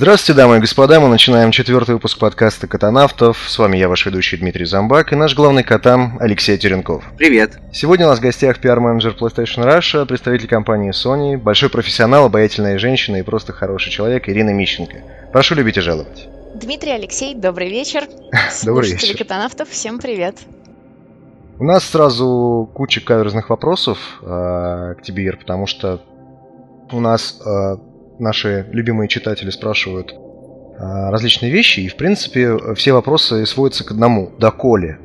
Здравствуйте, дамы и господа, мы начинаем четвертый выпуск подкаста «Катанавтов». С вами я, ваш ведущий Дмитрий Замбак, и наш главный катам Алексей Теренков. Привет. Сегодня у нас в гостях пиар-менеджер PlayStation Russia, представитель компании Sony, большой профессионал, обаятельная женщина и просто хороший человек Ирина Мищенко. Прошу любить и жаловать. Дмитрий, Алексей, добрый вечер. Добрый вечер. «Катанавтов», всем привет. У нас сразу куча каверзных вопросов э, к тебе, Ир, потому что у нас э, наши любимые читатели спрашивают э, различные вещи, и, в принципе, все вопросы сводятся к одному. Доколе?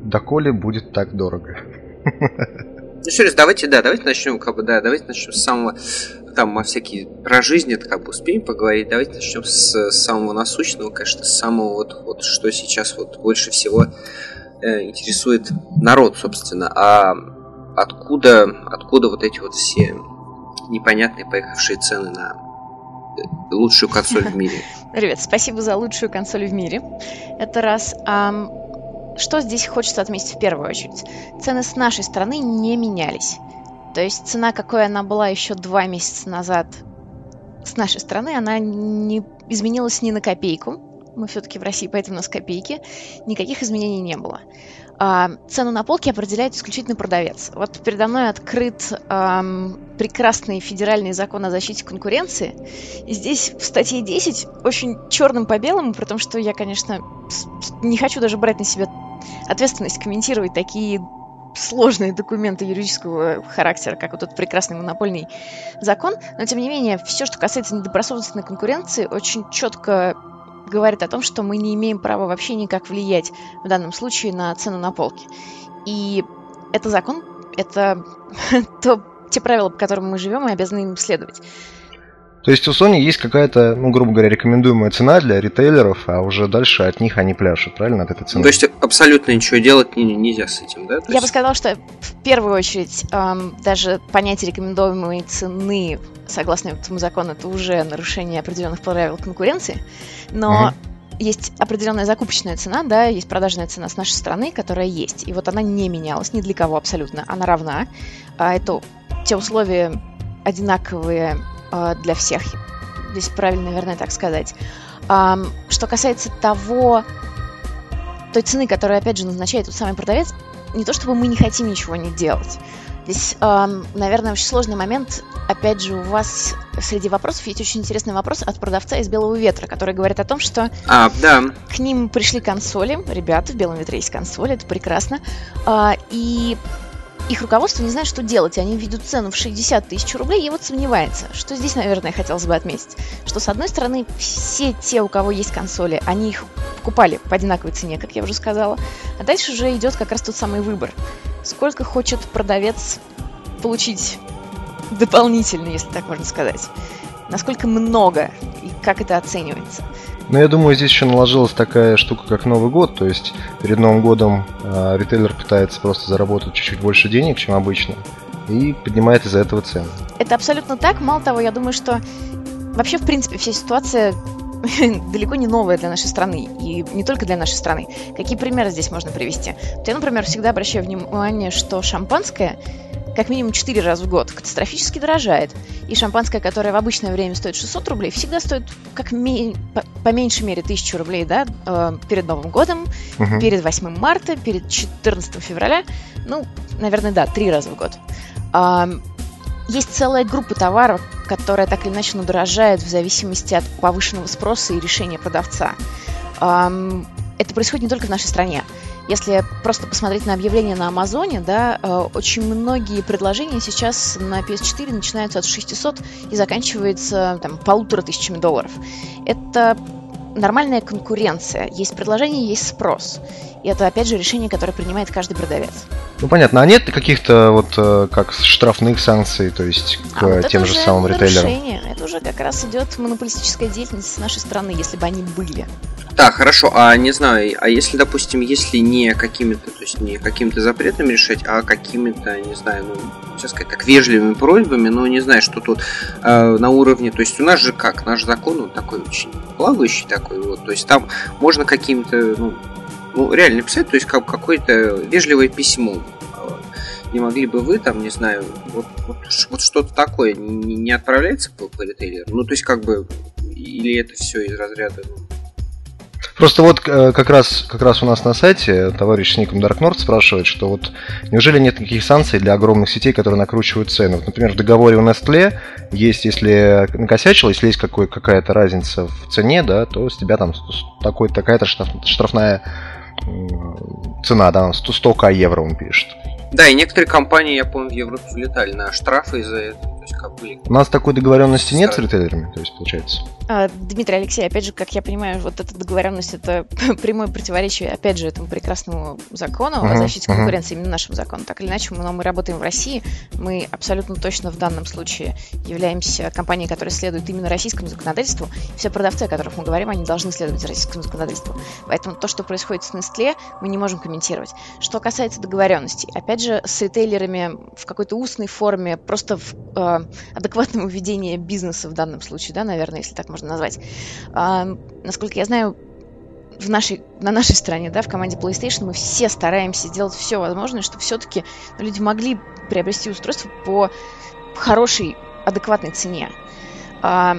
Доколе будет так дорого? Ну, еще раз, давайте, да, давайте начнем, как бы, да, давайте начнем с самого, там, о всякие, про жизнь это как бы успеем поговорить, давайте начнем с самого насущного, конечно, с самого вот, вот, что сейчас вот больше всего э, интересует народ, собственно, а откуда, откуда вот эти вот все непонятные поехавшие цены на э, лучшую консоль в мире. Ребят, спасибо за лучшую консоль в мире. Это раз. А, что здесь хочется отметить в первую очередь? Цены с нашей стороны не менялись. То есть цена, какой она была еще два месяца назад с нашей стороны, она не изменилась ни на копейку. Мы все-таки в России, поэтому у нас копейки. Никаких изменений не было. А, цену на полке определяет исключительно продавец. Вот передо мной открыт эм, прекрасный федеральный закон о защите конкуренции. И здесь в статье 10 очень черным по белому, потому что я, конечно, не хочу даже брать на себя ответственность комментировать такие сложные документы юридического характера, как вот этот прекрасный монопольный закон, но тем не менее, все, что касается недобросовестной конкуренции, очень четко говорит о том, что мы не имеем права вообще никак влиять в данном случае на цену на полке. И это закон, это то, те правила, по которым мы живем, и обязаны им следовать. То есть у Sony есть какая-то, ну, грубо говоря, рекомендуемая цена для ритейлеров, а уже дальше от них они пляшут, правильно, от этой цены? То есть абсолютно ничего делать нельзя с этим, да? То Я есть... бы сказала, что в первую очередь эм, даже понятие рекомендуемой цены, согласно этому закону, это уже нарушение определенных правил конкуренции, но угу. есть определенная закупочная цена, да, есть продажная цена с нашей стороны, которая есть, и вот она не менялась ни для кого абсолютно, она равна. А это те условия одинаковые э, для всех. Здесь правильно, наверное, так сказать. А, что касается того, той цены, которую, опять же, назначает тот самый продавец, не то чтобы мы не хотим ничего не делать. Здесь, наверное, очень сложный момент. Опять же, у вас среди вопросов есть очень интересный вопрос от продавца из Белого Ветра, который говорит о том, что а, да. к ним пришли консоли. Ребята, в Белом Ветре есть консоли, это прекрасно. Э, и их руководство не знает, что делать. Они ведут цену в 60 тысяч рублей и вот сомневается. Что здесь, наверное, хотелось бы отметить? Что, с одной стороны, все те, у кого есть консоли, они их покупали по одинаковой цене, как я уже сказала. А дальше уже идет как раз тот самый выбор. Сколько хочет продавец получить дополнительно, если так можно сказать. Насколько много и как это оценивается. Но я думаю, здесь еще наложилась такая штука, как Новый год. То есть перед Новым годом э, ритейлер пытается просто заработать чуть-чуть больше денег, чем обычно, и поднимает из-за этого цены. Это абсолютно так. Мало того, я думаю, что вообще, в принципе, вся ситуация далеко не новая для нашей страны. И не только для нашей страны. Какие примеры здесь можно привести? Я, например, всегда обращаю внимание, что шампанское как минимум 4 раза в год катастрофически дорожает. И шампанское, которое в обычное время стоит 600 рублей, всегда стоит как ми- по, по меньшей мере 1000 рублей, да, э, перед Новым годом, угу. перед 8 марта, перед 14 февраля. Ну, наверное, да, 3 раза в год. Э, есть целая группа товаров, которая так или иначе надорожает в зависимости от повышенного спроса и решения продавца. Это происходит не только в нашей стране. Если просто посмотреть на объявления на Амазоне, да, э, очень многие предложения сейчас на PS4 начинаются от 600 и заканчиваются там, полутора тысячами долларов. Это нормальная конкуренция. Есть предложение, есть спрос. И это, опять же, решение, которое принимает каждый продавец. Ну, понятно. А нет каких-то вот э, как штрафных санкций, то есть к а вот тем же самым ритейлерам? Это уже как раз идет монополистическая деятельность с нашей стороны, если бы они были. Да, хорошо. А не знаю, а если, допустим, если не какими-то, то есть не какими-то запретами решать, а какими-то, не знаю, ну, сейчас сказать, так вежливыми просьбами, ну, не знаю, что тут э, на уровне, то есть у нас же как, наш закон, он такой очень плавающий такой, вот, то есть там можно какими-то, ну, ну, реально писать, то есть как какое-то вежливое письмо. Не могли бы вы там, не знаю, вот, вот, вот что-то такое не, не отправляется по, по ритейлеру? Ну, то есть как бы или это все из разряда ну, Просто вот э, как раз, как раз у нас на сайте товарищ с ником Dark North спрашивает, что вот неужели нет никаких санкций для огромных сетей, которые накручивают цены? Вот, например, в договоре у Nestle есть, если накосячил, если есть какой, какая-то разница в цене, да, то с тебя там такой, такая-то штрафная цена, да, 100, 100к евро он пишет. Да, и некоторые компании, я помню, в Европе влетали на штрафы из-за этого. Есть, как были... У нас такой договоренности нет с ритейлерами, то есть, получается? А, Дмитрий Алексей, опять же, как я понимаю, вот эта договоренность это прямое противоречие, опять же, этому прекрасному закону uh-huh, о защите uh-huh. конкуренции, именно нашему закону. Так или иначе, мы, мы работаем в России, мы абсолютно точно в данном случае являемся компанией, которая следует именно российскому законодательству. Все продавцы, о которых мы говорим, они должны следовать российскому законодательству. Поэтому то, что происходит с Nestle, мы не можем комментировать. Что касается договоренностей, опять же, с ритейлерами в какой-то устной форме, просто в э, адекватном ведении бизнеса в данном случае, да, наверное, если так можно назвать. А, насколько я знаю, в нашей, на нашей стороне, да, в команде PlayStation мы все стараемся сделать все возможное, чтобы все-таки люди могли приобрести устройство по хорошей, адекватной цене. А,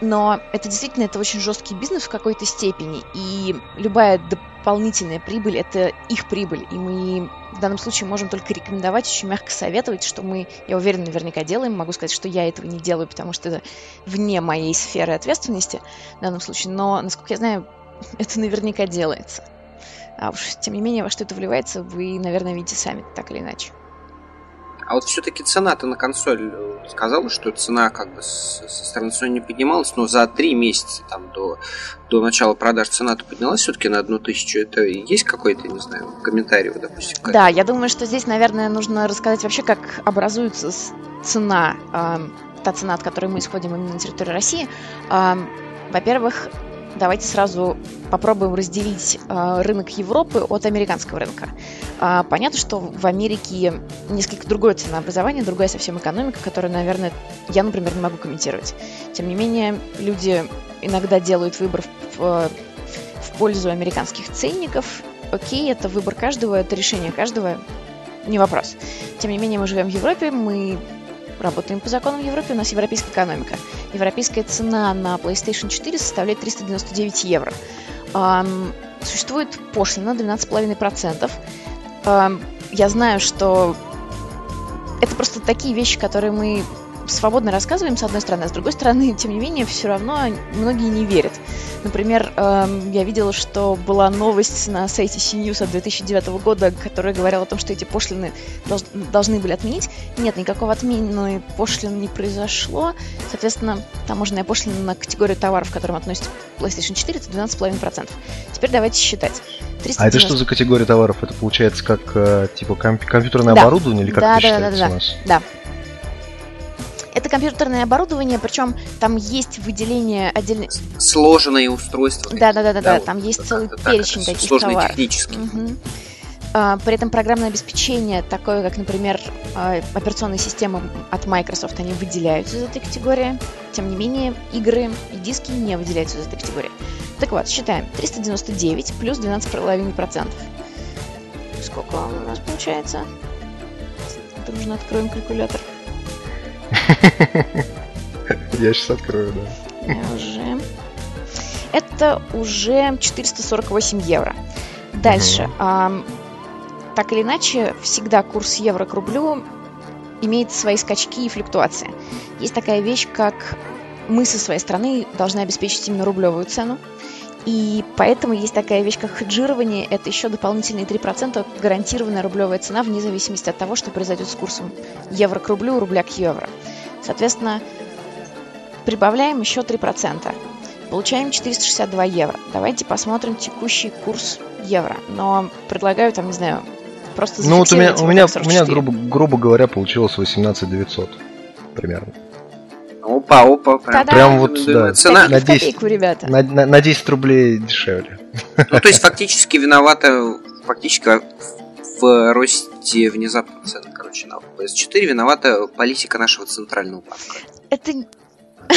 но это действительно это очень жесткий бизнес в какой-то степени, и любая дополнительная прибыль это их прибыль, и мы в данном случае можем только рекомендовать, очень мягко советовать, что мы, я уверена, наверняка делаем. Могу сказать, что я этого не делаю, потому что это вне моей сферы ответственности в данном случае, но, насколько я знаю, это наверняка делается. А уж, тем не менее, во что это вливается, вы, наверное, видите сами, так или иначе. А вот все-таки цена-то на консоль э, сказала, что цена как бы со стороны Sony не поднималась, но за три месяца там до, до начала продаж цена-то поднялась все-таки на одну тысячу. Это есть какой-то, не знаю, комментарий, допустим? Да, я думаю, что здесь, наверное, нужно рассказать вообще, как образуется цена, э, та цена, от которой мы исходим именно на территории России. Э, во-первых, давайте сразу попробуем разделить э, рынок Европы от американского рынка. Э, понятно, что в Америке несколько другое ценообразование, другая совсем экономика, которую, наверное, я, например, не могу комментировать. Тем не менее, люди иногда делают выбор в, в пользу американских ценников. Окей, это выбор каждого, это решение каждого, не вопрос. Тем не менее, мы живем в Европе, мы работаем по законам Европы, у нас европейская экономика. Европейская цена на PlayStation 4 составляет 399 евро. Эм, существует пошлина 12,5%. Эм, я знаю, что это просто такие вещи, которые мы свободно рассказываем, с одной стороны, а с другой стороны, тем не менее, все равно многие не верят. Например, эм, я видела, что была новость на сайте CNews от 2009 года, которая говорила о том, что эти пошлины долж, должны были отменить. Нет, никакого отмены пошлин не произошло. Соответственно, таможенная пошлина на категорию товаров, к которым относится PlayStation 4, это 12,5%. Теперь давайте считать. 390... А это что за категория товаров? Это получается как э, типа комп- компьютерное да. оборудование или как да, это да, считается да, да, у нас? Да. Это компьютерное оборудование, причем там есть выделение отдельно... Сложенные устройства. Да, да, да, да, да. Там есть целый перечень так, таких сложные товаров. технические. Угу. При этом программное обеспечение, такое как, например, а, операционные системы от Microsoft, они выделяются из этой категории. Тем не менее, игры и диски не выделяются из этой категории. Так вот, считаем. 399 плюс 12,5%. Сколько у нас получается? Дружно откроем калькулятор. Я сейчас открою, да. Уже. Это уже 448 евро. Дальше. Угу. Так или иначе, всегда курс евро к рублю имеет свои скачки и флюктуации. Есть такая вещь, как мы со своей стороны должны обеспечить именно рублевую цену. И поэтому есть такая вещь, как хеджирование. Это еще дополнительные 3% гарантированная рублевая цена вне зависимости от того, что произойдет с курсом евро к рублю, рубля к евро. Соответственно, прибавляем еще 3%. Получаем 462 евро. Давайте посмотрим текущий курс евро. Но предлагаю там, не знаю, просто Ну вот у меня, у меня, у меня грубо, грубо говоря, получилось 18 900 примерно. Опа, опа, прям, прям вот, да, цена на 10, копейку, ребята. На, на, на 10 рублей дешевле. Ну, то есть, фактически виновата, фактически в росте внезапных цен, короче, на PS4 виновата политика нашего центрального банка. Это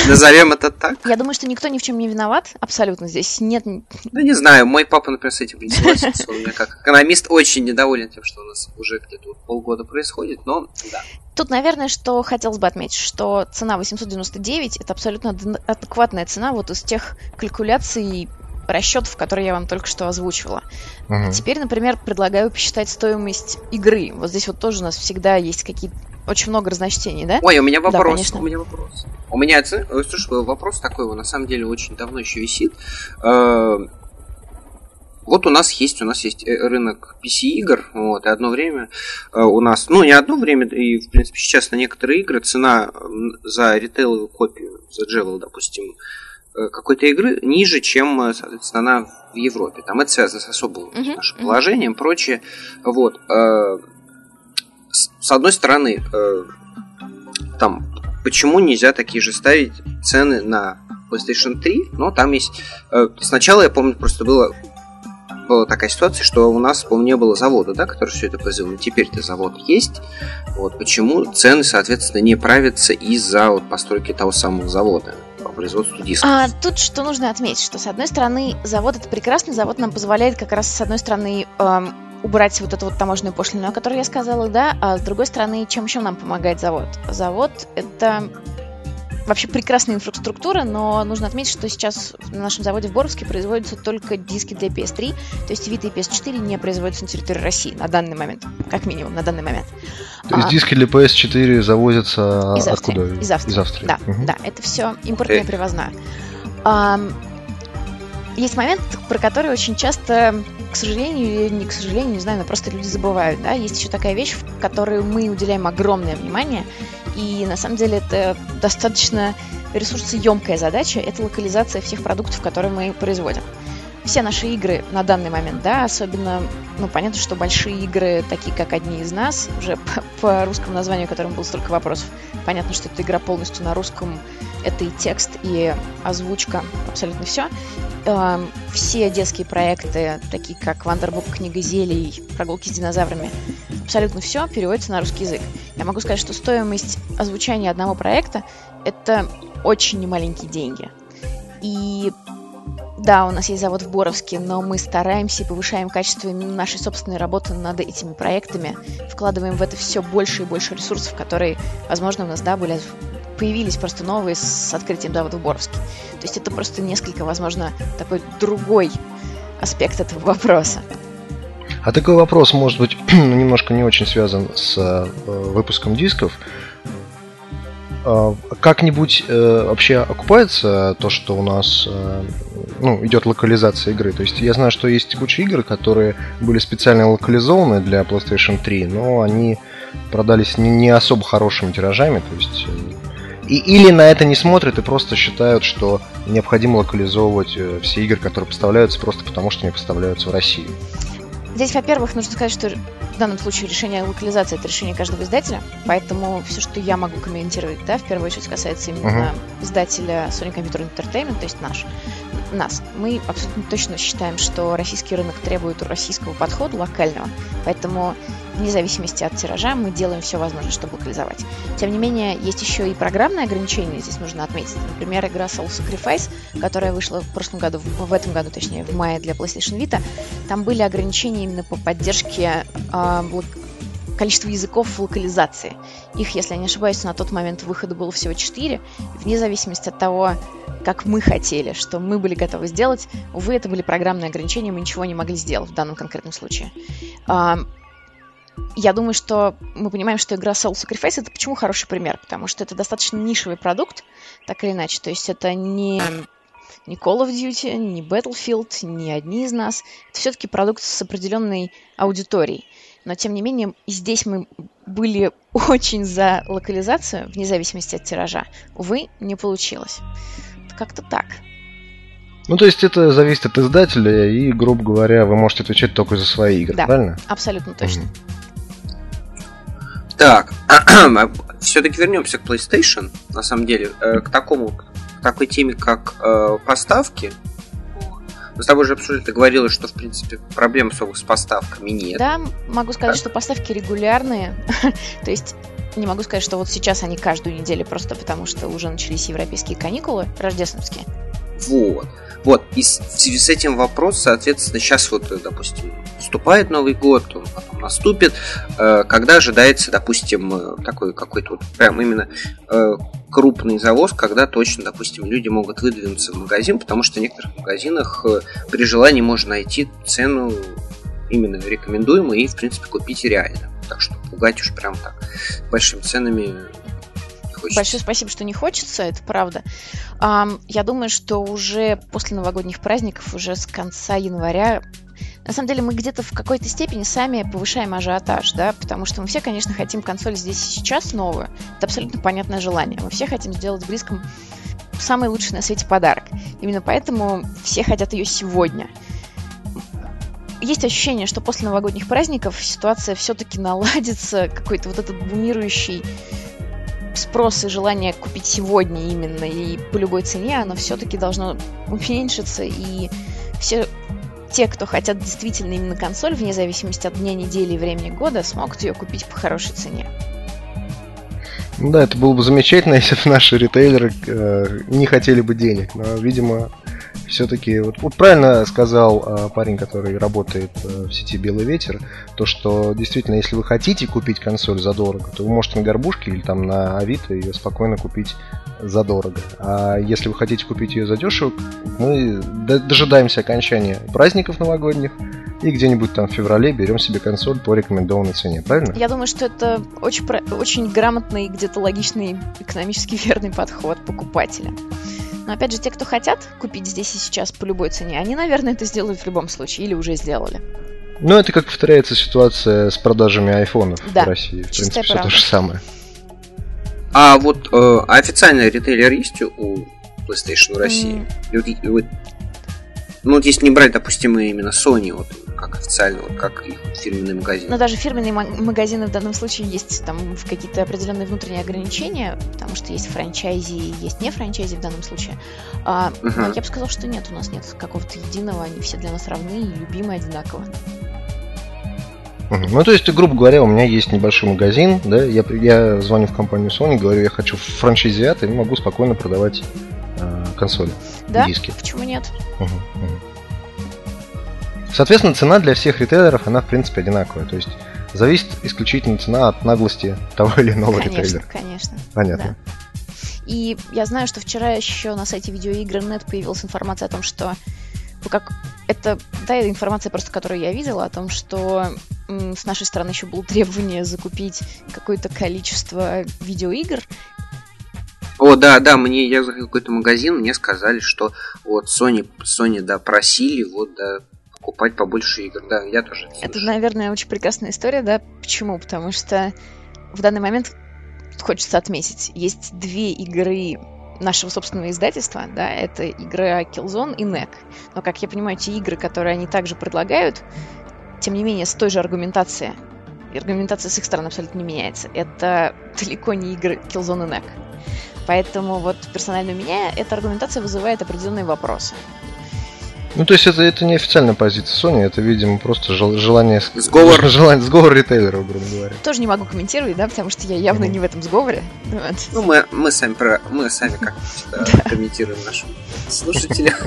Назовем это так. Я думаю, что никто ни в чем не виноват, абсолютно здесь нет... Ну, не знаю, мой папа, например, с этим не согласится. Он меня как экономист очень недоволен тем, что у нас уже где-то полгода происходит, но да. Тут, наверное, что хотелось бы отметить, что цена 899 это абсолютно адекватная цена вот из тех калькуляций расчетов, которые я вам только что озвучивала. Угу. Теперь, например, предлагаю посчитать стоимость игры. Вот здесь вот тоже у нас всегда есть какие-то очень много разночтений, да? Ой, у меня вопрос. Да, конечно. У меня вопрос. У меня, слушай, вопрос такой, он на самом деле очень давно еще висит. Э, вот у нас есть, у нас есть э, рынок PC-игр, вот, и одно время э, у нас, ну, не одно время, и, в принципе, сейчас на некоторые игры цена за ритейловую копию, за Джевел, допустим, какой-то игры ниже, чем, соответственно, она в Европе. Там это связано с особым uh-huh, нашим uh-huh. положением, прочее. Вот. С одной стороны, там почему нельзя такие же ставить цены на PlayStation 3, но там есть... Э, сначала, я помню, просто было была такая ситуация, что у нас, по не было завода, да, который все это произвел. Теперь-то завод есть. Вот почему цены, соответственно, не правятся из-за вот постройки того самого завода по производству дисков. А тут что нужно отметить, что с одной стороны завод это прекрасный, завод нам позволяет как раз с одной стороны эм, убрать вот эту вот таможенную пошлину, о которой я сказала, да, а с другой стороны, чем еще нам помогает завод? Завод — это вообще прекрасная инфраструктура, но нужно отметить, что сейчас на нашем заводе в Боровске производятся только диски для PS3, то есть Vita и PS4 не производятся на территории России на данный момент, как минимум, на данный момент. То есть а, диски для PS4 завозятся из Австрии, откуда? Из Австрии. Из Австрии. Да, угу. да, это все импортная okay. привозная. Есть момент, про который очень часто, к сожалению, или не к сожалению, не знаю, но просто люди забывают. Да? Есть еще такая вещь, в которой мы уделяем огромное внимание, и на самом деле это достаточно ресурсоемкая задача, это локализация всех продуктов, которые мы производим. Все наши игры на данный момент, да, особенно, ну, понятно, что большие игры, такие как «Одни из нас», уже по, по русскому названию, которым было столько вопросов, понятно, что эта игра полностью на русском, это и текст, и озвучка, абсолютно все. Эм, все детские проекты, такие как Вандербук, Книга зелий, Прогулки с динозаврами, абсолютно все переводится на русский язык. Я могу сказать, что стоимость озвучания одного проекта — это очень немаленькие деньги. И да, у нас есть завод в Боровске, но мы стараемся и повышаем качество нашей собственной работы над этими проектами, вкладываем в это все больше и больше ресурсов, которые, возможно, у нас, да, были появились просто новые с открытием завода в Боровске. То есть это просто несколько, возможно, такой другой аспект этого вопроса. А такой вопрос, может быть, немножко не очень связан с э, выпуском дисков. Э, как-нибудь э, вообще окупается то, что у нас э, ну, идет локализация игры? То есть я знаю, что есть куча игр, которые были специально локализованы для PlayStation 3, но они продались не, не особо хорошими тиражами. То есть э, и, или на это не смотрят и просто считают, что необходимо локализовывать э, все игры, которые поставляются, просто потому что они поставляются в Россию. Здесь, во-первых, нужно сказать, что в данном случае решение локализации это решение каждого издателя, поэтому все, что я могу комментировать, да, в первую очередь касается именно uh-huh. издателя Sony Computer Entertainment, то есть наш, нас. Мы абсолютно точно считаем, что российский рынок требует российского подхода локального, поэтому вне зависимости от тиража мы делаем все возможное, чтобы локализовать. Тем не менее, есть еще и программные ограничения, здесь нужно отметить. Например, игра Soul Sacrifice, которая вышла в прошлом году, в этом году, точнее, в мае для PlayStation Vita, там были ограничения именно по поддержке э, количество языков в локализации. Их, если я не ошибаюсь, на тот момент выхода было всего 4. Вне зависимости от того, как мы хотели, что мы были готовы сделать, увы, это были программные ограничения, мы ничего не могли сделать в данном конкретном случае. Я думаю, что мы понимаем, что игра Soul Sacrifice это почему хороший пример, потому что это достаточно нишевый продукт, так или иначе. То есть это не не Call of Duty, не Battlefield, не одни из нас. Это все-таки продукт с определенной аудиторией. Но, тем не менее, и здесь мы были очень за локализацию, вне зависимости от тиража. Увы, не получилось. Как-то так. Ну, то есть это зависит от издателя, и, грубо говоря, вы можете отвечать только за свои игры, да, правильно? абсолютно точно. Mm. Так, все-таки вернемся к PlayStation, на самом деле, э, к такому, к такой теме, как э, поставки. Мы с тобой уже обсуждали, ты говорила, что, в принципе, проблем особых с поставками нет. Да, могу сказать, что поставки регулярные. То есть не могу сказать, что вот сейчас они каждую неделю, просто потому что уже начались европейские каникулы рождественские. Вот. Вот, и в связи с этим вопрос, соответственно, сейчас вот, допустим, вступает Новый год, он потом наступит, э, когда ожидается, допустим, э, такой какой-то вот прям именно э, крупный завоз, когда точно, допустим, люди могут выдвинуться в магазин, потому что в некоторых магазинах при желании можно найти цену именно рекомендуемую и, в принципе, купить реально. Так что пугать уж прям так большими ценами хочется. Большое спасибо, что не хочется, это правда. Я думаю, что уже после новогодних праздников, уже с конца января, на самом деле мы где-то в какой-то степени сами повышаем ажиотаж, да, потому что мы все, конечно, хотим консоль здесь и сейчас новую. Это абсолютно понятное желание. Мы все хотим сделать близком самый лучший на свете подарок. Именно поэтому все хотят ее сегодня. Есть ощущение, что после новогодних праздников ситуация все-таки наладится, какой-то вот этот бумирующий спрос и желание купить сегодня именно и по любой цене, оно все-таки должно уменьшиться, и все те, кто хотят действительно именно консоль, вне зависимости от дня недели и времени года, смогут ее купить по хорошей цене. Да, это было бы замечательно, если бы наши ритейлеры э, не хотели бы денег, но, видимо, все-таки, вот, вот правильно сказал э, парень, который работает э, в сети Белый Ветер, то что действительно, если вы хотите купить консоль задорого, то вы можете на горбушке или там на Авито ее спокойно купить задорого. А если вы хотите купить ее задешево, мы дожидаемся окончания праздников новогодних и где-нибудь там в феврале берем себе консоль по рекомендованной цене, правильно? Я думаю, что это очень, очень грамотный, где-то логичный, экономически верный подход покупателя. Но опять же, те, кто хотят купить здесь и сейчас по любой цене, они, наверное, это сделают в любом случае или уже сделали. Ну, это как повторяется ситуация с продажами айфонов да. в России. В принципе, все то же самое. А вот э, официальный ритейлер есть у PlayStation в России? Mm. Ну, вот если не брать, допустим, именно Sony, вот как официально, вот как их фирменный магазин. Но даже фирменные магазины в данном случае есть там какие-то определенные внутренние ограничения, потому что есть франчайзи и есть не франчайзи в данном случае. А. Но я бы сказал, что нет, у нас нет какого-то единого, они все для нас равны и любимы одинаково. Ну, то есть, грубо говоря, у меня есть небольшой магазин, да, я, я звоню в компанию Sony, говорю, я хочу франшизиат, и могу спокойно продавать э, консоли, да? диски. почему нет? Угу, угу. Соответственно, цена для всех ритейлеров, она, в принципе, одинаковая. То есть, зависит исключительно цена от наглости того или иного конечно, ритейлера. Конечно, Понятно. Да. И я знаю, что вчера еще на сайте видеоигр.нет появилась информация о том, что ну, как это, да, информация просто, которую я видела, о том, что м, с нашей стороны еще было требование закупить какое-то количество видеоигр. О, да, да, мне я заходил в какой-то магазин, мне сказали, что вот Sony, Sony, да, просили, вот, да, покупать побольше игр. Да, я тоже. Это, наверное, очень прекрасная история, да? Почему? Потому что в данный момент хочется отметить, есть две игры нашего собственного издательства, да, это игры Killzone и NEC. Но, как я понимаю, те игры, которые они также предлагают, тем не менее, с той же аргументацией, и аргументация с их стороны абсолютно не меняется. Это далеко не игры Killzone и NEC. Поэтому вот персонально у меня эта аргументация вызывает определенные вопросы. Ну, то есть это, это не официальная позиция Sony, это, видимо, просто жел, желание... Сговор. Желание, сговор ритейлеров, грубо говоря. Тоже не могу комментировать, да, потому что я явно mm-hmm. не в этом сговоре. Ну, мы, мы сами, про, мы сами как комментируем нашим слушателям.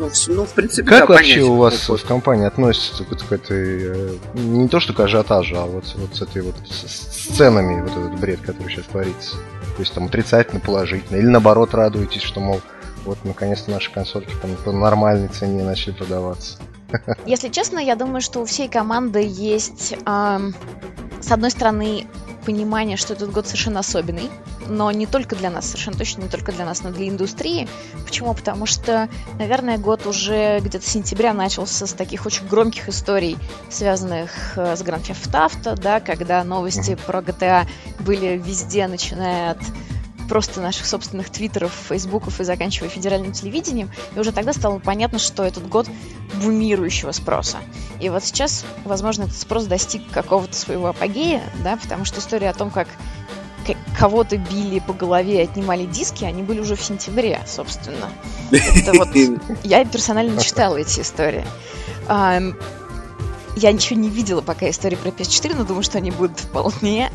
Ну, ну, в принципе, как да, вообще у вас в компании относятся к, к этой э, не то что к ажиотажу, а вот, вот с этой вот с ценами, вот этот бред, который сейчас творится? То есть там отрицательно, положительно, или наоборот радуетесь, что, мол, вот наконец-то наши консольки там по нормальной цене начали продаваться. Если честно, я думаю, что у всей команды есть, эм, с одной стороны, понимание, что этот год совершенно особенный, но не только для нас, совершенно точно не только для нас, но для индустрии. Почему? Потому что, наверное, год уже где-то с сентября начался с таких очень громких историй, связанных э, с Grand Theft Auto, да, когда новости про GTA были везде, начиная от просто наших собственных твиттеров, фейсбуков и заканчивая федеральным телевидением. И уже тогда стало понятно, что этот год бумирующего спроса. И вот сейчас, возможно, этот спрос достиг какого-то своего апогея, да, потому что история о том, как кого-то били по голове и отнимали диски, они были уже в сентябре, собственно. Это вот... Я персонально читала эти истории. Я ничего не видела пока истории про PS4, но думаю, что они будут вполне.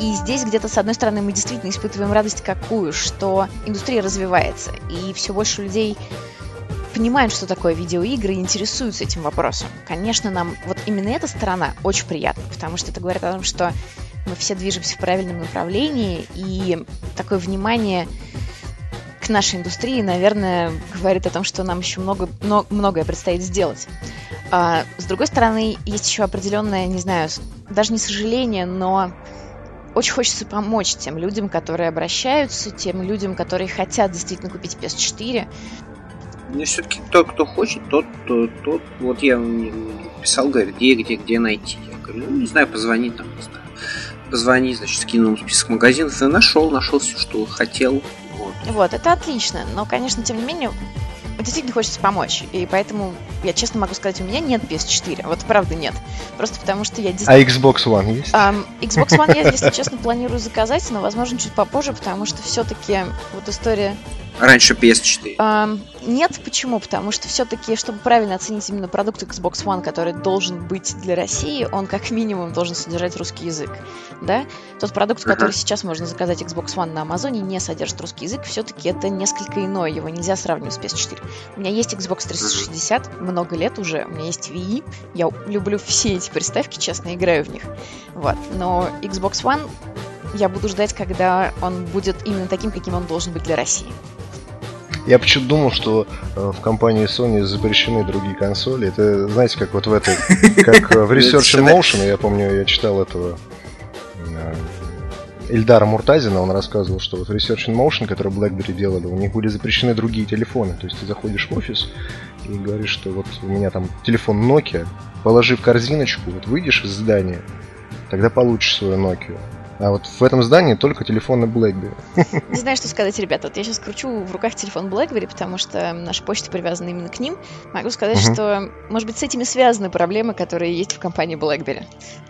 И здесь где-то, с одной стороны, мы действительно испытываем радость какую, что индустрия развивается, и все больше людей понимают, что такое видеоигры и интересуются этим вопросом. Конечно, нам вот именно эта сторона очень приятна, потому что это говорит о том, что мы все движемся в правильном направлении, и такое внимание к нашей индустрии, наверное, говорит о том, что нам еще много, много, многое предстоит сделать. А, с другой стороны, есть еще определенное, не знаю, даже не сожаление, но очень хочется помочь тем людям, которые обращаются, тем людям, которые хотят действительно купить PS4. Мне все-таки тот, кто хочет, тот, тот, тот, вот я писал, говорит, где, где, где найти. Я говорю, ну, не знаю, позвони там, не знаю. Позвони, значит, скинул список магазинов и нашел, нашел все, что хотел. Вот. вот, это отлично. Но, конечно, тем не менее, действительно хочется помочь. И поэтому я честно могу сказать, у меня нет PS4. Вот правда нет. Просто потому что я действительно... А Xbox One есть? Um, Xbox One я, если честно, планирую заказать, но, возможно, чуть попозже, потому что все-таки вот история Раньше PS4. А, нет, почему? Потому что все-таки, чтобы правильно оценить именно продукт Xbox One, который должен быть для России, он как минимум должен содержать русский язык. Да? Тот продукт, uh-huh. который сейчас можно заказать Xbox One на Амазоне, не содержит русский язык, все-таки это несколько иное, его нельзя сравнивать с PS4. У меня есть Xbox 360, uh-huh. много лет уже, у меня есть Wii, я люблю все эти приставки, честно, играю в них. Вот. Но Xbox One я буду ждать, когда он будет именно таким, каким он должен быть для России. Я почему-то думал, что э, в компании Sony запрещены другие консоли. Это, знаете, как вот в этой, как в Research in Motion, я помню, я читал этого э, Ильдара Муртазина, он рассказывал, что вот Research in Motion, который BlackBerry делали, у них были запрещены другие телефоны. То есть ты заходишь в офис и говоришь, что вот у меня там телефон Nokia, положи в корзиночку, вот выйдешь из здания, тогда получишь свою Nokia. А вот в этом здании только телефоны BlackBerry. Не знаю, что сказать, ребята. Вот я сейчас кручу в руках телефон BlackBerry, потому что наша почта привязана именно к ним. Могу сказать, uh-huh. что, может быть, с этими связаны проблемы, которые есть в компании BlackBerry.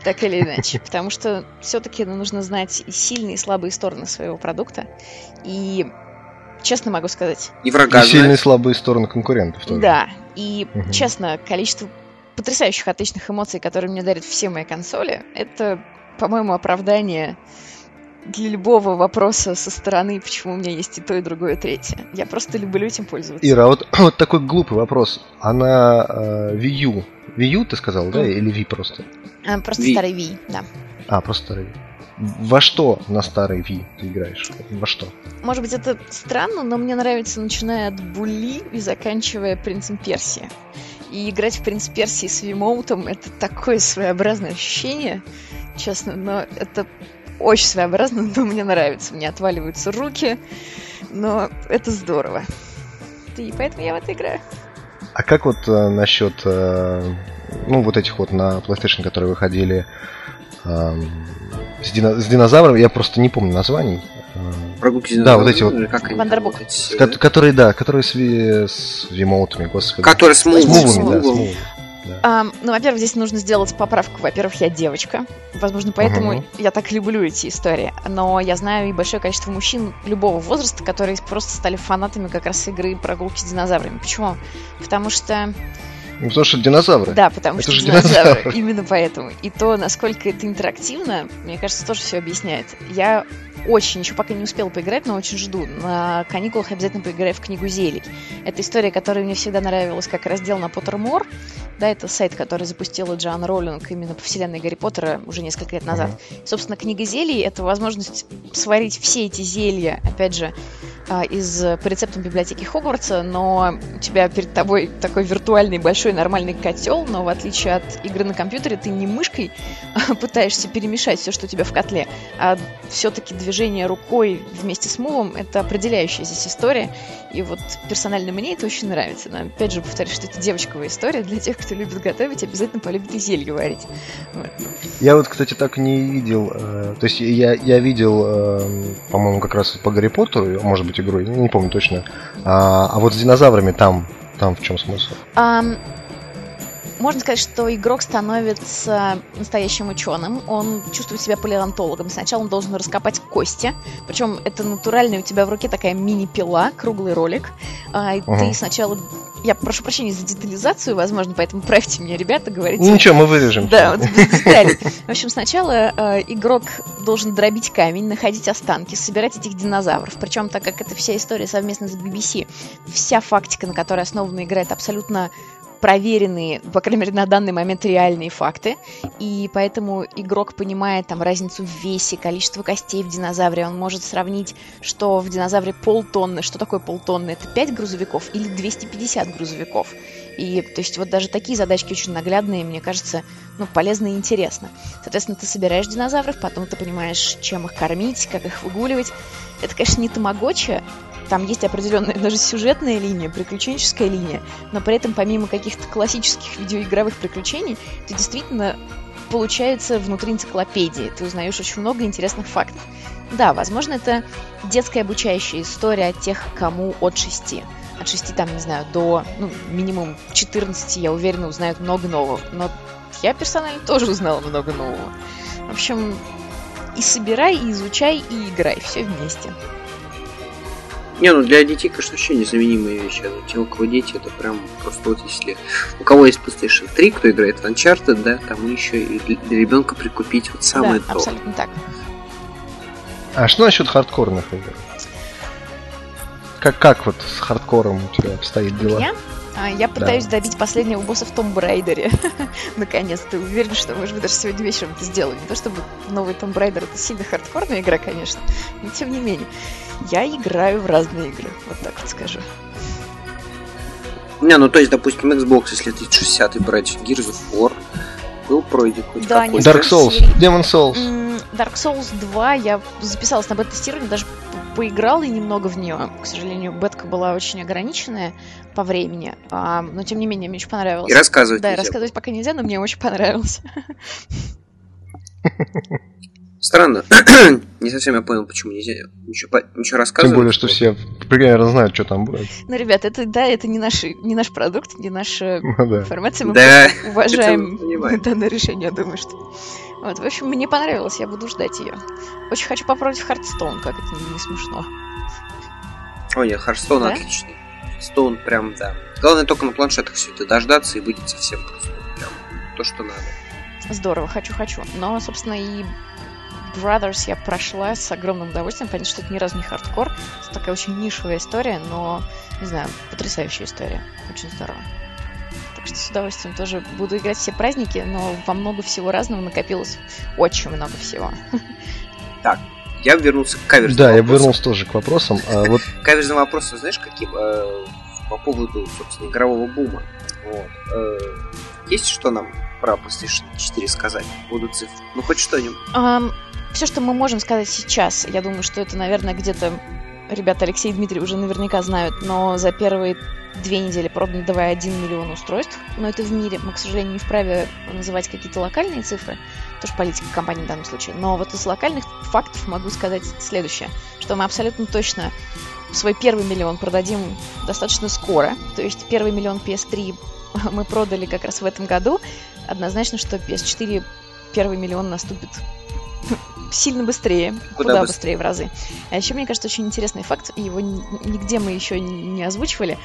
Так или иначе. Потому что все-таки нужно знать и сильные, и слабые стороны своего продукта. И честно могу сказать. И врага. И сильные и слабые стороны конкурентов тоже. Да. И, угу. честно, количество потрясающих отличных эмоций, которые мне дарят все мои консоли, это по-моему, оправдание для любого вопроса со стороны, почему у меня есть и то, и другое, и третье. Я просто люблю этим пользоваться. Ира, вот, вот такой глупый вопрос. Она э, Wii U. Wii U ты сказал, да? Или Wii просто? А, просто Wii. старый Wii, да. А, просто старый Wii. Во что на старый Wii ты играешь? Во что? Может быть, это странно, но мне нравится, начиная от Були и заканчивая Принцем Персии. И играть в Принц Персии с Вимоутом — это такое своеобразное ощущение честно, но это очень своеобразно, но мне нравится. Мне отваливаются руки, но это здорово. И поэтому я в это играю. А как вот э, насчет, э, ну, вот этих вот на PlayStation, которые выходили э, с, дина- с динозавром, я просто не помню названий. Прогулки Да, вот эти вот. Как Вандербук. Которые, да, которые с, с вимоутами, господи. Которые с мувами. С мувами, да, с мувами. Да. Um, ну, во-первых, здесь нужно сделать поправку. Во-первых, я девочка. Возможно, поэтому uh-huh. я так люблю эти истории. Но я знаю и большое количество мужчин любого возраста, которые просто стали фанатами как раз игры прогулки с динозаврами. Почему? Потому что ну, потому что динозавры. Да, потому это что динозавры. динозавры. Именно поэтому. И то, насколько это интерактивно, мне кажется, тоже все объясняет. Я очень, еще пока не успела поиграть, но очень жду. На каникулах обязательно поиграю в книгу зелий. Это история, которая мне всегда нравилась как раздел на Pottermore. Да, это сайт, который запустила Джоан Роллинг именно по вселенной Гарри Поттера уже несколько лет назад. Mm-hmm. Собственно, книга зелий — это возможность сварить все эти зелья, опять же, а, из по рецептам библиотеки Хогвартса, но у тебя перед тобой такой виртуальный большой нормальный котел, но в отличие от игры на компьютере ты не мышкой пытаешься перемешать все, что у тебя в котле, а все-таки движение рукой вместе с мувом — это определяющая здесь история, и вот персонально мне это очень нравится. Но опять же повторюсь, что это девочковая история для тех, кто любит готовить, обязательно полюбит и зелье варить. Вот. Я вот, кстати, так не видел, э, то есть я, я видел, э, по-моему, как раз по Гарри Поттеру, может быть, игрой, не помню точно. А, а вот с динозаврами там, там в чем смысл? Um, можно сказать, что игрок становится настоящим ученым. Он чувствует себя палеонтологом. Сначала он должен раскопать кости. Причем это натуральная у тебя в руке такая мини-пила, круглый ролик. а, и Ага. ты сначала... Я прошу прощения за детализацию, возможно, поэтому правьте меня, ребята, говорите. Ну, Ничего, мы вырежем. Да, вот без деталей. В общем, сначала э, игрок должен дробить камень, находить останки, собирать этих динозавров. Причем, так как это вся история совместно с BBC, вся фактика, на которой основана игра, это абсолютно проверенные, по крайней мере, на данный момент реальные факты. И поэтому игрок понимает там разницу в весе, количество костей в динозавре. Он может сравнить, что в динозавре полтонны. Что такое полтонны? Это 5 грузовиков или 250 грузовиков. И, то есть, вот даже такие задачки очень наглядные, мне кажется, ну, полезно и интересно. Соответственно, ты собираешь динозавров, потом ты понимаешь, чем их кормить, как их выгуливать. Это, конечно, не тамагочи, там есть определенная даже сюжетная линия, приключенческая линия, но при этом помимо каких-то классических видеоигровых приключений, ты действительно получается внутри энциклопедии. Ты узнаешь очень много интересных фактов. Да, возможно, это детская обучающая история от тех, кому от 6. От 6, там, не знаю, до, ну, минимум 14, я уверена, узнают много нового. Но я персонально тоже узнала много нового. В общем, и собирай, и изучай, и играй. Все вместе. Не, ну для детей, конечно, вообще незаменимая вещь. А те, у кого дети, это прям просто вот если... У кого есть PlayStation 3, кто играет в Uncharted, да, там еще и для для ребенка прикупить вот самое да, то. абсолютно так. А что насчет хардкорных игр? Как, как вот с хардкором у тебя обстоит дела? Я? А, я пытаюсь добить последнего босса в Том Брайдере. Наконец-то. Уверен, что, может быть, даже сегодня вечером это сделаю. Не то чтобы новый Том Брайдер это сильно хардкорная игра, конечно, но тем не менее. Я играю в разные игры, вот так вот скажу. Не, ну то есть, допустим, Xbox, если 360 брать, Gears of War, был пройден хоть Да, какой-то. не Dark Souls. Demon Souls. М, Dark Souls 2, я записалась на бета-тестирование, даже поиграла немного в нее. К сожалению, бетка была очень ограниченная по времени, а, но тем не менее, мне очень понравилось. И рассказывать Да, и нельзя. рассказывать пока нельзя, но мне очень понравилось. Странно. Не совсем я понял, почему нельзя ничего, ничего Тем рассказывать. более, что все примерно знают, что там будет. Ну, ребят, это да, это не наш, не наш продукт, не наша Ну да. информация. Мы Да, просто уважаем данное решение, я думаю, что. Вот, в общем, мне понравилось, я буду ждать ее. Очень хочу попробовать Хардстоун, как это не смешно. Ой, нет, Харстоун Да? отличный. Стоун прям, да. Главное только на планшетах все это дождаться и будет совсем просто. Прям то, что надо. Здорово, хочу, хочу. Но, собственно, и Brothers я прошла с огромным удовольствием. Понятно, что это ни разу не хардкор. Это такая очень нишевая история, но, не знаю, потрясающая история. Очень здорово. Так что с удовольствием тоже буду играть все праздники, но во много всего разного накопилось очень много всего. Я вернулся к каверзным Да, я вопросам. вернулся тоже к вопросам. А вот Каверзным вопросом, знаешь, каким? Э, по поводу, собственно, игрового бума. Вот. Э, есть что нам про PlayStation 4 сказать? Будут цифры. Ну, хоть что-нибудь. все, что мы можем сказать сейчас, я думаю, что это, наверное, где-то ребята Алексей и Дмитрий уже наверняка знают, но за первые две недели продано 2,1 миллион устройств, но это в мире. Мы, к сожалению, не вправе называть какие-то локальные цифры, тоже политика компании в данном случае. Но вот из локальных фактов могу сказать следующее, что мы абсолютно точно свой первый миллион продадим достаточно скоро. То есть первый миллион PS3 мы продали как раз в этом году. Однозначно, что PS4 первый миллион наступит сильно быстрее, Куда куда, быс- быстрее в разы. А еще, мне кажется, очень интересный факт, его ни- нигде мы еще не озвучивали.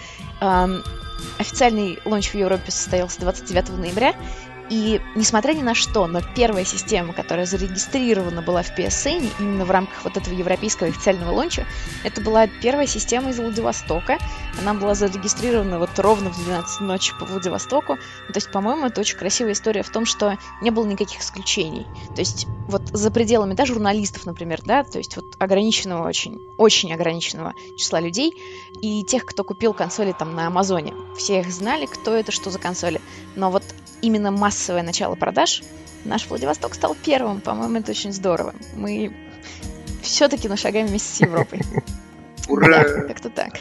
Официальный лонч в Европе состоялся 29 ноября, и несмотря ни на что, но первая система, которая зарегистрирована была в PSN, именно в рамках вот этого европейского официального лонча, это была первая система из Владивостока. Она была зарегистрирована вот ровно в 12 ночи по Владивостоку. Ну, То есть, по-моему, это очень красивая история в том, что не было никаких исключений. То есть, вот за пределами, да, журналистов, например, да, то есть вот ограниченного очень, очень ограниченного числа людей и тех, кто купил консоли там на Амазоне. Все их знали, кто это, что за консоли. Но вот именно массовое начало продаж наш Владивосток стал первым. По-моему, это очень здорово. Мы все-таки на шагаем вместе с Европой. Ура! Да, как-то так.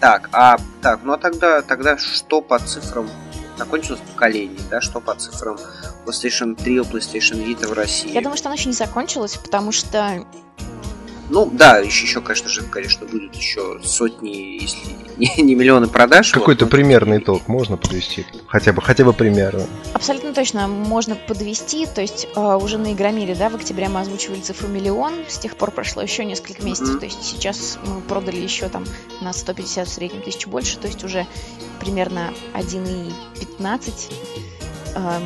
Так, а так, ну а тогда, тогда что по цифрам? Закончилось поколение, да? Что по цифрам PlayStation 3, PlayStation Vita в России? Я думаю, что оно еще не закончилось, потому что ну, да, еще, еще, конечно же, конечно, будут еще сотни, если не, не миллионы продаж. Какой-то вот, примерный итог можно подвести? Хотя бы, хотя бы примерно. Абсолютно точно можно подвести. То есть э, уже на Игромире, да, в октябре мы озвучивали цифру миллион. С тех пор прошло еще несколько месяцев. Mm-hmm. То есть сейчас мы продали еще там на 150 в среднем тысяч больше. То есть уже примерно 1,15 э,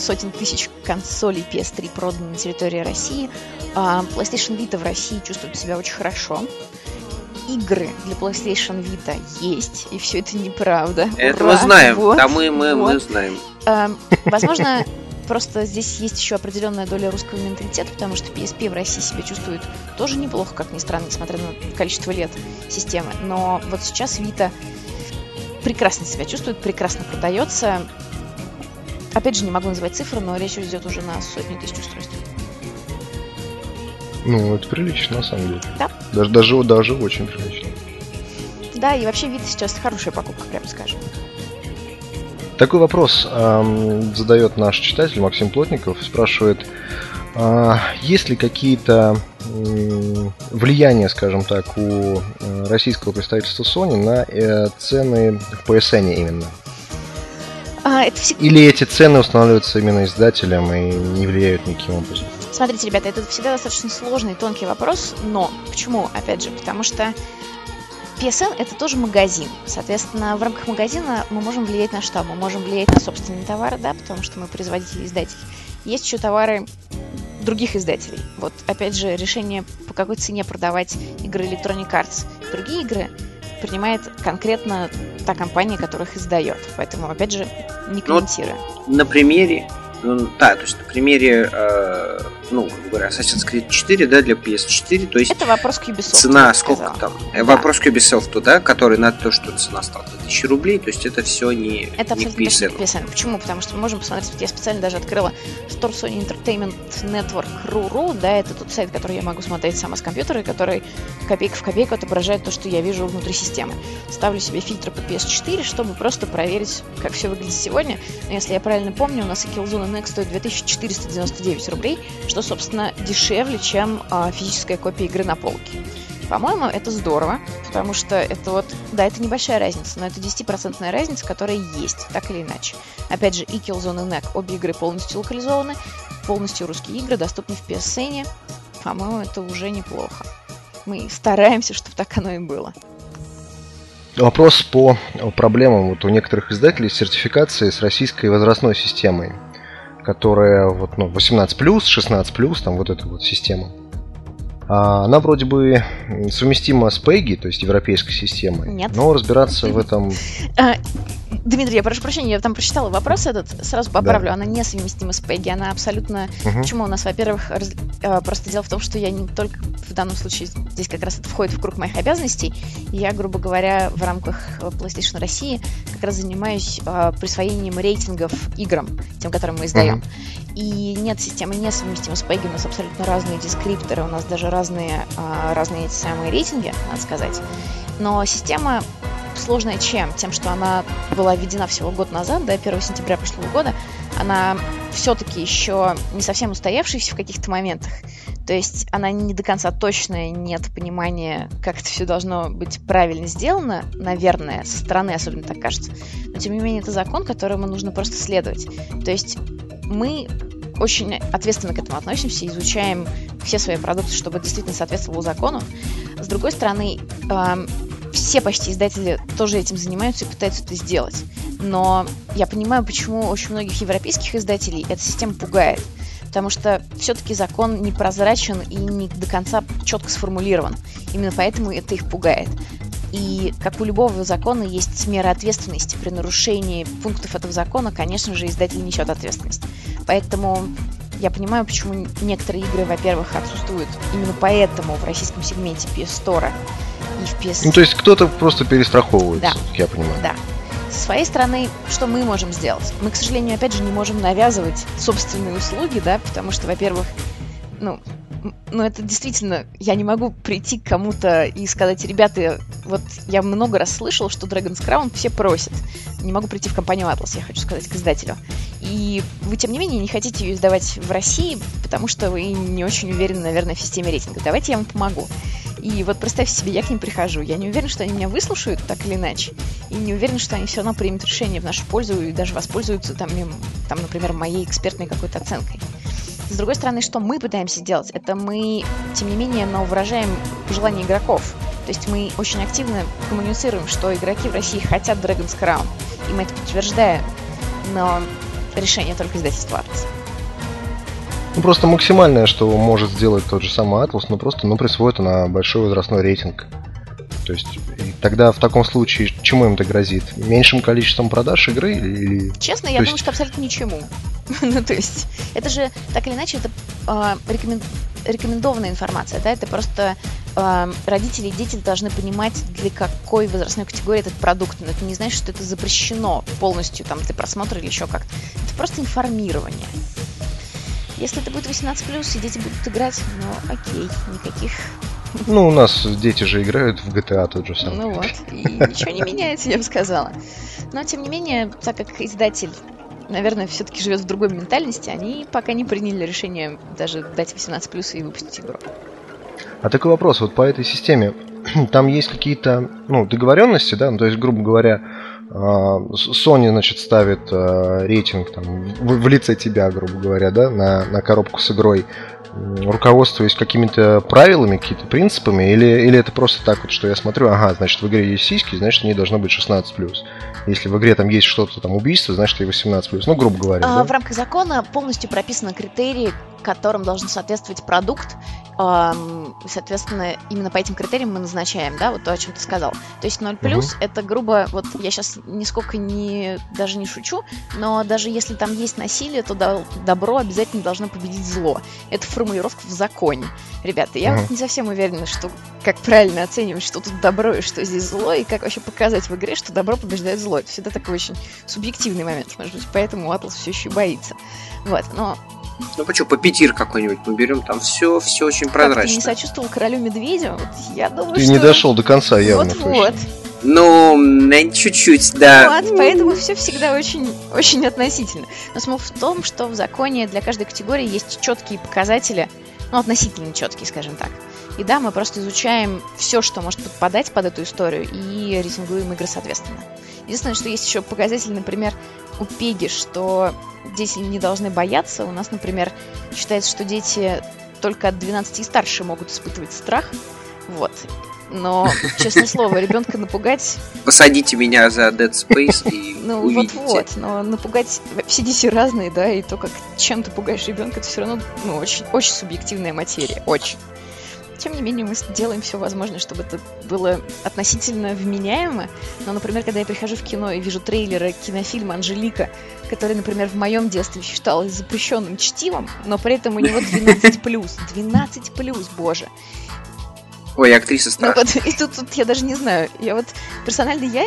сотен тысяч консолей PS3 продано на территории России. А, PlayStation Vita в России чувствует себя очень хорошо. Игры для PlayStation Vita есть, и все это неправда. Это Ура! мы знаем, вот, да мы, мы, вот. мы знаем. А, возможно, просто здесь есть еще определенная доля русского менталитета, потому что PSP в России себя чувствует тоже неплохо, как ни странно, несмотря на количество лет системы. Но вот сейчас Vita прекрасно себя чувствует, прекрасно продается. Опять же, не могу назвать цифры, но речь идет уже на сотни тысяч устройств. Ну, это прилично, на самом деле. Да. Даже, даже, даже очень прилично. Да, и вообще вид сейчас хорошая покупка, прям скажем. Такой вопрос эм, задает наш читатель Максим Плотников. Спрашивает, э, есть ли какие-то э, влияния, скажем так, у э, российского представительства Sony на э, цены в PSN именно? А, это всегда... Или эти цены устанавливаются именно издателем и не влияют никаким образом? Смотрите, ребята, это всегда достаточно сложный, тонкий вопрос, но почему, опять же, потому что PSN это тоже магазин. Соответственно, в рамках магазина мы можем влиять на что? Мы можем влиять на собственные товары, да, потому что мы производитель издатель. Есть еще товары других издателей. Вот, опять же, решение, по какой цене продавать игры Electronic Arts. Другие игры принимает конкретно та компания, которая их издает. Поэтому, опять же, не комментирую. Вот на примере ну, да, то есть на примере, э, ну, как говоря, Assassin's Creed 4, да, для PS4, то есть... Это вопрос к Ubisoft. Цена сколько там? Э, да. Вопрос к Ubisoft, да, который на то, что цена стала 2000 рублей, то есть это все не, это не абсолютно PSN. PSN. Почему? Потому что мы можем посмотреть, я специально даже открыла Store Sony Entertainment Network RURU, да, это тот сайт, который я могу смотреть сама с компьютера, который копейка в копейку отображает то, что я вижу внутри системы. Ставлю себе фильтры по PS4, чтобы просто проверить, как все выглядит сегодня. Но если я правильно помню, у нас и Killzone Next стоит 2499 рублей, что, собственно, дешевле, чем а, физическая копия игры на полке. По-моему, это здорово, потому что это вот, да, это небольшая разница, но это 10% разница, которая есть, так или иначе. Опять же, и Killzone и NEC, обе игры полностью локализованы, полностью русские игры, доступны в PSN. По-моему, это уже неплохо. Мы стараемся, чтобы так оно и было. Вопрос по проблемам вот у некоторых издателей с сертификацией с российской возрастной системой которая вот, ну, 18+, 16+, там вот эта вот система. А, она вроде бы совместима с PEGI, то есть европейской системой. Нет. Но разбираться в этом... А, Дмитрий, я прошу прощения, я там прочитала вопрос этот, сразу поправлю, да. она несовместима с PEGI, она абсолютно... Угу. Почему у нас, во-первых, раз... А, просто дело в том, что я не только в данном случае, здесь как раз это входит в круг моих обязанностей, я, грубо говоря, в рамках PlayStation России как раз занимаюсь присвоением рейтингов играм, тем, которые мы издаем. Угу. И нет, система несовместима с PEGI, у нас абсолютно разные дескрипторы, у нас даже разные, а, разные эти самые рейтинги, надо сказать. Но система сложная чем? Тем, что она была введена всего год назад, до 1 сентября прошлого года, она все-таки еще не совсем устоявшаяся в каких-то моментах. То есть она не до конца точная, нет понимания, как это все должно быть правильно сделано, наверное, со стороны особенно так кажется. Но тем не менее это закон, которому нужно просто следовать. То есть мы очень ответственно к этому относимся, изучаем все свои продукты, чтобы действительно соответствовало закону. С другой стороны, э, все почти издатели тоже этим занимаются и пытаются это сделать. Но я понимаю, почему очень многих европейских издателей эта система пугает. Потому что все-таки закон непрозрачен и не до конца четко сформулирован. Именно поэтому это их пугает. И как у любого закона есть мера ответственности. При нарушении пунктов этого закона, конечно же, издатель несет ответственность. Поэтому я понимаю, почему некоторые игры, во-первых, отсутствуют именно поэтому в российском сегменте PS Store и в PS... Ну, то есть кто-то просто перестраховывается, да. я понимаю. Да. Со своей стороны, что мы можем сделать? Мы, к сожалению, опять же, не можем навязывать собственные услуги, да, потому что, во-первых, ну, ну, это действительно, я не могу прийти к кому-то и сказать, ребята, вот я много раз слышал, что Dragon's Crown все просят. Не могу прийти в компанию Atlas, я хочу сказать, к издателю. И вы, тем не менее, не хотите ее издавать в России, потому что вы не очень уверены, наверное, в системе рейтинга. Давайте я вам помогу. И вот представьте себе, я к ним прихожу. Я не уверен, что они меня выслушают так или иначе. И не уверен, что они все равно примут решение в нашу пользу и даже воспользуются там, там например, моей экспертной какой-то оценкой. С другой стороны, что мы пытаемся сделать? Это мы, тем не менее, но выражаем желание игроков. То есть мы очень активно коммуницируем, что игроки в России хотят Dragon's Crown. И мы это подтверждаем. Но решение только издательства Atlas. Ну, просто максимальное, что может сделать тот же самый Atlas, ну, просто ну, присвоит она большой возрастной рейтинг. То есть, тогда в таком случае чему им это грозит? Меньшим количеством продаж игры или... Честно, я есть... думаю, что абсолютно ничему. ну, то есть, это же, так или иначе, это э, рекомен... рекомендованная информация, да, это просто э, родители и дети должны понимать, для какой возрастной категории этот продукт. Но это не значит, что это запрещено полностью, там, для просмотра или еще как-то. Это просто информирование. Если это будет 18+, и дети будут играть, ну, окей, никаких ну, у нас дети же играют в GTA тот же самый. Ну вот, и ничего не меняется, я бы сказала. Но, тем не менее, так как издатель наверное, все-таки живет в другой ментальности, они пока не приняли решение даже дать 18 плюс и выпустить игру. А такой вопрос, вот по этой системе, там есть какие-то ну, договоренности, да, ну, то есть, грубо говоря, а, Sony, значит, ставит а, рейтинг там, в, в лице тебя, грубо говоря, да, на, на коробку с игрой руководствуясь какими-то правилами, какими-то принципами, или, или это просто так вот, что я смотрю, ага, значит, в игре есть сиськи, значит, не должно быть 16+. Если в игре там есть что-то, там, убийство, значит, и 18+. Ну, грубо говоря. А, да? В рамках закона полностью прописаны критерии, которым должен соответствовать продукт, соответственно, именно по этим критериям мы назначаем, да, вот то, о чем ты сказал. То есть 0 плюс угу. это грубо, вот я сейчас нисколько не, даже не шучу, но даже если там есть насилие, то добро обязательно должно победить зло. Это формулировка в законе. Ребята, я угу. вот не совсем уверена, что как правильно оценивать, что тут добро и что здесь зло, и как вообще показать в игре, что добро побеждает зло. Это всегда такой очень субъективный момент, может быть, поэтому Атлас все еще боится. Вот, но ну почему, по пятир какой-нибудь мы берем, там все, все очень прозрачно. Как ты не сочувствовал королю медведю? Вот я думаю, ты что... не дошел до конца явно. Вот-вот. Ну, чуть-чуть, да. Вот, поэтому все всегда очень, очень относительно. Но смысл в том, что в законе для каждой категории есть четкие показатели, ну, относительно четкие, скажем так. И да, мы просто изучаем все, что может подпадать под эту историю, и рейтингуем игры соответственно. Единственное, что есть еще показатель, например, у Пеги, что дети не должны бояться. У нас, например, считается, что дети только от 12 и старше могут испытывать страх. Вот. Но, честное слово, ребенка напугать... Посадите меня за Dead Space и Ну, вот-вот, но напугать... Все дети разные, да, и то, как чем ты пугаешь ребенка, это все равно, ну, очень, очень субъективная материя, очень. Тем не менее, мы делаем все возможное, чтобы это было относительно вменяемо. Но, например, когда я прихожу в кино и вижу трейлеры кинофильма «Анжелика», который, например, в моем детстве считалось запрещенным чтивом, но при этом у него 12+. 12+, боже. Ой, актриса. Ну, вот, и тут, тут я даже не знаю. Я вот персонально я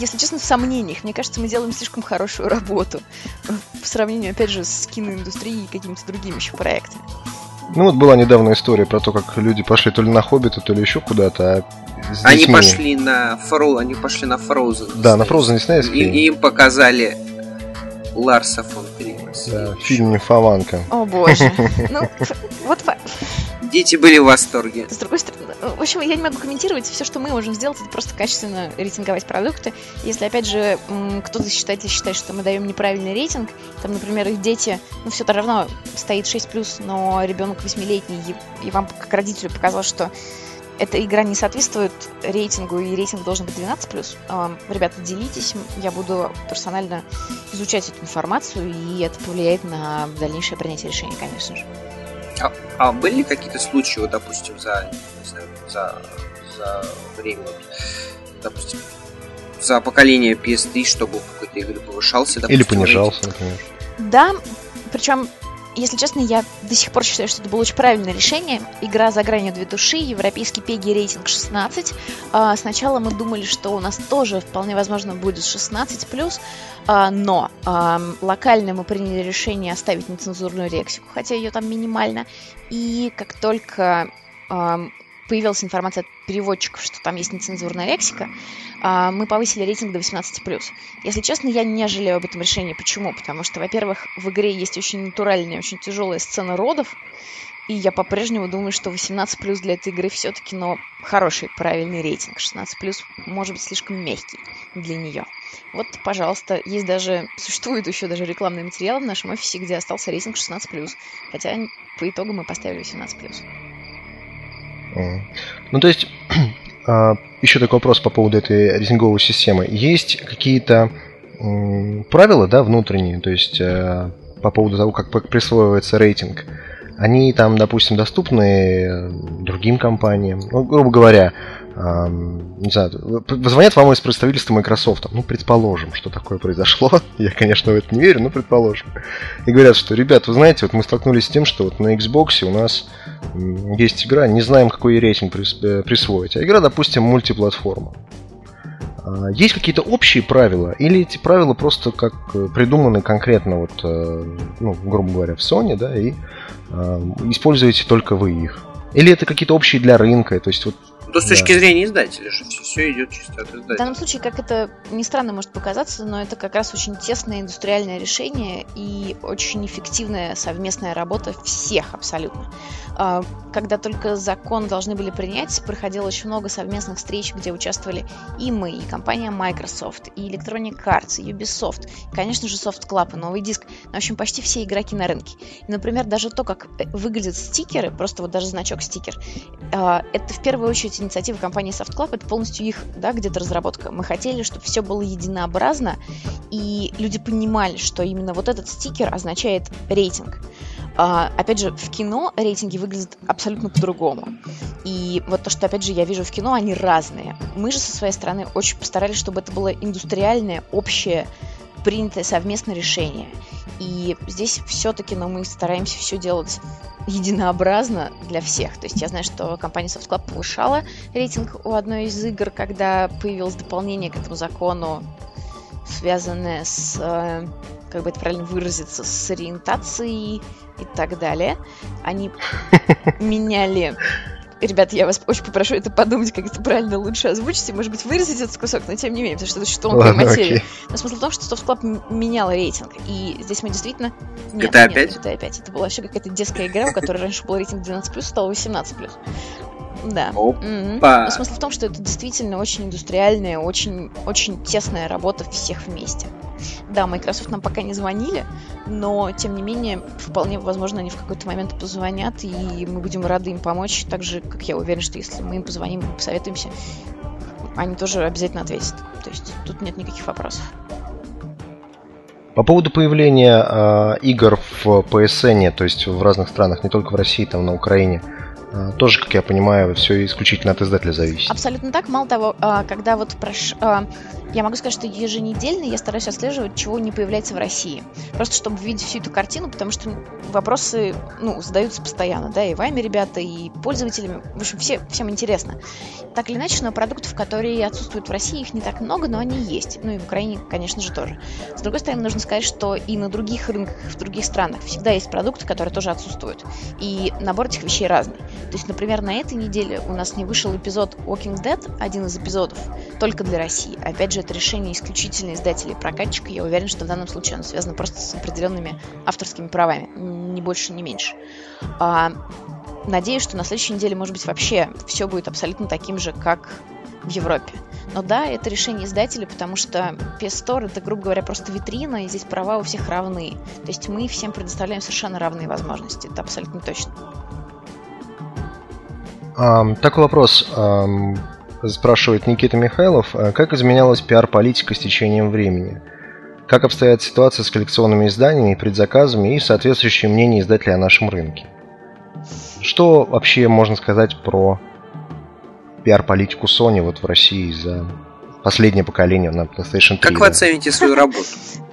если честно, в сомнениях. Мне кажется, мы делаем слишком хорошую работу по сравнению, опять же, с киноиндустрией и какими-то другими еще проектами. Ну вот была недавно история про то, как люди пошли то ли на Хоббита, то ли еще куда-то. А они пошли на Фроу, они пошли на Фроузен. Да, на Фроузен не сняли и, и им показали Ларса фон Тримаса. Да, фильм «Нимфоманка». О боже. Ну, вот Дети были в восторге. С другой стороны, в общем, я не могу комментировать. Все, что мы можем сделать, это просто качественно рейтинговать продукты. Если, опять же, кто-то считает и считает, что мы даем неправильный рейтинг, там, например, их дети, ну, все равно стоит 6+, но ребенок 8-летний, и вам, как родителю, показалось, что эта игра не соответствует рейтингу, и рейтинг должен быть 12+. Ребята, делитесь, я буду персонально изучать эту информацию, и это повлияет на дальнейшее принятие решения, конечно же. А, а были какие-то случаи, вот, допустим, за, не знаю, за, за время, вот, допустим, за поколение PS3, чтобы какой-то игры повышался, допустим, Или понижался, например. Да, причем если честно, я до сих пор считаю, что это было очень правильное решение. Игра «За гранью две души», европейский PEGI рейтинг 16. А, сначала мы думали, что у нас тоже вполне возможно будет 16+, а, но а, локально мы приняли решение оставить нецензурную лексику, хотя ее там минимально. И как только появилась информация от переводчиков, что там есть нецензурная лексика, а, мы повысили рейтинг до 18+. Если честно, я не жалею об этом решении. Почему? Потому что, во-первых, в игре есть очень натуральная, очень тяжелая сцена родов, и я по-прежнему думаю, что 18 плюс для этой игры все-таки, но хороший, правильный рейтинг. 16 плюс может быть слишком мягкий для нее. Вот, пожалуйста, есть даже, существует еще даже рекламный материал в нашем офисе, где остался рейтинг 16 плюс. Хотя по итогу мы поставили 18 плюс. Ну, то есть, а, еще такой вопрос по поводу этой рейтинговой системы. Есть какие-то правила, да, внутренние, то есть э, по поводу того, как присваивается рейтинг, они там, допустим, доступны э, другим компаниям. Ну, грубо говоря, не знаю, позвонят вам из представительства Microsoft, ну, предположим, что такое произошло, я, конечно, в это не верю, но предположим, и говорят, что, ребят, вы знаете, вот мы столкнулись с тем, что вот на Xbox у нас есть игра, не знаем, какой рейтинг э, присвоить, а игра, допустим, мультиплатформа. А, есть какие-то общие правила, или эти правила просто как э, придуманы конкретно, вот, э, ну, грубо говоря, в Sony, да, и используете только вы их? Или это какие-то общие для рынка, то есть вот то с точки да. зрения издателя же все, все идет чисто от издателя. В данном случае, как это не странно может показаться, но это как раз очень тесное индустриальное решение и очень эффективная совместная работа всех абсолютно. А, когда только закон должны были принять, проходило очень много совместных встреч, где участвовали и мы, и компания Microsoft, и Electronic Arts, и Ubisoft, и, конечно же, Soft Club, и Новый Диск, ну, в общем, почти все игроки на рынке. И, например, даже то, как э, выглядят стикеры, просто вот даже значок стикер, а, это в первую очередь инициатива компании Soft Club, это полностью их, да, где-то разработка. Мы хотели, чтобы все было единообразно, и люди понимали, что именно вот этот стикер означает рейтинг. А, опять же, в кино рейтинги выглядят абсолютно по-другому. И вот то, что, опять же, я вижу в кино, они разные. Мы же со своей стороны очень постарались, чтобы это было индустриальное, общее, принятое совместное решение. И здесь все-таки, но ну, мы стараемся все делать единообразно для всех. То есть я знаю, что компания Soft Club повышала рейтинг у одной из игр, когда появилось дополнение к этому закону, связанное с, э, как бы это правильно выразиться, с ориентацией и так далее. Они меняли Ребята, я вас очень попрошу это подумать, как это правильно лучше озвучить, и, может быть, вырезать этот кусок, но тем не менее, потому что это что тонкая материя. Окей. Но смысл в том, что Soft Club менял рейтинг, и здесь мы действительно... Нет, GTA 5? Нет, GTA 5. Это была вообще какая-то детская игра, у которой раньше был рейтинг 12+, стал 18+. Да. Опа. Mm-hmm. Но смысл в том, что это действительно очень индустриальная, очень, очень тесная работа всех вместе. Да, Microsoft нам пока не звонили, но, тем не менее, вполне возможно, они в какой-то момент позвонят, и мы будем рады им помочь, так же, как я уверен, что если мы им позвоним, посоветуемся, они тоже обязательно ответят. То есть тут нет никаких вопросов. По поводу появления э, игр в PSN, то есть в разных странах, не только в России, там на Украине, э, тоже, как я понимаю, все исключительно от издателя зависит. Абсолютно так. Мало того, э, когда вот прош... Э, я могу сказать, что еженедельно я стараюсь отслеживать, чего не появляется в России. Просто чтобы видеть всю эту картину, потому что вопросы ну, задаются постоянно, да, и вами, ребята, и пользователями. В общем, все, всем интересно. Так или иначе, но продуктов, которые отсутствуют в России, их не так много, но они есть. Ну и в Украине, конечно же, тоже. С другой стороны, нужно сказать, что и на других рынках, в других странах всегда есть продукты, которые тоже отсутствуют. И набор этих вещей разный. То есть, например, на этой неделе у нас не вышел эпизод Walking Dead, один из эпизодов, только для России. Опять же, это решение исключительно издателей и прокатчика. Я уверен, что в данном случае оно связано просто с определенными авторскими правами, ни больше, ни меньше. А, надеюсь, что на следующей неделе, может быть, вообще все будет абсолютно таким же, как в Европе. Но да, это решение издателя, потому что PS это, грубо говоря, просто витрина, и здесь права у всех равны. То есть мы всем предоставляем совершенно равные возможности. Это абсолютно точно. Такой вопрос. Спрашивает Никита Михайлов, «А как изменялась пиар-политика с течением времени? Как обстоят ситуация с коллекционными изданиями, предзаказами и соответствующее мнение издателей о нашем рынке? Что вообще можно сказать про пиар-политику Sony вот в России за последнее поколение на PlayStation 3? Как вы оцените свою работу?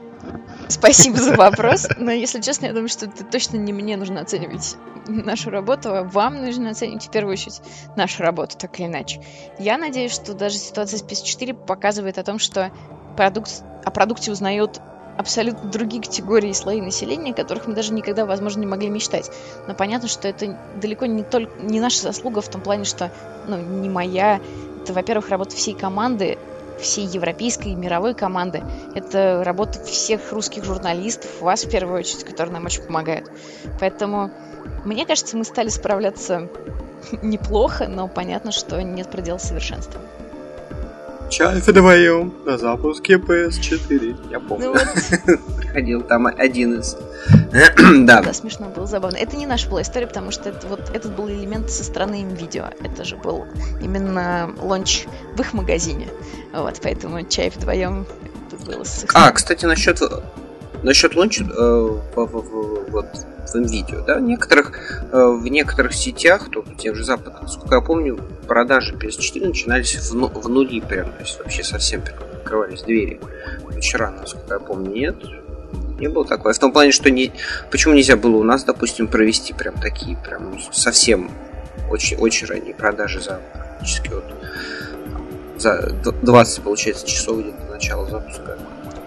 Спасибо за вопрос, но если честно, я думаю, что это точно не мне нужно оценивать нашу работу, а вам нужно оценивать в первую очередь нашу работу, так или иначе. Я надеюсь, что даже ситуация с PS4 показывает о том, что продукт, о продукте узнают абсолютно другие категории и слои населения, которых мы даже никогда, возможно, не могли мечтать. Но понятно, что это далеко не только не наша заслуга в том плане, что, ну, не моя. Это, во-первых, работа всей команды, всей европейской и мировой команды. Это работа всех русских журналистов, вас в первую очередь, которые нам очень помогают. Поэтому, мне кажется, мы стали справляться неплохо, но понятно, что нет предела совершенства. Чай вдвоем на запуске PS4. Я помню. Ну, вот. Приходил там один из. да. Да, смешно было, забавно. Это не наша была история, потому что это, вот этот был элемент со стороны им видео. Это же был именно лонч в их магазине. Вот, поэтому чай вдвоем это было А, кстати, насчет насчет лонча э, вот в видео, да, в некоторых, э, в некоторых сетях, то в тех же западных, насколько я помню, продажи PS4 начинались в, ну, в нули прям, то есть вообще совсем открывались двери. Вчера, насколько я помню, нет, не было такого. В том плане, что не, почему нельзя было у нас, допустим, провести прям такие, прям совсем очень, очень ранние продажи за практически вот за 20, получается, часов где-то начала запуска.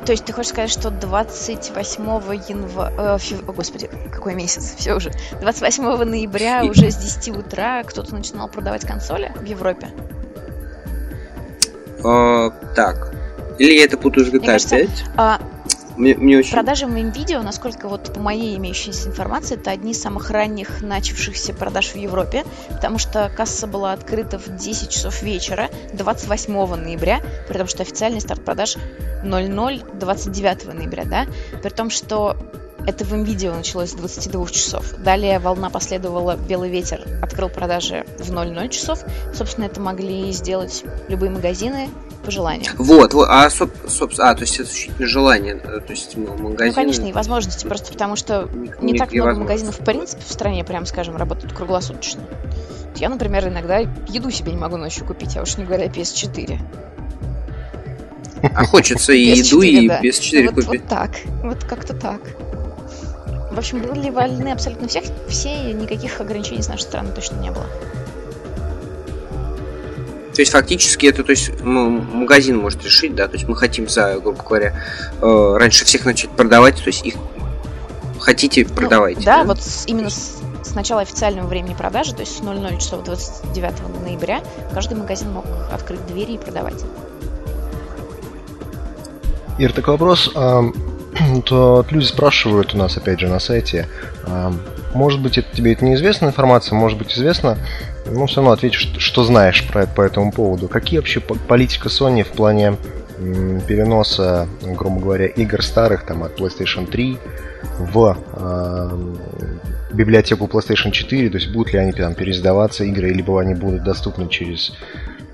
То есть ты хочешь сказать, что 28 января... Э, фев... О, господи, какой месяц? Все уже. 28 ноября уже с 10 утра кто-то начинал продавать консоли в Европе? А, так. Или я это путаю с GTA Мне кажется, 5? А, мне, мне очень... Продажи в видео, насколько вот по моей имеющейся информации, это одни из самых ранних начавшихся продаж в Европе, потому что касса была открыта в 10 часов вечера 28 ноября, при том, что официальный старт продаж 00 29 ноября, да, при том, что это в видео началось с 22 часов. Далее волна последовала, Белый ветер открыл продажи в 00 часов. Собственно, это могли сделать любые магазины, по желанию. Вот, вот а, соб, собственно, а, то есть это желание, э, то есть магазин... Ну, конечно, и возможности, просто потому что не, не так много магазинов, в принципе, в стране, прям скажем, работают круглосуточно. Я, например, иногда еду себе не могу ночью купить, а уж не говоря PS4. А хочется и еду, и PS4 купить. Вот так, вот как-то так. В общем, были вольны абсолютно всех, все, никаких ограничений с нашей стороны точно не было. То есть фактически это, то есть магазин может решить, да, то есть мы хотим за, грубо говоря, э, раньше всех начать продавать, то есть их хотите ну, продавать. Да, да, вот именно с, с начала официального времени продажи, то есть с 00 часов 29 ноября, каждый магазин мог открыть двери и продавать. Ир, такой вопрос. то люди спрашивают у нас, опять же, на сайте, может быть, это, тебе это неизвестная информация, может быть, известно, ну, все равно ответишь, что, что знаешь про это по этому поводу. Какие вообще политика Sony в плане переноса, грубо говоря, игр старых там от PlayStation 3 в э, библиотеку PlayStation 4, то есть будут ли они там переиздаваться игры, либо они будут доступны через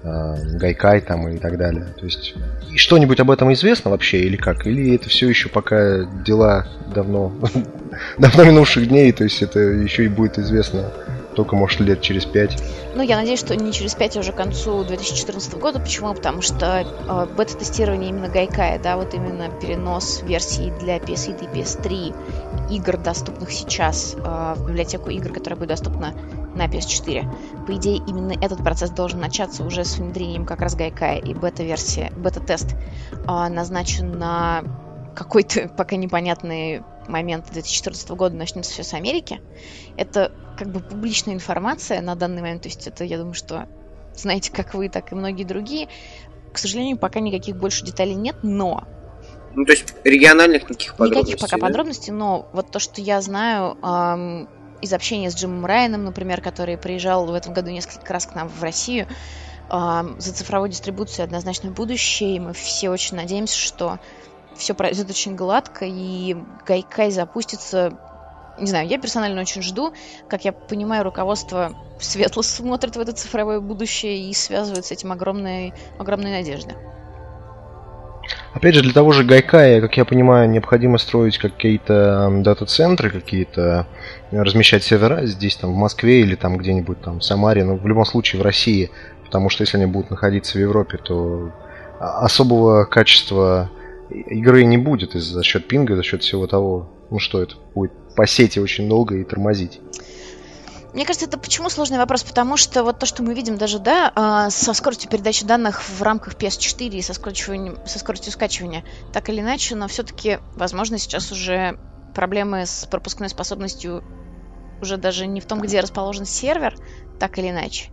Гайкай там и так далее. То есть что-нибудь об этом известно вообще или как? Или это все еще пока дела давно, давно минувших дней, то есть это еще и будет известно только, может, лет через пять. Ну, я надеюсь, что не через пять, а уже к концу 2014 года. Почему? Потому что э, бета-тестирование именно Гайкая, да, вот именно перенос версий для PS и PS3 игр, доступных сейчас э, в библиотеку игр, которая будет доступна на PS4. По идее, именно этот процесс должен начаться уже с внедрением как раз Гайкая и бета-версия, бета-тест э, назначен на какой-то пока непонятный момент 2014 года начнется все с Америки. Это как бы публичная информация на данный момент. То есть это, я думаю, что знаете, как вы, так и многие другие. К сожалению, пока никаких больше деталей нет, но... Ну, то есть региональных никаких подробностей, Никаких пока да? подробностей, но вот то, что я знаю эм, из общения с Джимом Райаном, например, который приезжал в этом году несколько раз к нам в Россию, за цифровой дистрибуцией однозначно будущее, и мы все очень надеемся, что все пройдет очень гладко, и Гайкай запустится не знаю, я персонально очень жду. Как я понимаю, руководство светло смотрит в это цифровое будущее и связывает с этим огромные, огромные надежды. Опять же, для того же Гайкая, как я понимаю, необходимо строить какие-то дата-центры, какие-то размещать сервера здесь, там, в Москве или там где-нибудь там в Самаре, но в любом случае в России, потому что если они будут находиться в Европе, то особого качества игры не будет из-за счет пинга, за счет всего того, ну что это будет по сети очень долго и тормозить. Мне кажется, это почему сложный вопрос? Потому что вот то, что мы видим даже, да, а, со скоростью передачи данных в рамках PS4 и со скоростью, со скоростью скачивания, так или иначе, но все-таки, возможно, сейчас уже проблемы с пропускной способностью уже даже не в том, где расположен сервер, так или иначе.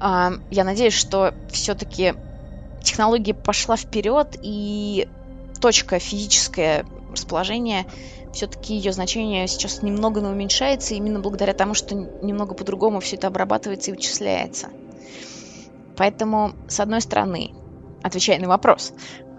А, я надеюсь, что все-таки технология пошла вперед, и точка физическое расположение все-таки ее значение сейчас немного но уменьшается, именно благодаря тому, что немного по-другому все это обрабатывается и вычисляется. Поэтому, с одной стороны, отвечая на вопрос,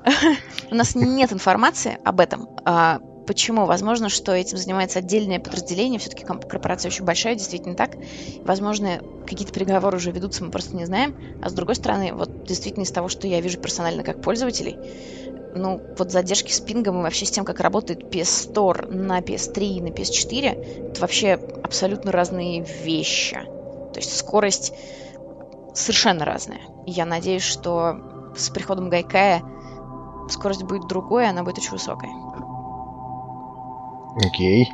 у нас нет информации об этом. А почему? Возможно, что этим занимается отдельное подразделение, все-таки корпорация очень большая, действительно так. Возможно, какие-то переговоры уже ведутся, мы просто не знаем. А с другой стороны, вот действительно из того, что я вижу персонально как пользователей, ну, вот задержки с пингом и вообще с тем, как работает PS Store на PS3 и на PS4, это вообще абсолютно разные вещи. То есть скорость совершенно разная. И я надеюсь, что с приходом Гайкая скорость будет другой, она будет очень высокой. Окей.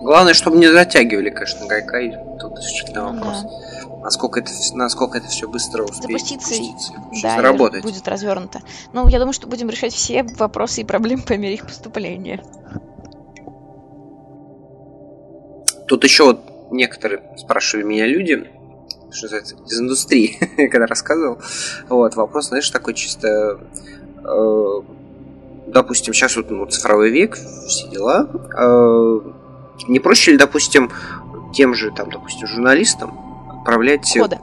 Главное, чтобы не затягивали, конечно, Гайкай. Тут действительно вопрос. Да насколько это, насколько это все быстро успеет запуститься, запуститься да, заработать. будет развернуто. Ну, я думаю, что будем решать все вопросы и проблемы по мере их поступления. Тут еще вот некоторые спрашивали меня люди, что называется, из индустрии, когда рассказывал. Вот, вопрос, знаешь, такой чисто... Э, допустим, сейчас вот ну, цифровой век, все дела. Э, не проще ли, допустим, тем же, там, допустим, журналистам отправлять Коды.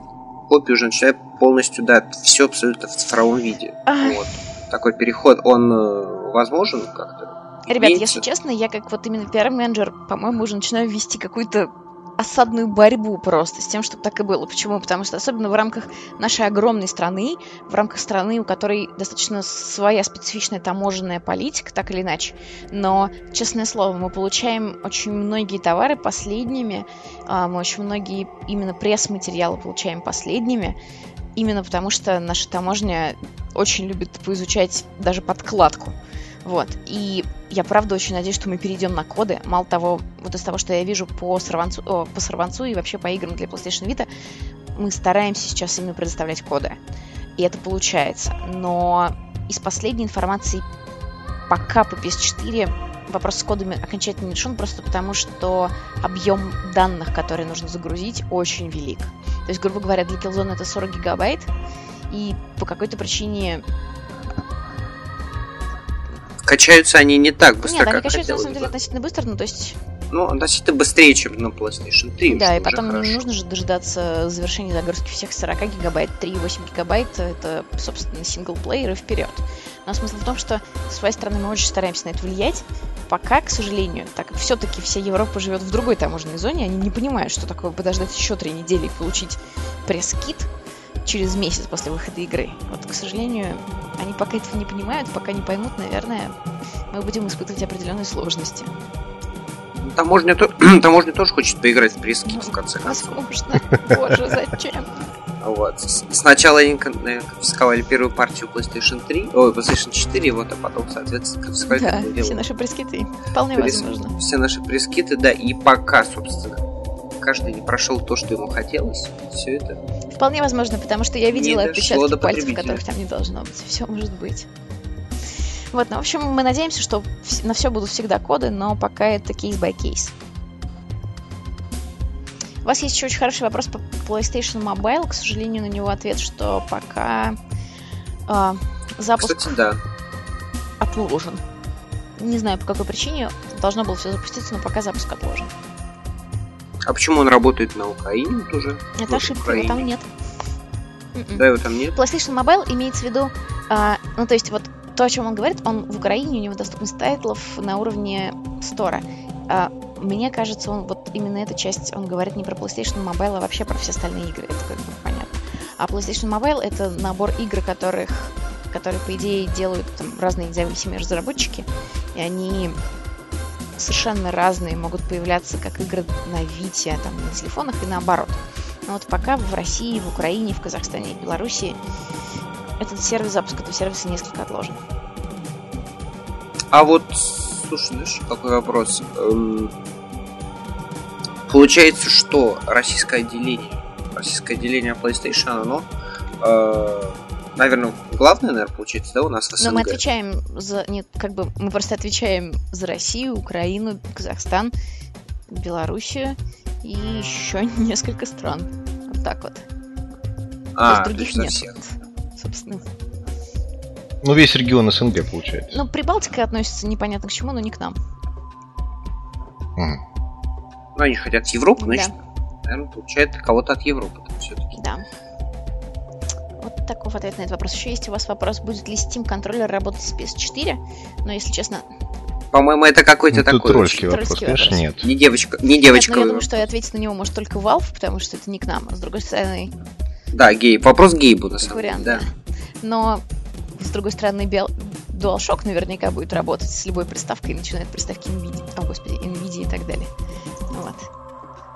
копию уже начинает полностью, да, все абсолютно в цифровом виде. Вот. Такой переход, он э, возможен как-то? Ребят, если честно, я как вот именно пиар-менеджер, по-моему, уже начинаю вести какую-то осадную борьбу просто с тем, чтобы так и было. Почему? Потому что особенно в рамках нашей огромной страны, в рамках страны, у которой достаточно своя специфичная таможенная политика, так или иначе, но, честное слово, мы получаем очень многие товары последними, а, мы очень многие именно пресс-материалы получаем последними, именно потому что наша таможня очень любит поизучать даже подкладку. Вот. И я правда очень надеюсь, что мы перейдем на коды. Мало того, вот из того, что я вижу по сорванцу, о, по сорванцу и вообще по играм для PlayStation Vita, мы стараемся сейчас именно предоставлять коды. И это получается. Но из последней информации пока по PS4 вопрос с кодами окончательно не решен, просто потому что объем данных, которые нужно загрузить, очень велик. То есть, грубо говоря, для Killzone это 40 гигабайт, и по какой-то причине Качаются они не так быстро, Нет, как они качаются на самом деле относительно быстро, ну то есть... Ну, относительно быстрее, чем на PlayStation 3. Да, и потом хорошо. не нужно же дожидаться завершения загрузки всех 40 гигабайт, 3,8 гигабайт, это, собственно, синглплеер и вперед. Но смысл в том, что с своей стороны мы очень стараемся на это влиять. Пока, к сожалению, так как все-таки вся Европа живет в другой таможенной зоне, они не понимают, что такое подождать еще три недели и получить пресс-кит, через месяц после выхода игры. Вот, к сожалению, они пока этого не понимают, пока не поймут, наверное, мы будем испытывать определенные сложности. Таможня, то... Таможня тоже хочет поиграть в приски, в конце концов. Возможно. Боже, зачем? Вот. Сначала они конфисковали первую партию PlayStation 3, ой, PlayStation 4, вот, а потом, соответственно, конфисковали Да, все наши прескиты. Вполне Прес... возможно. Все наши прескиты, да, и пока, собственно, каждый не прошел то, что ему хотелось, все это... Вполне возможно, потому что я видела отпечатки пальцев, которых там не должно быть. Все может быть. Вот, ну, в общем, мы надеемся, что на все будут всегда коды, но пока это кейс-by кейс. У вас есть еще очень хороший вопрос по PlayStation Mobile. К сожалению, на него ответ, что пока э, запуск Кстати, да. отложен. Не знаю, по какой причине. Должно было все запуститься, но пока запуск отложен. А почему он работает на Украине тоже? Это ошибка, его там нет. М-м. Да, его там нет. PlayStation Mobile имеется в виду, а, ну то есть вот то, о чем он говорит, он в Украине, у него доступность тайтлов на уровне стора. А, мне кажется, он вот именно эта часть, он говорит не про PlayStation Mobile, а вообще про все остальные игры, это как бы понятно. А PlayStation Mobile это набор игр, которых, которые, по идее, делают там, разные независимые разработчики, и они совершенно разные могут появляться как игры на Вите, там, на телефонах и наоборот. Но вот пока в России, в Украине, в Казахстане и Беларуси этот сервис, запуск этого сервиса несколько отложен. А вот, слушай, знаешь, какой вопрос? Эм, получается, что российское отделение, российское отделение PlayStation, оно, э, наверное, главное, наверное, получается, да, у нас СНГ? Но мы отвечаем за, нет, как бы, мы просто отвечаем за Россию, Украину, Казахстан, Белоруссию и еще несколько стран. Вот так вот. а, то есть других нет. всех. Собственно. Ну, весь регион СНГ получается. Ну, Прибалтика относится непонятно к чему, но не к нам. Ну, они хотят Европу, Да. значит, наверное, получает кого-то от Европы все-таки. Да. Вот такой ответ на этот вопрос. Еще есть у вас вопрос, будет ли Steam контроллер работать с PS4? Но, если честно, По-моему, это какой-то Ну, такой. тролльский вопрос, конечно, вопрос. нет. Не девочка, не Нет, девочка. ну, я думаю, что ответить на него может только Valve, потому что это не к нам. А с другой стороны, Да, гей. Вопрос гейбу, на самом деле. да. Но, с другой стороны, Бел- DualShock наверняка будет работать с любой приставкой, начиная от приставки NVIDIA, о, господи, NVIDIA и так далее. Вот.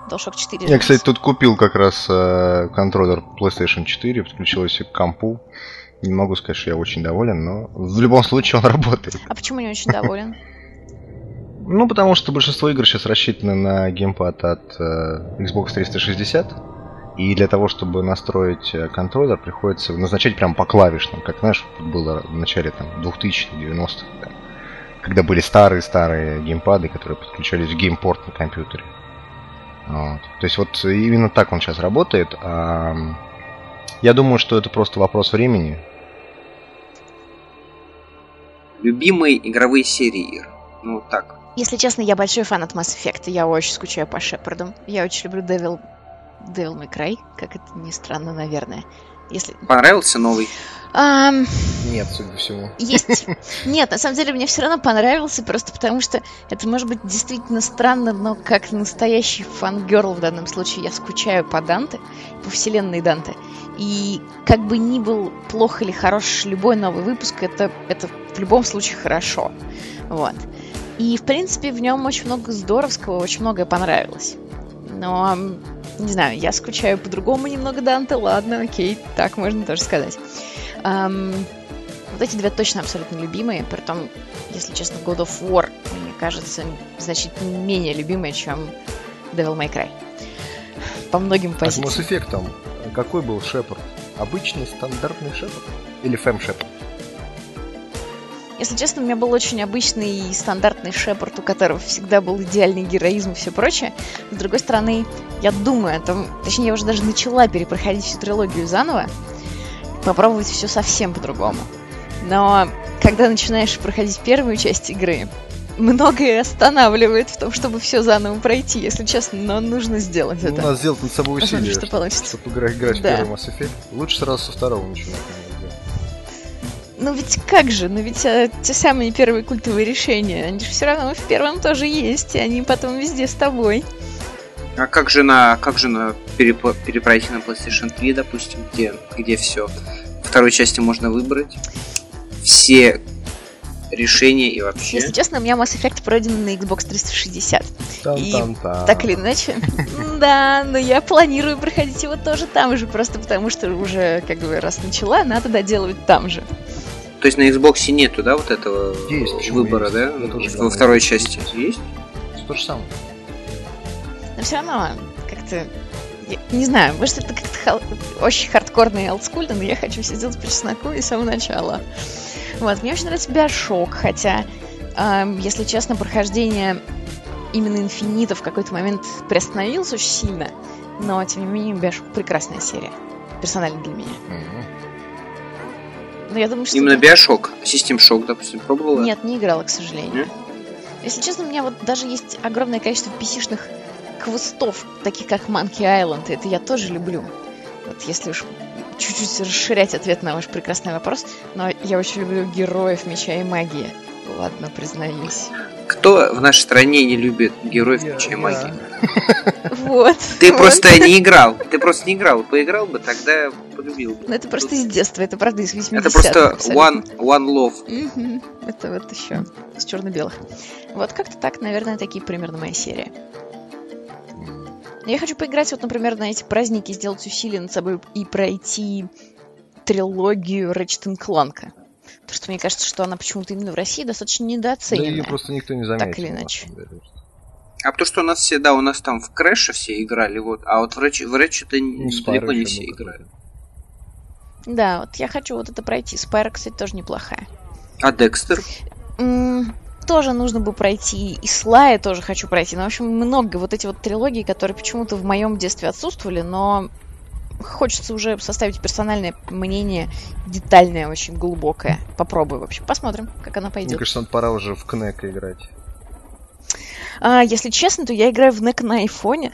DualShock 4. Я, кстати, тут купил как раз э, контроллер PlayStation 4, подключил его себе к компу. Не могу сказать, что я очень доволен, но в любом случае он работает. А почему не очень доволен? Ну, потому что большинство игр сейчас рассчитаны на геймпад от э, Xbox 360. И для того, чтобы настроить э, контроллер, приходится назначать прям по клавишным, как, знаешь, было в начале там 2000-х, 90-х, да, когда были старые-старые геймпады, которые подключались в геймпорт на компьютере. Вот. То есть вот именно так он сейчас работает. А, я думаю, что это просто вопрос времени. Любимые игровые серии. Ир? Ну, вот так. Если честно, я большой фан от Mass Effect, я очень скучаю по Шепарду. Я очень люблю Devil, Devil May Cry, как это ни странно, наверное. Если... Понравился новый? Ам, Нет, судя по всему. Есть. Нет, на самом деле мне все равно понравился, просто потому что это может быть действительно странно, но как настоящий фангерл в данном случае я скучаю по Данте, по вселенной Данте. И как бы ни был плох или хорош любой новый выпуск, это, это в любом случае хорошо. Вот. И, в принципе, в нем очень много здоровского, очень многое понравилось. Но, м, не знаю, я скучаю по-другому немного Данте, ладно, окей, так можно тоже сказать. Ам, вот эти две точно абсолютно любимые, при том, если честно, God of War, мне кажется, значительно менее любимые, чем Devil May Cry. По многим А с позициям. Mass Effect какой был Шепард? Обычный стандартный Шепард? Или Фэм Шепард? Если честно, у меня был очень обычный и стандартный Шепард, у которого всегда был идеальный героизм и все прочее. С другой стороны, я думаю о том, точнее, я уже даже начала перепроходить всю трилогию заново, попробовать все совсем по-другому. Но когда начинаешь проходить первую часть игры, многое останавливает в том, чтобы все заново пройти, если честно, но нужно сделать Ну, это. надо сделать над собой Посмотрим, усилие, что получится. чтобы играть, играть Да. в первый Mass Effect. Лучше сразу со второго начинать. Ну ведь как же, ну ведь э, те самые первые культовые решения, они же все равно в первом тоже есть, и они потом везде с тобой. А как же на, как же на перепо- перепройти на PlayStation 3, допустим, где, где все? Второй части можно выбрать. Все решения и вообще. Если честно, у меня Mass Effect пройден на Xbox 360. И Там-там-там. Так или иначе. Да, но я планирую проходить его тоже там же, просто потому что уже, как бы, раз начала, надо доделывать там же. То есть на Xbox нету, да, вот этого Есть, выбора, есть? да? Тоже Во второй есть. части есть? То же самое. Но все равно, как-то... я Не знаю, может, это как-то хал- очень хардкорно и олдскульно, но я хочу все сделать по чесноку и с самого начала. Вот, мне очень нравится Биошок, хотя, ам, если честно, прохождение именно Инфинита в какой-то момент приостановилось очень сильно, но, тем не менее, Биошок прекрасная серия. Персонально для меня. Но я думаю, что... Именно Bioshock. System Shock, допустим, пробовала? Нет, не играла, к сожалению. Нет? Если честно, у меня вот даже есть огромное количество pc квестов, таких как Monkey Island, и это я тоже люблю. Вот если уж чуть-чуть расширять ответ на ваш прекрасный вопрос, но я очень люблю героев меча и магии. Ладно, признаюсь. Кто в нашей стране не любит героев Я- меча и магии? Вот. Ты просто не играл. Ты просто не играл. Поиграл бы, тогда полюбил бы. Ну, это просто из детства, это правда из 80-х. Это просто one, one love. Это вот еще из черно-белых. Вот как-то так, наверное, такие примерно моя серия. Я хочу поиграть, вот, например, на эти праздники, сделать усилия над собой и пройти трилогию Ratchet Clank. Потому что мне кажется, что она почему-то именно в России достаточно недооценена. Да ее просто никто не заметил. Так или иначе. А потому что у нас все, да, у нас там в Крэше все играли, вот, а вот в Ratchet, в Ratchet ну, далеко не все играли. Да, вот я хочу вот это пройти. Спайра, кстати, тоже неплохая. А Декстер? Тоже нужно бы пройти. И Слая тоже хочу пройти. Ну, в общем, много вот эти вот трилогии, которые почему-то в моем детстве отсутствовали, но хочется уже составить персональное мнение, детальное, очень глубокое. Попробую, в общем. Посмотрим, как она пойдет. Мне кажется, пора уже в КНЕК играть. А, если честно, то я играю в НЕК на айфоне.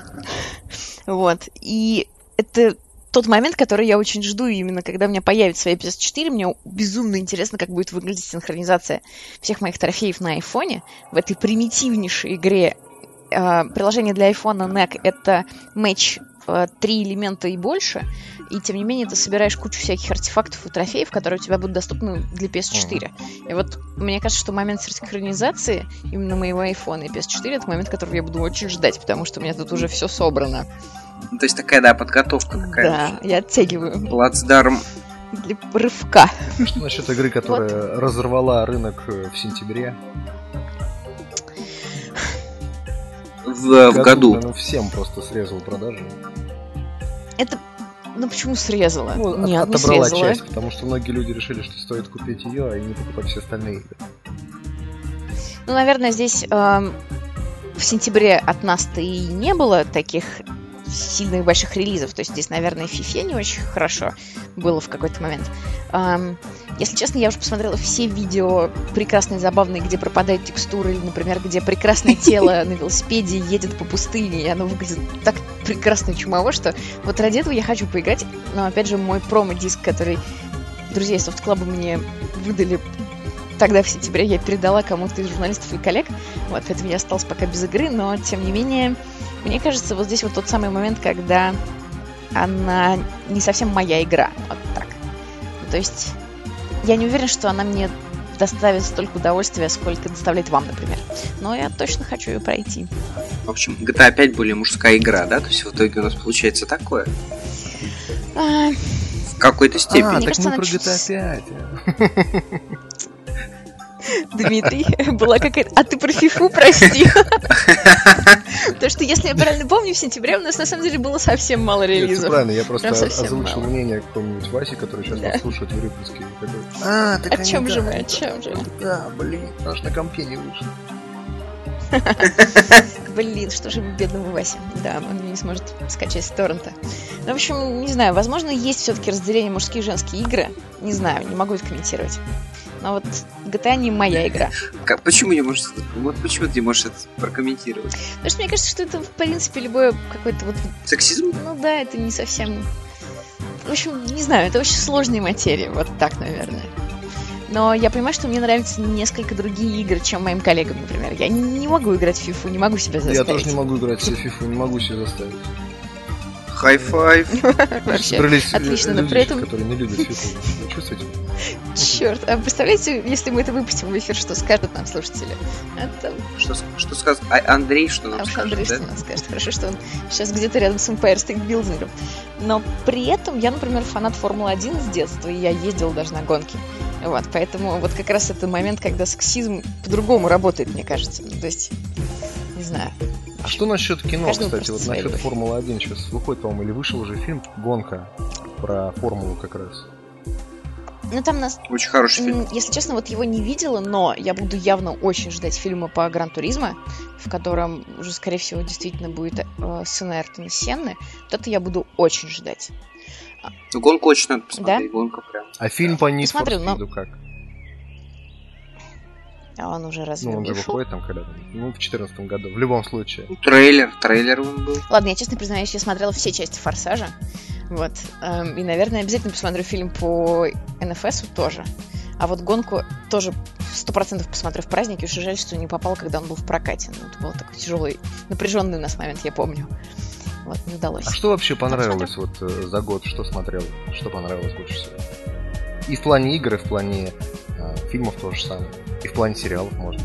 вот. И это тот момент, который я очень жду, именно когда у меня появится своя PS4, мне безумно интересно, как будет выглядеть синхронизация всех моих трофеев на айфоне в этой примитивнейшей игре. Э, приложение для айфона NEC — это матч э, три элемента и больше, и тем не менее ты собираешь кучу всяких артефактов и трофеев, которые у тебя будут доступны для PS4. И вот мне кажется, что момент синхронизации именно моего айфона и PS4 — это момент, который я буду очень ждать, потому что у меня тут уже все собрано. Ну, то есть такая, да, подготовка какая-то. Да, я оттягиваю. Плацдарм. Для рывка. Что насчет игры, которая вот. разорвала рынок э, в сентябре? В, в году. Ну, всем просто срезал продажи. Это ну почему срезала? Ну, Нет, от, отобрала не срезала. часть, потому что многие люди решили, что стоит купить ее, а не покупать все остальные игры. Ну, наверное, здесь э, в сентябре от нас-то и не было таких сильных больших релизов. То есть здесь, наверное, FIFA не очень хорошо было в какой-то момент. Um, если честно, я уже посмотрела все видео прекрасные, забавные, где пропадают текстуры, или, например, где прекрасное тело на велосипеде едет по пустыне, и оно выглядит так прекрасно чумово, что вот ради этого я хочу поиграть. Но, опять же, мой промо-диск, который друзья из софт-клаба мне выдали тогда в сентябре я передала кому-то из журналистов и коллег, вот, поэтому я осталась пока без игры, но, тем не менее, мне кажется, вот здесь вот тот самый момент, когда она не совсем моя игра, вот так. То есть я не уверена, что она мне доставит столько удовольствия, сколько доставляет вам, например. Но я точно хочу ее пройти. В общем, GTA 5 более мужская игра, да? То есть в итоге у нас получается такое? А... В какой-то степени. А, так кажется, мы про GTA 5. Дмитрий, была какая-то... А ты про фифу, прости. Потому что, если я правильно помню, в сентябре у нас на самом деле было совсем мало релизов. правильно, я просто озвучил мнение какого-нибудь Васи, который сейчас нас слушает в выпуске. А, так О чем же мы, о чем же? Да, блин, аж на компе не вышел. Блин, что же бедного Вася. Да, он не сможет скачать с торрента. Ну, в общем, не знаю, возможно, есть все-таки разделение мужские и женские игры. Не знаю, не могу это комментировать. Но вот GTA не моя игра. Как, почему не можешь... Вот почему ты не можешь это прокомментировать? Потому что мне кажется, что это, в принципе, любое какой-то вот... Сексизм? Ну да, это не совсем... В общем, не знаю, это очень сложная материя, вот так, наверное. Но я понимаю, что мне нравятся несколько другие игры, чем моим коллегам, например. Я не, не могу играть в FIFA, не могу себя заставить. Я тоже не могу играть в FIFA, не могу себя заставить. High five. Вообще, отлично, но при этом... которые не любят. Вы чувствуете? Черт, а представляете, если мы это выпустим в эфир, что скажут нам слушатели? Это... Что, что скажет а Андрей, что нам а скажет? Андрей, да? что нам скажет. Хорошо, что он сейчас где-то рядом с Empire State Building. Но при этом я, например, фанат Формулы-1 с детства, и я ездил даже на гонки. Вот, поэтому вот как раз это момент, когда сексизм по-другому работает, мне кажется. То есть, не знаю. А что насчет кино, Каждому кстати, вот насчет Формулы-1 сейчас выходит, по-моему, или вышел уже фильм «Гонка» про формулу как раз. Ну там нас... Очень хороший фильм. Если честно, вот его не видела, но я буду явно очень ждать фильма по Гран Туризма, в котором уже, скорее всего, действительно будет э, сын Эртона Сенны. Вот это я буду очень ждать. Ну, гонку очень надо посмотреть, да? гонка прям. А фильм по for Speed но... как? А он уже разве Ну, он же выходит там когда-то. Ну, в четырнадцатом году, в любом случае. Ну, трейлер, трейлер он был. Ладно, я честно признаюсь, я смотрела все части Форсажа. Вот. Эм, и, наверное, обязательно посмотрю фильм по НФС тоже. А вот гонку тоже сто процентов посмотрю в празднике. Уж жаль, что не попал, когда он был в прокате. Ну, это был такой тяжелый, напряженный у нас момент, я помню. Вот, не удалось. А что вообще понравилось вот э, за год? Что смотрел? Что понравилось больше всего? И в плане игр, и в плане э, фильмов то же самое. И в плане сериалов, можно.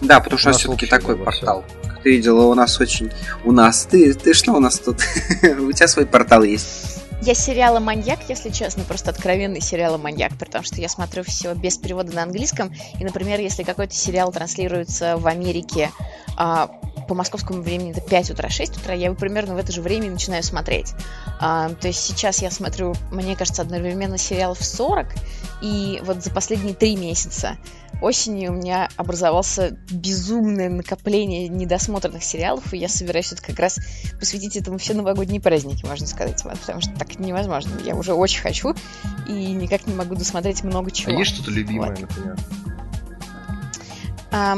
Да, потому что у нас все-таки такой портал. Как ты видела, у нас очень... У нас... Ты, ты что у нас тут? у тебя свой портал есть. Я сериала маньяк, если честно, просто откровенный сериала маньяк, потому что я смотрю все без перевода на английском. И, например, если какой-то сериал транслируется в Америке а, по московскому времени это 5 утра, 6 утра, я его примерно в это же время начинаю смотреть. А, то есть сейчас я смотрю, мне кажется, одновременно сериалов 40, и вот за последние три месяца осенью у меня образовался безумное накопление недосмотренных сериалов, и я собираюсь вот как раз посвятить этому все новогодние праздники, можно сказать, вот, потому что так невозможно. Я уже очень хочу и никак не могу досмотреть много чего. А есть что-то любимое, вот. например? А,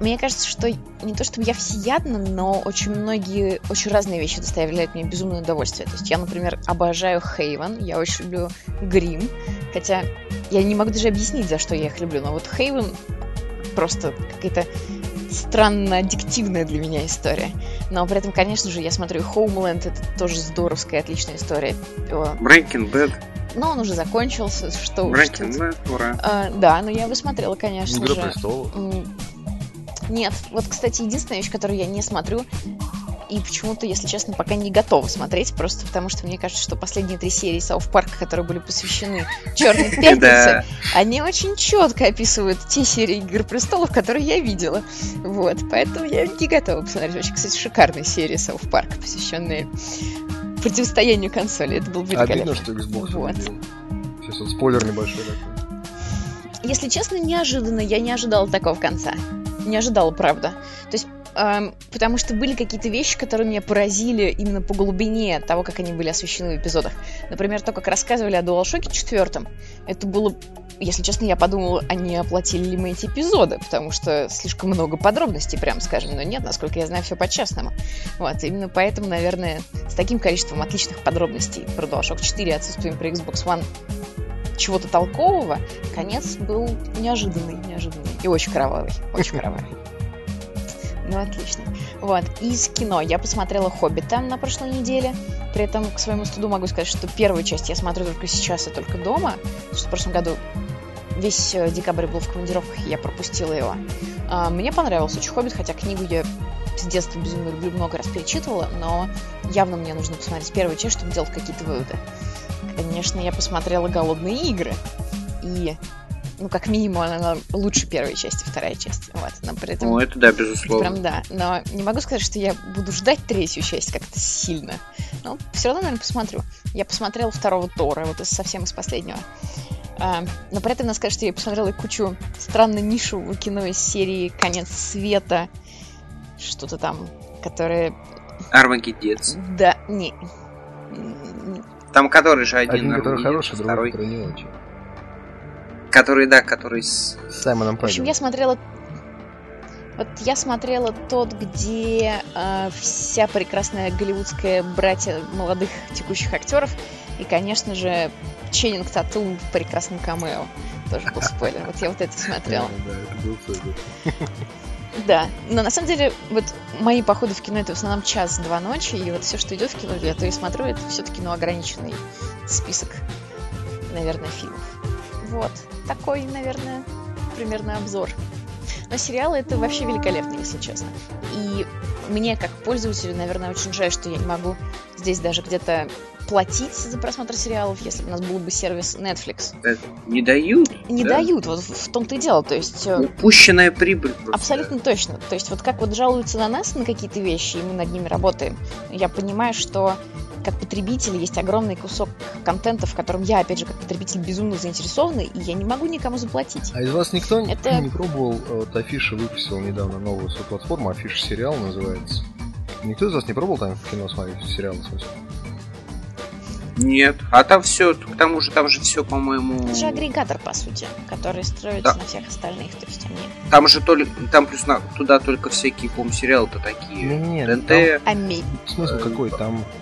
мне кажется, что не то чтобы я всеядна, но очень многие, очень разные вещи доставляют мне безумное удовольствие. То есть я, например, обожаю Хейвен, я очень люблю Грим, хотя я не могу даже объяснить, за что я их люблю, но вот Хейвен просто какая-то странно аддиктивная для меня история. Но при этом, конечно же, я смотрю Homeland, это тоже здоровская, отличная история. Breaking Bad. Но он уже закончился, что Breaking Bad, ура. А, да, но я бы смотрела, конечно Игра же. престолов. Нет, вот, кстати, единственная вещь, которую я не смотрю, и почему-то, если честно, пока не готова смотреть, просто потому что мне кажется, что последние три серии Сауф Парка, которые были посвящены Черной пятнице, они очень четко описывают те серии Игр престолов, которые я видела. Вот, поэтому я не готова посмотреть. Очень, кстати, шикарная серия Сауф Парка, посвященная противостоянию консоли. Это был великолепно. Обидно, что Xbox вот. Сейчас вот спойлер небольшой такой. Если честно, неожиданно. Я не ожидала такого конца не ожидала, правда. То есть эм, потому что были какие-то вещи, которые меня поразили именно по глубине того, как они были освещены в эпизодах. Например, то, как рассказывали о DualShock 4. Это было, если честно, я подумала, а не оплатили ли мы эти эпизоды, потому что слишком много подробностей, прям скажем, но нет, насколько я знаю, все по-честному. Вот, именно поэтому, наверное, с таким количеством отличных подробностей про DualShock 4 отсутствием при Xbox One чего-то толкового, конец был неожиданный, неожиданный и очень кровавый, очень кровавый. Ну, отлично. Вот, из кино я посмотрела «Хоббита» на прошлой неделе. При этом, к своему студу могу сказать, что первую часть я смотрю только сейчас и только дома. Потому что в прошлом году весь э, декабрь был в командировках, и я пропустила его. А, мне понравился очень «Хоббит», хотя книгу я с детства безумно люблю, много раз перечитывала, но явно мне нужно посмотреть первую часть, чтобы делать какие-то выводы. Конечно, я посмотрела «Голодные игры», и ну, как минимум, она лучше первой части, вторая часть. Вот, но при этом... Ну, это да, безусловно. Прям да. Но не могу сказать, что я буду ждать третью часть как-то сильно. Но все равно, наверное, посмотрю. Я посмотрела второго Тора, вот из совсем из последнего. А, но при этом надо сказать, что я посмотрела кучу странно нишевого кино из серии «Конец света», что-то там, которое... Армагеддец. Да, не... Там который же один, один который хороший, другой, который не очень. Который, да, который с... С Саймоном В общем, я смотрела... Вот я смотрела тот, где э, вся прекрасная голливудская братья молодых текущих актеров. И, конечно же, Ченнинг Тату в прекрасном камео. Тоже был спойлер. Вот я вот это смотрела. Да, это был спойлер. Да, но на самом деле вот мои походы в кино это в основном час-два ночи, и вот все, что идет в кино, я то и смотрю, это все-таки ну, ограниченный список, наверное, фильмов. Вот, такой, наверное, примерно обзор. Но сериалы это вообще великолепно, если честно. И мне, как пользователю, наверное, очень жаль, что я не могу здесь даже где-то платить за просмотр сериалов, если бы у нас был бы сервис Netflix. Не дают? Не да? дают, вот в том-то и дело. То есть... э, Упущенная прибыль. Просто. Абсолютно точно. То есть вот как вот жалуются на нас на какие-то вещи, и мы над ними работаем, я понимаю, что как потребитель есть огромный кусок контента, в котором я, опять же, как потребитель безумно заинтересована, и я не могу никому заплатить. А из вас никто Это- не пробовал, вот Афиша выпустил недавно новую свою платформу, Афиша сериал называется. Никто из вас не пробовал там в кино смотреть, сериал в смысле? Нет. А там все, к тому же там же все, по-моему. Это же агрегатор, по сути, который строится Да. на всех остальных. То есть они... Там же только там плюс на, туда только всякие, по-моему, сериалы-то такие. Не-не, ТНТ. Ами. Смысл какой? Там а,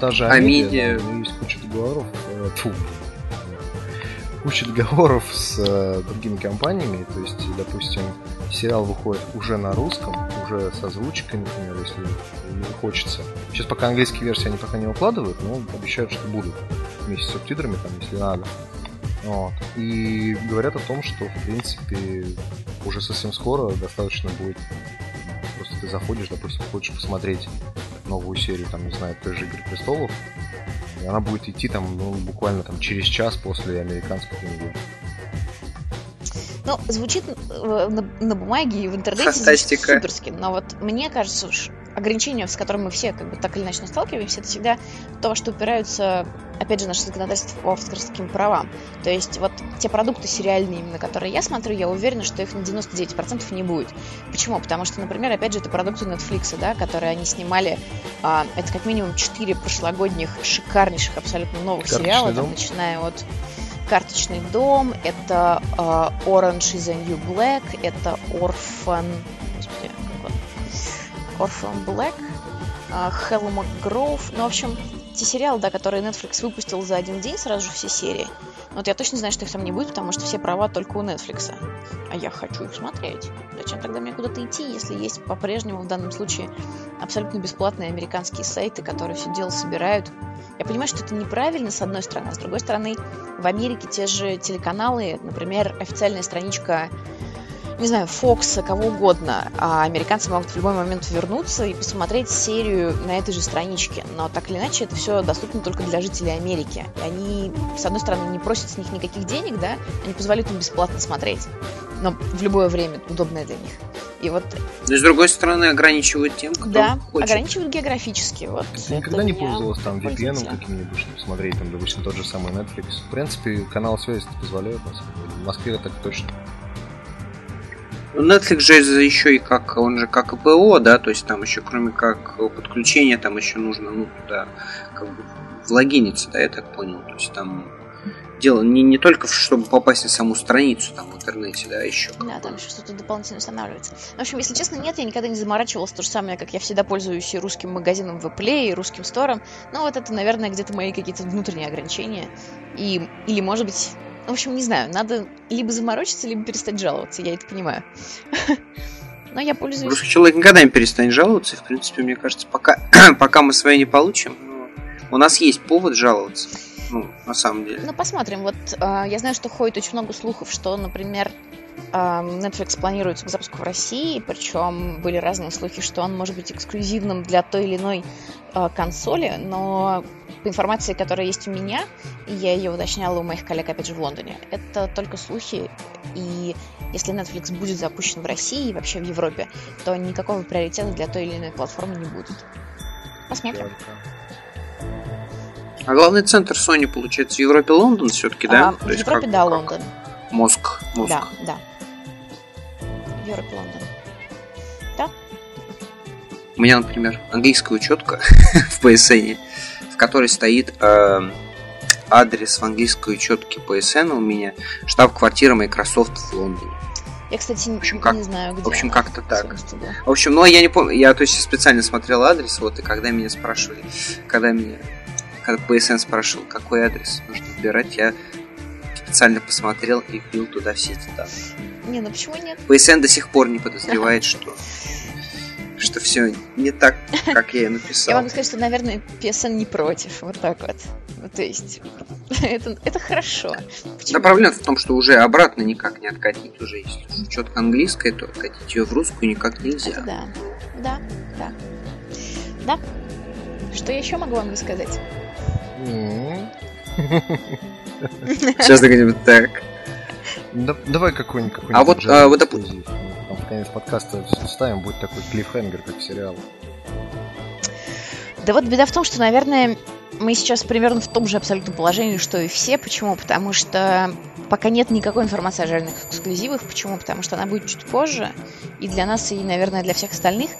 та же. Амедиа, но есть куча договоров. э, Фу. Куча договоров с э, другими компаниями. То есть, допустим, сериал выходит уже на русском, уже с озвучкой, например, если не хочется. Сейчас пока английские версии они пока не выкладывают, но обещают, что будут вместе с субтитрами, там, если надо. Вот. И говорят о том, что, в принципе, уже совсем скоро достаточно будет Просто ты заходишь, допустим, хочешь посмотреть новую серию, там, не знаю, той же Игры престолов, И она будет идти там, ну, буквально там через час после американской премьеры. Ну, звучит э, на, на бумаге и в интернете Фантастика. суперски, но вот мне кажется, уж ограничения, с которыми мы все как бы так или иначе сталкиваемся, это всегда то, что упираются, опять же, наши законодательства по авторским правам. То есть вот те продукты сериальные, именно которые я смотрю, я уверена, что их на 99% не будет. Почему? Потому что, например, опять же, это продукты Netflix, да, которые они снимали, а, это как минимум 4 прошлогодних шикарнейших абсолютно новых Карточный сериала, дом. там, начиная от Карточный дом, это э, Orange is the New Black, это Orphan... Orphan Black, Hellmore Grove. Ну, в общем, те сериалы, да, которые Netflix выпустил за один день, сразу же все серии. Но вот я точно знаю, что их там не будет, потому что все права только у Netflix. А я хочу их смотреть. Зачем тогда мне куда-то идти, если есть по-прежнему в данном случае абсолютно бесплатные американские сайты, которые все дело собирают? Я понимаю, что это неправильно, с одной стороны, а с другой стороны, в Америке те же телеканалы, например, официальная страничка, не знаю, Fox, кого угодно, а американцы могут в любой момент вернуться и посмотреть серию на этой же страничке. Но так или иначе, это все доступно только для жителей Америки. И они, с одной стороны, не просят с них никаких денег, да, они позволяют им бесплатно смотреть. Но в любое время удобное для них. И вот, Но с другой стороны, ограничивают тем, кто да, хочет. ограничивают географически. Вот Ты никогда не пользовалась там VPN каким-нибудь, чтобы смотреть там, допустим, тот же самый Netflix? В принципе, канал связи позволяет, на самом деле. В Москве так точно. Ну, Netflix же еще и как, он же как и ПО, да, то есть там еще кроме как подключения, там еще нужно, ну, да, как бы влогиниться, да, я так понял. То есть там дело не, не только, в- чтобы попасть на саму страницу там в интернете, да, еще. Да, там еще что-то дополнительно устанавливается. В общем, если честно, нет, я никогда не заморачивалась. То же самое, как я всегда пользуюсь и русским магазином Вплей, и русским стором. Ну, вот это, наверное, где-то мои какие-то внутренние ограничения. И, или, может быть, в общем, не знаю, надо либо заморочиться, либо перестать жаловаться, я это понимаю. Но я пользуюсь... Русский человек никогда не перестанет жаловаться, и, в принципе, мне кажется, пока, пока мы свои не получим, у нас есть повод жаловаться. Ну, на самом деле. Ну, посмотрим. Вот э, я знаю, что ходит очень много слухов, что, например, э, Netflix планируется к запуску в России, причем были разные слухи, что он может быть эксклюзивным для той или иной э, консоли, но по информации, которая есть у меня, и я ее уточняла у моих коллег, опять же, в Лондоне, это только слухи, и если Netflix будет запущен в России и вообще в Европе, то никакого приоритета для той или иной платформы не будет. Посмотрим. А главный центр Sony, получается, в Европе Лондон все-таки, да? А, в Европе, как- да, как Лондон. Мозг. мозг. Да, да. В Европе, Лондон. У меня, например, английская учетка в PSN, которой стоит э, адрес в английской учетке PSN у меня, штаб-квартира Microsoft в Лондоне. Я, кстати, не, общем, как- не знаю, где В общем, как-то так. В общем, ну я не помню, я то есть специально смотрел адрес, вот, и когда меня спрашивали, когда меня, когда PSN спрашивал, какой адрес нужно выбирать, я специально посмотрел и вбил туда все эти данные. Не, ну почему нет? PSN до сих пор не подозревает, что что все не так, как я и Я написал. могу сказать, что, наверное, PSN не против. Вот так вот. Ну, то есть, это, это хорошо. Да Почему? проблема в том, что уже обратно никак не откатить уже. Если уж четко английская, то откатить ее в русскую никак Это нельзя. да. Да, да. Да. Что я еще могу вам рассказать? М. Сейчас где-нибудь так. Да- Давай какой-нибудь какой А вот, а, вот, доп- конец подкаста ставим, будет такой клиффхенгер, как сериал. Да вот беда в том, что, наверное, мы сейчас примерно в том же абсолютном положении, что и все. Почему? Потому что пока нет никакой информации о жареных эксклюзивах. Почему? Потому что она будет чуть позже. И для нас, и, наверное, для всех остальных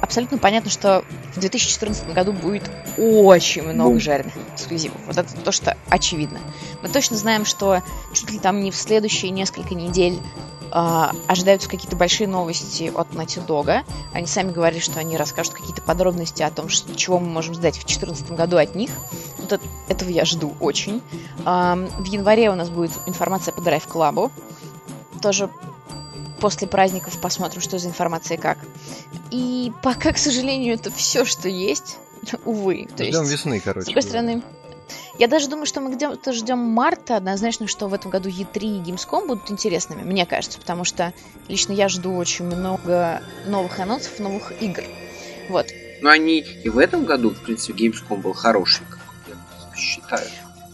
абсолютно понятно, что в 2014 году будет очень много Бум. жареных эксклюзивов. Вот это то, что очевидно. Мы точно знаем, что чуть ли там не в следующие несколько недель а, ожидаются какие-то большие новости от Naughty Dog. Они сами говорили, что они расскажут какие-то подробности о том, что- чего мы можем ждать в 2014 году от них. Вот это- этого я жду очень. Ам, В январе у нас будет информация по Drive Club. Тоже после праздников посмотрим, что за информация и как. И пока, к сожалению, это все, что есть. Увы. То Ждем есть, весны, короче. с другой стороны, я даже думаю, что мы где-то ждем марта. Однозначно, что в этом году E3 и Gamescom будут интересными, мне кажется, потому что лично я жду очень много новых анонсов, новых игр. Вот. Но они и в этом году, в принципе, Gamescom был хороший. как я считаю.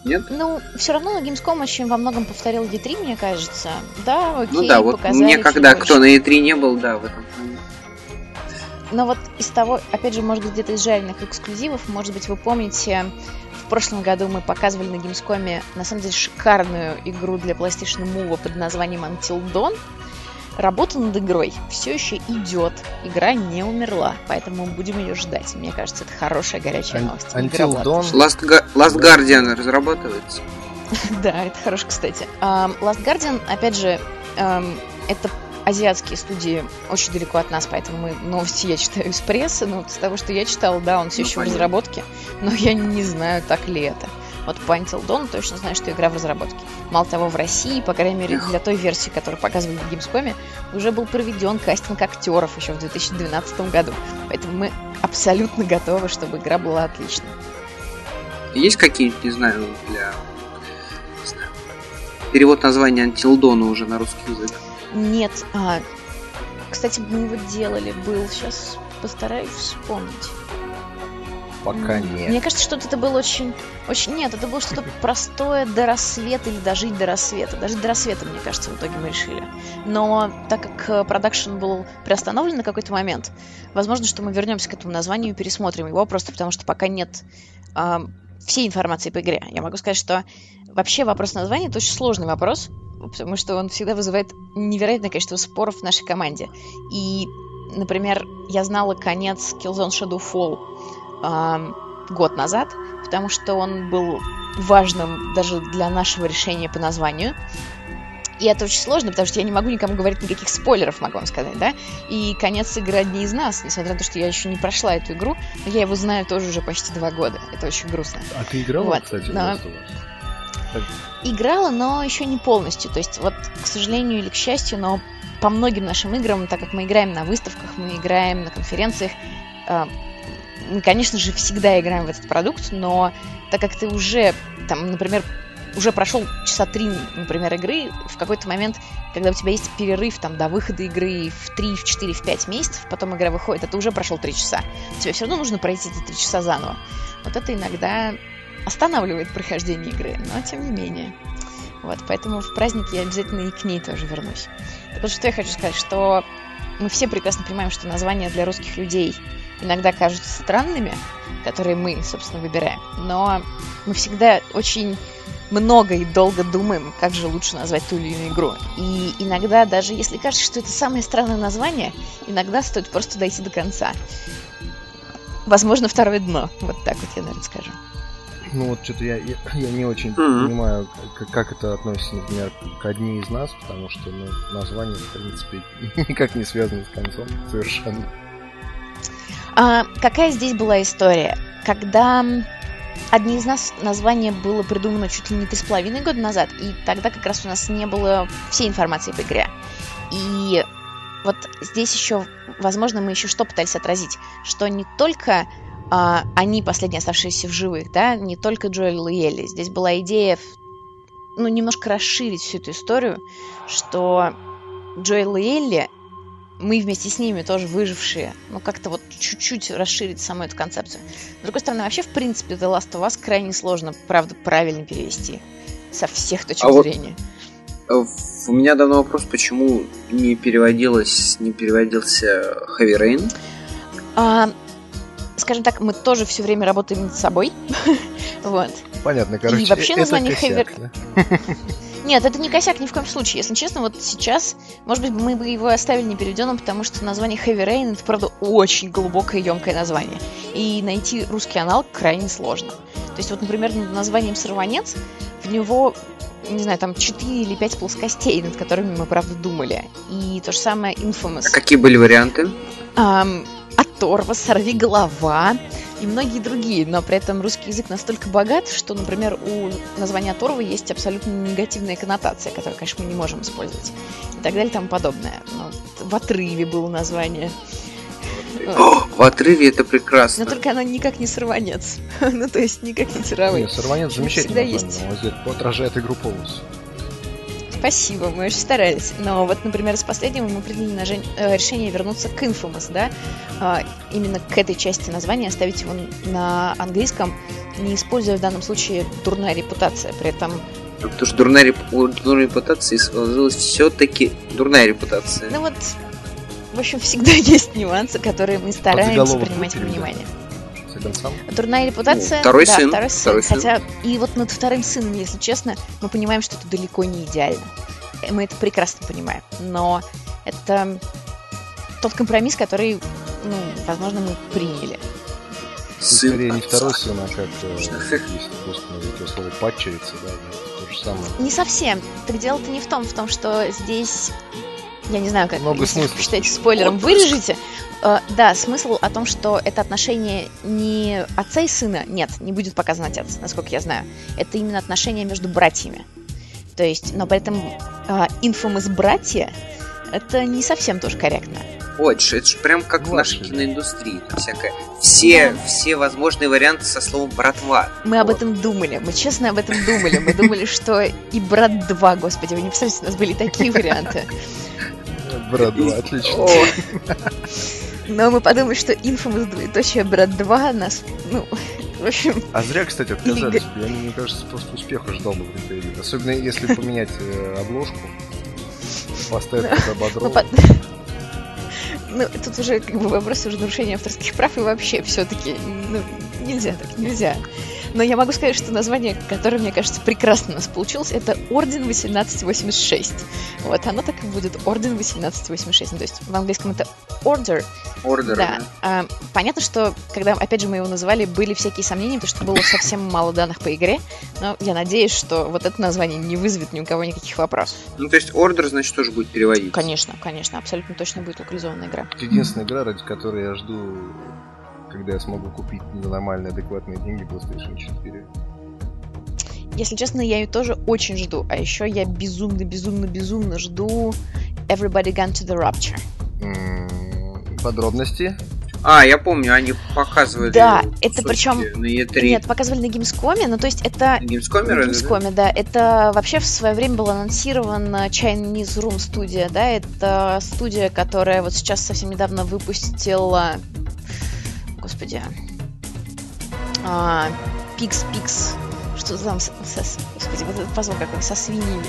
Нет? Ну, все равно на Gamescom очень во многом повторил E3, мне кажется. Да, окей, Ну да, вот мне когда кто на E3 не был, да, в этом. Но вот из того, опять же, может быть, где-то из жареных эксклюзивов, может быть, вы помните, в прошлом году мы показывали на Gamescom, на самом деле, шикарную игру для PlayStation Move под названием Until Dawn. Работа над игрой все еще идет. Игра не умерла, поэтому будем ее ждать. Мне кажется, это хорошая горячая новость. Until была Dawn. Last, Ga- Last Guardian разрабатывается. Да, это хорошо, кстати. Ам, Last Guardian, опять же, это азиатские студии очень далеко от нас, поэтому мы новости я читаю из прессы, но вот из того, что я читала, да, он все Ну, еще понятно. в разработке, но я не знаю, так ли это. Вот по Until Dawn точно знаю, что игра в разработке. Мало того, в России, по крайней мере, для той версии, которую показывали в Gamescom, уже был проведен кастинг актеров еще в 2012 году. Поэтому мы абсолютно готовы, чтобы игра была отличной. Есть какие-нибудь, не знаю, для... не знаю, перевод названия Until Dawn уже на русский язык? Нет. А, кстати, мы его делали, был. Сейчас постараюсь вспомнить. Пока нет. Мне кажется, что это было очень... очень... Нет, это было что-то простое до рассвета или дожить до рассвета. Даже до рассвета, мне кажется, в итоге мы решили. Но так как э, продакшн был приостановлен на какой-то момент, возможно, что мы вернемся к этому названию и пересмотрим его, просто потому что пока нет а, всей информации по игре. Я могу сказать, что вообще вопрос названия это очень сложный вопрос, потому что он всегда вызывает невероятное количество споров в нашей команде. И, например, я знала конец Killzone Shadowfall ам, год назад, потому что он был важным даже для нашего решения по названию. И это очень сложно, потому что я не могу никому говорить никаких спойлеров, могу вам сказать, да? И конец игры одни из нас, несмотря на то, что я еще не прошла эту игру, но я его знаю тоже уже почти два года. Это очень грустно. А ты играла, Вот, кстати, в Играла, но еще не полностью. То есть, вот, к сожалению или к счастью, но по многим нашим играм, так как мы играем на выставках, мы играем на конференциях, э, мы, конечно же, всегда играем в этот продукт, но так как ты уже, там, например, уже прошел часа три, например, игры, в какой-то момент, когда у тебя есть перерыв там до выхода игры в 3, в 4, в 5 месяцев, потом игра выходит, а уже прошел 3 часа. Тебе все равно нужно пройти эти 3 часа заново. Вот это иногда останавливает прохождение игры, но тем не менее. Вот, поэтому в праздник я обязательно и к ней тоже вернусь. Так вот, что я хочу сказать, что мы все прекрасно понимаем, что названия для русских людей иногда кажутся странными, которые мы, собственно, выбираем. Но мы всегда очень много и долго думаем, как же лучше назвать ту или иную игру. И иногда, даже если кажется, что это самое странное название, иногда стоит просто дойти до конца. Возможно, второе дно. Вот так вот я, наверное, скажу. Ну вот что-то я, я, я не очень Мгм. понимаю, как, как это относится, например, к одни из нас, потому что ну, название, в принципе, никак не связано с концом совершенно. А какая здесь была история? Когда одни из нас название было придумано чуть ли не три с половиной года назад, и тогда как раз у нас не было всей информации по игре. И вот здесь еще, возможно, мы еще что пытались отразить, что не только а, они, последние оставшиеся в живых, да, не только Джоэл и Элли. Здесь была идея, ну, немножко расширить всю эту историю, что Джоэл и Элли мы вместе с ними тоже выжившие, ну как-то вот чуть-чуть расширить саму эту концепцию. С другой стороны, вообще, в принципе, The Last of Us крайне сложно, правда, правильно перевести со всех точек А вот- зрения. Э, У меня давно вопрос, почему не переводилось, не переводился Heavy Rain? А, скажем так, мы тоже все время работаем над собой. вот. Понятно, короче, вообще э- это название да? Нет, это не косяк ни в коем случае. Если честно, вот сейчас, может быть, мы бы его оставили непереведенным, потому что название Heavy Rain это, правда, очень глубокое и емкое название. И найти русский аналог крайне сложно. То есть, вот, например, над названием Сорванец в него не знаю, там 4 или 5 плоскостей, над которыми мы, правда, думали. И то же самое Infamous. А какие были варианты? Ам, оторва, сорви голова и многие другие, но при этом русский язык настолько богат, что, например, у названия оторва есть абсолютно негативная коннотация, которую, конечно, мы не можем использовать, и так далее и тому подобное. Ну, в отрыве было название. О, в отрыве это прекрасно. Но только оно никак не сорванец. ну, то есть никак не тировый. Не, сорванец замечательно. Всегда есть. Он отражает игру полностью. Спасибо, мы очень старались. Но вот, например, с последнего мы приняли на жен... Э, решение вернуться к Infamous, да, а, именно к этой части названия, оставить его на английском, не используя в данном случае дурная репутация. При этом Потому что дурная, реп... дурная репутация сложилась все-таки дурная репутация. Ну вот, в общем, всегда есть нюансы, которые мы стараемся принимать во внимание. Дурная репутация. Ну, второй да, сын. Второй сын. Второй сын. Хотя и вот над вторым сыном, если честно, мы понимаем, что это далеко не идеально. Мы это прекрасно понимаем. Но это тот компромисс, который, ну, возможно, мы приняли. Сын скорее не второй сын, а как, если это слово падчерица, да, то же самое. Не совсем. Так дело-то не в том, в том, что здесь я не знаю, как Много если смыслов. считаете спойлером, вырежете. Э, да, смысл о том, что это отношение не отца и сына, нет, не будет показан отец, насколько я знаю. Это именно отношения между братьями. То есть, но при этом э, братья, это не совсем тоже корректно. Ой, это же, это же прям как в нашей киноиндустрии. Там всякое. Все, все возможные варианты со словом братва. Мы об Вот. этом думали, мы честно об этом думали. Мы думали, что и брат 2, господи, вы не представляете, у нас были такие варианты. Брат, да, отлично. О, Но мы подумали, что Infamous двоеточие брат 2 нас, ну, в общем, А зря, кстати, отказались. Я, мне кажется, просто успеха ждал бы в ритейле. Особенно если поменять э, обложку, поставить туда Бодрова. по- ну, тут уже как бы вопрос уже нарушения авторских прав и вообще все-таки, ну, нельзя так, нельзя. Но я могу сказать, что название, которое, мне кажется, прекрасно у нас получилось, это Орден 1886. Вот, оно так и будет, Орден 1886. Ну, то есть в английском это Order, ордер. да. А, понятно, что когда, опять же, мы его называли, были всякие сомнения, потому что было совсем мало данных по игре, но я надеюсь, что вот это название не вызовет ни у кого никаких вопросов. Ну, то есть ордер, значит, тоже будет переводить. Конечно, конечно, абсолютно точно будет локализованная игра. Это единственная игра, ради которой я жду, когда я смогу купить за нормальные, адекватные деньги PlayStation 4. Если честно, я ее тоже очень жду. А еще я безумно, безумно, безумно жду Everybody Gone to the Rapture. Подробности? А, я помню, они показывали. Да, это причем- На E3. Нет, показывали на Gamescom, ну то есть это... На Gamescom На разве, да? Gamescom, да. Это вообще в свое время был анонсирован э, Chinese Room студия, да, это студия, которая вот сейчас совсем недавно выпустила, господи, а, Pix Pix, что там, со- со- господи, вот этот позвон какой, со свиньями.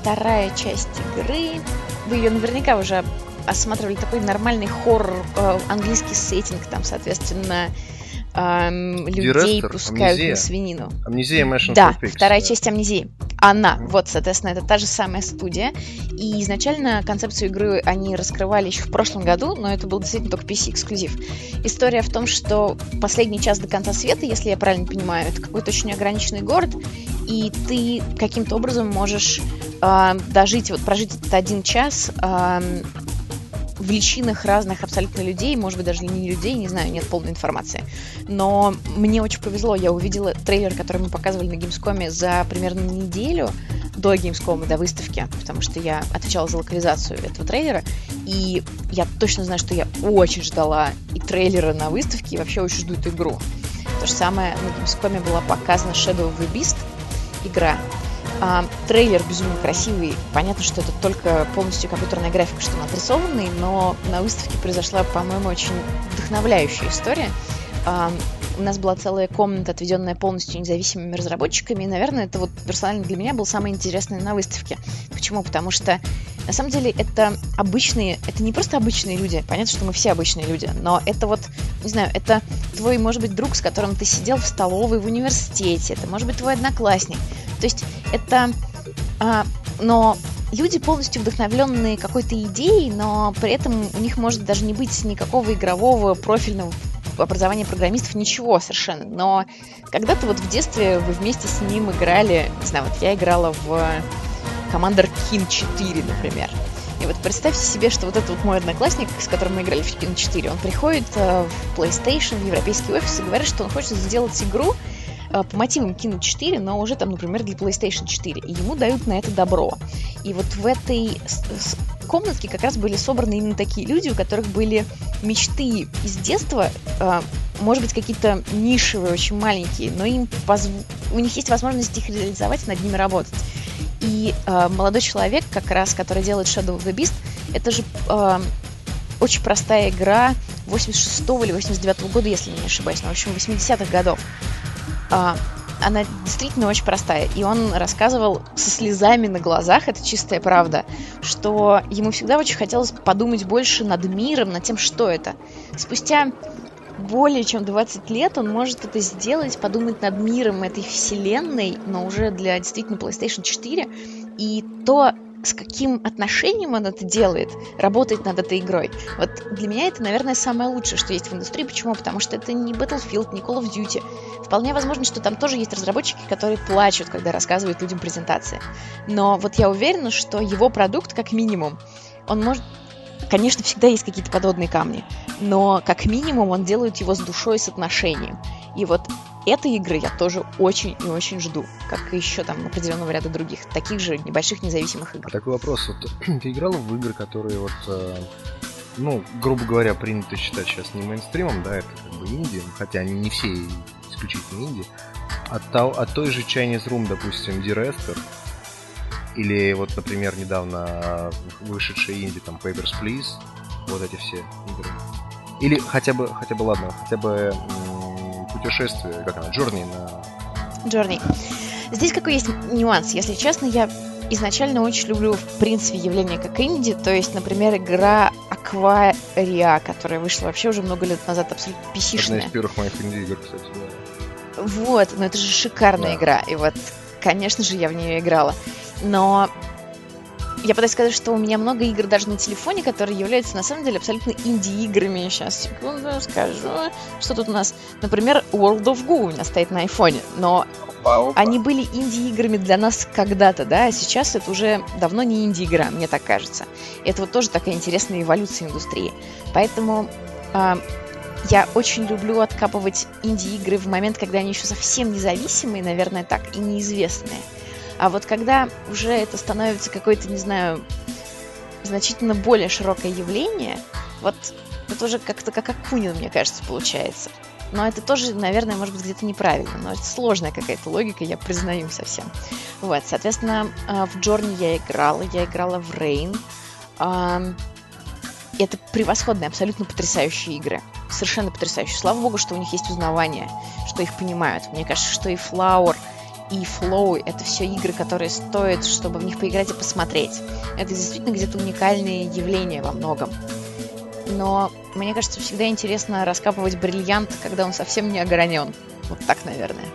Вторая часть игры, вы ее наверняка уже осматривали, такой нормальный хоррор, э, английский сеттинг, там, соответственно, эм, людей Директор, пускают Амнезия. на свинину. Амнезия Mansion Да, Fix, вторая да. часть амнезии. Она, Мгм. вот, соответственно, это та же самая студия. И изначально концепцию игры они раскрывали еще в прошлом году, но это был действительно только PC-эксклюзив. История в том, что последний час до конца света, если я правильно понимаю, это какой-то очень ограниченный город, и ты каким-то образом можешь а, дожить, вот прожить этот один час а, в личинах разных абсолютно людей, может быть, даже не людей, не знаю, нет полной информации. Но мне очень повезло, я увидела трейлер, который мы показывали на Gamescom за примерно неделю до Gamescom, до выставки, потому что я отвечала за локализацию этого трейлера, и я точно знаю, что я очень ждала и трейлера на выставке, и вообще очень жду эту игру. То же самое на Gamescom была показана Shadow of the Beast игра, а, трейлер безумно красивый. Понятно, что это только полностью компьютерная графика, что он отрисованный, но на выставке произошла, по-моему, очень вдохновляющая история. А, у нас была целая комната, отведенная полностью независимыми разработчиками, и, наверное, это вот персонально для меня было самое интересное на выставке. Почему? Потому что на самом деле это обычные, это не просто обычные люди, понятно, что мы все обычные люди, но это вот, не знаю, это твой, может быть, друг, с которым ты сидел в столовой в университете, это может быть твой одноклассник. То есть это... а, но люди полностью вдохновленные какой-то идеей, но при этом у них может даже не быть никакого игрового профильного образования программистов, ничего совершенно. Но когда-то вот в детстве вы вместе с ним играли, не знаю, вот я играла в Commander King 4, например. И вот представьте себе, что вот этот вот мой одноклассник, с которым мы играли в King 4, он приходит э, в PlayStation, в европейский офис и говорит, что он хочет сделать игру по мотивам King 4, но уже там, например, для PlayStation 4. И ему дают на это добро. И вот в этой комнатке как раз были собраны именно такие люди, у которых были мечты из детства, э, может быть, какие-то нишевые, очень маленькие, но им позв- у них есть возможность их реализовать, над ними работать. И э, молодой человек, как раз, который делает Shadow of the Beast, это же э, очень простая игра 86 или 89 года, если не ошибаюсь, ну, в общем, 80-х годов. Э, она действительно очень простая. И он рассказывал со слезами на глазах, это чистая правда, что ему всегда очень хотелось подумать больше над миром, над тем, что это. Спустя более чем 20 лет он может это сделать, подумать над миром этой вселенной, но уже для действительно PlayStation 4. И то, с каким отношением он это делает, работает над этой игрой. Вот для меня это, наверное, самое лучшее, что есть в индустрии. Почему? Потому что это не Battlefield, не Call of Duty. Вполне возможно, что там тоже есть разработчики, которые плачут, когда рассказывают людям презентации. Но вот я уверена, что его продукт, как минимум, он может Конечно, всегда есть какие-то подводные камни, но как минимум он делает его с душой с отношением. И вот этой игры я тоже очень и очень жду, как и еще там определенного ряда других, таких же небольших независимых игр. Такой вопрос, вот ты играла в игры, которые вот, э, ну, грубо говоря, принято считать сейчас не мейнстримом, да, это как бы инди, хотя они не все исключительно инди, от, то, от той же Chinese Room, допустим, D-Rester, или вот, например, недавно вышедшие инди, там, Papers, Please, вот эти все игры. Или хотя бы, хотя бы, ладно, хотя бы путешествие, как она, Journey на... Journey. Здесь какой есть нюанс. Если честно, я изначально очень люблю, в принципе, явление как инди. То есть, например, игра Аквария, которая вышла вообще уже много лет назад, абсолютно писишная. Одна из первых моих инди-игр, кстати, да. Вот, но это же шикарная да. игра. И вот, конечно же, я в нее играла. Но я пытаюсь сказать, что у меня много игр даже на телефоне, которые являются на самом деле абсолютно инди-играми. Сейчас, секунду, скажу. Что тут у нас? Например, World of Goo у меня стоит на айфоне. Но опа, они были инди-играми для нас когда-то, да, а сейчас это уже давно не инди-игра, мне так кажется. Это вот тоже такая интересная эволюция индустрии. Поэтому э, я очень люблю откапывать инди-игры в момент, когда они еще совсем независимые, наверное, так, и неизвестные. А вот когда уже это становится какое-то, не знаю, значительно более широкое явление, вот это уже как-то как Акунин, мне кажется, получается. Но это тоже, наверное, может быть где-то неправильно, но это сложная какая-то логика, я признаю совсем. Вот, соответственно, а, в Джорни я играла, я играла в Рейн. Это превосходные, абсолютно потрясающие игры. Совершенно потрясающие. Слава богу, что у них есть узнавание, что их понимают. Мне кажется, что и Flower, и Flow — это все игры, которые стоят, чтобы в них поиграть и посмотреть. Это действительно где-то уникальные явления во многом. Но мне кажется, всегда интересно раскапывать бриллиант, когда он совсем не огранен. Вот так, наверное.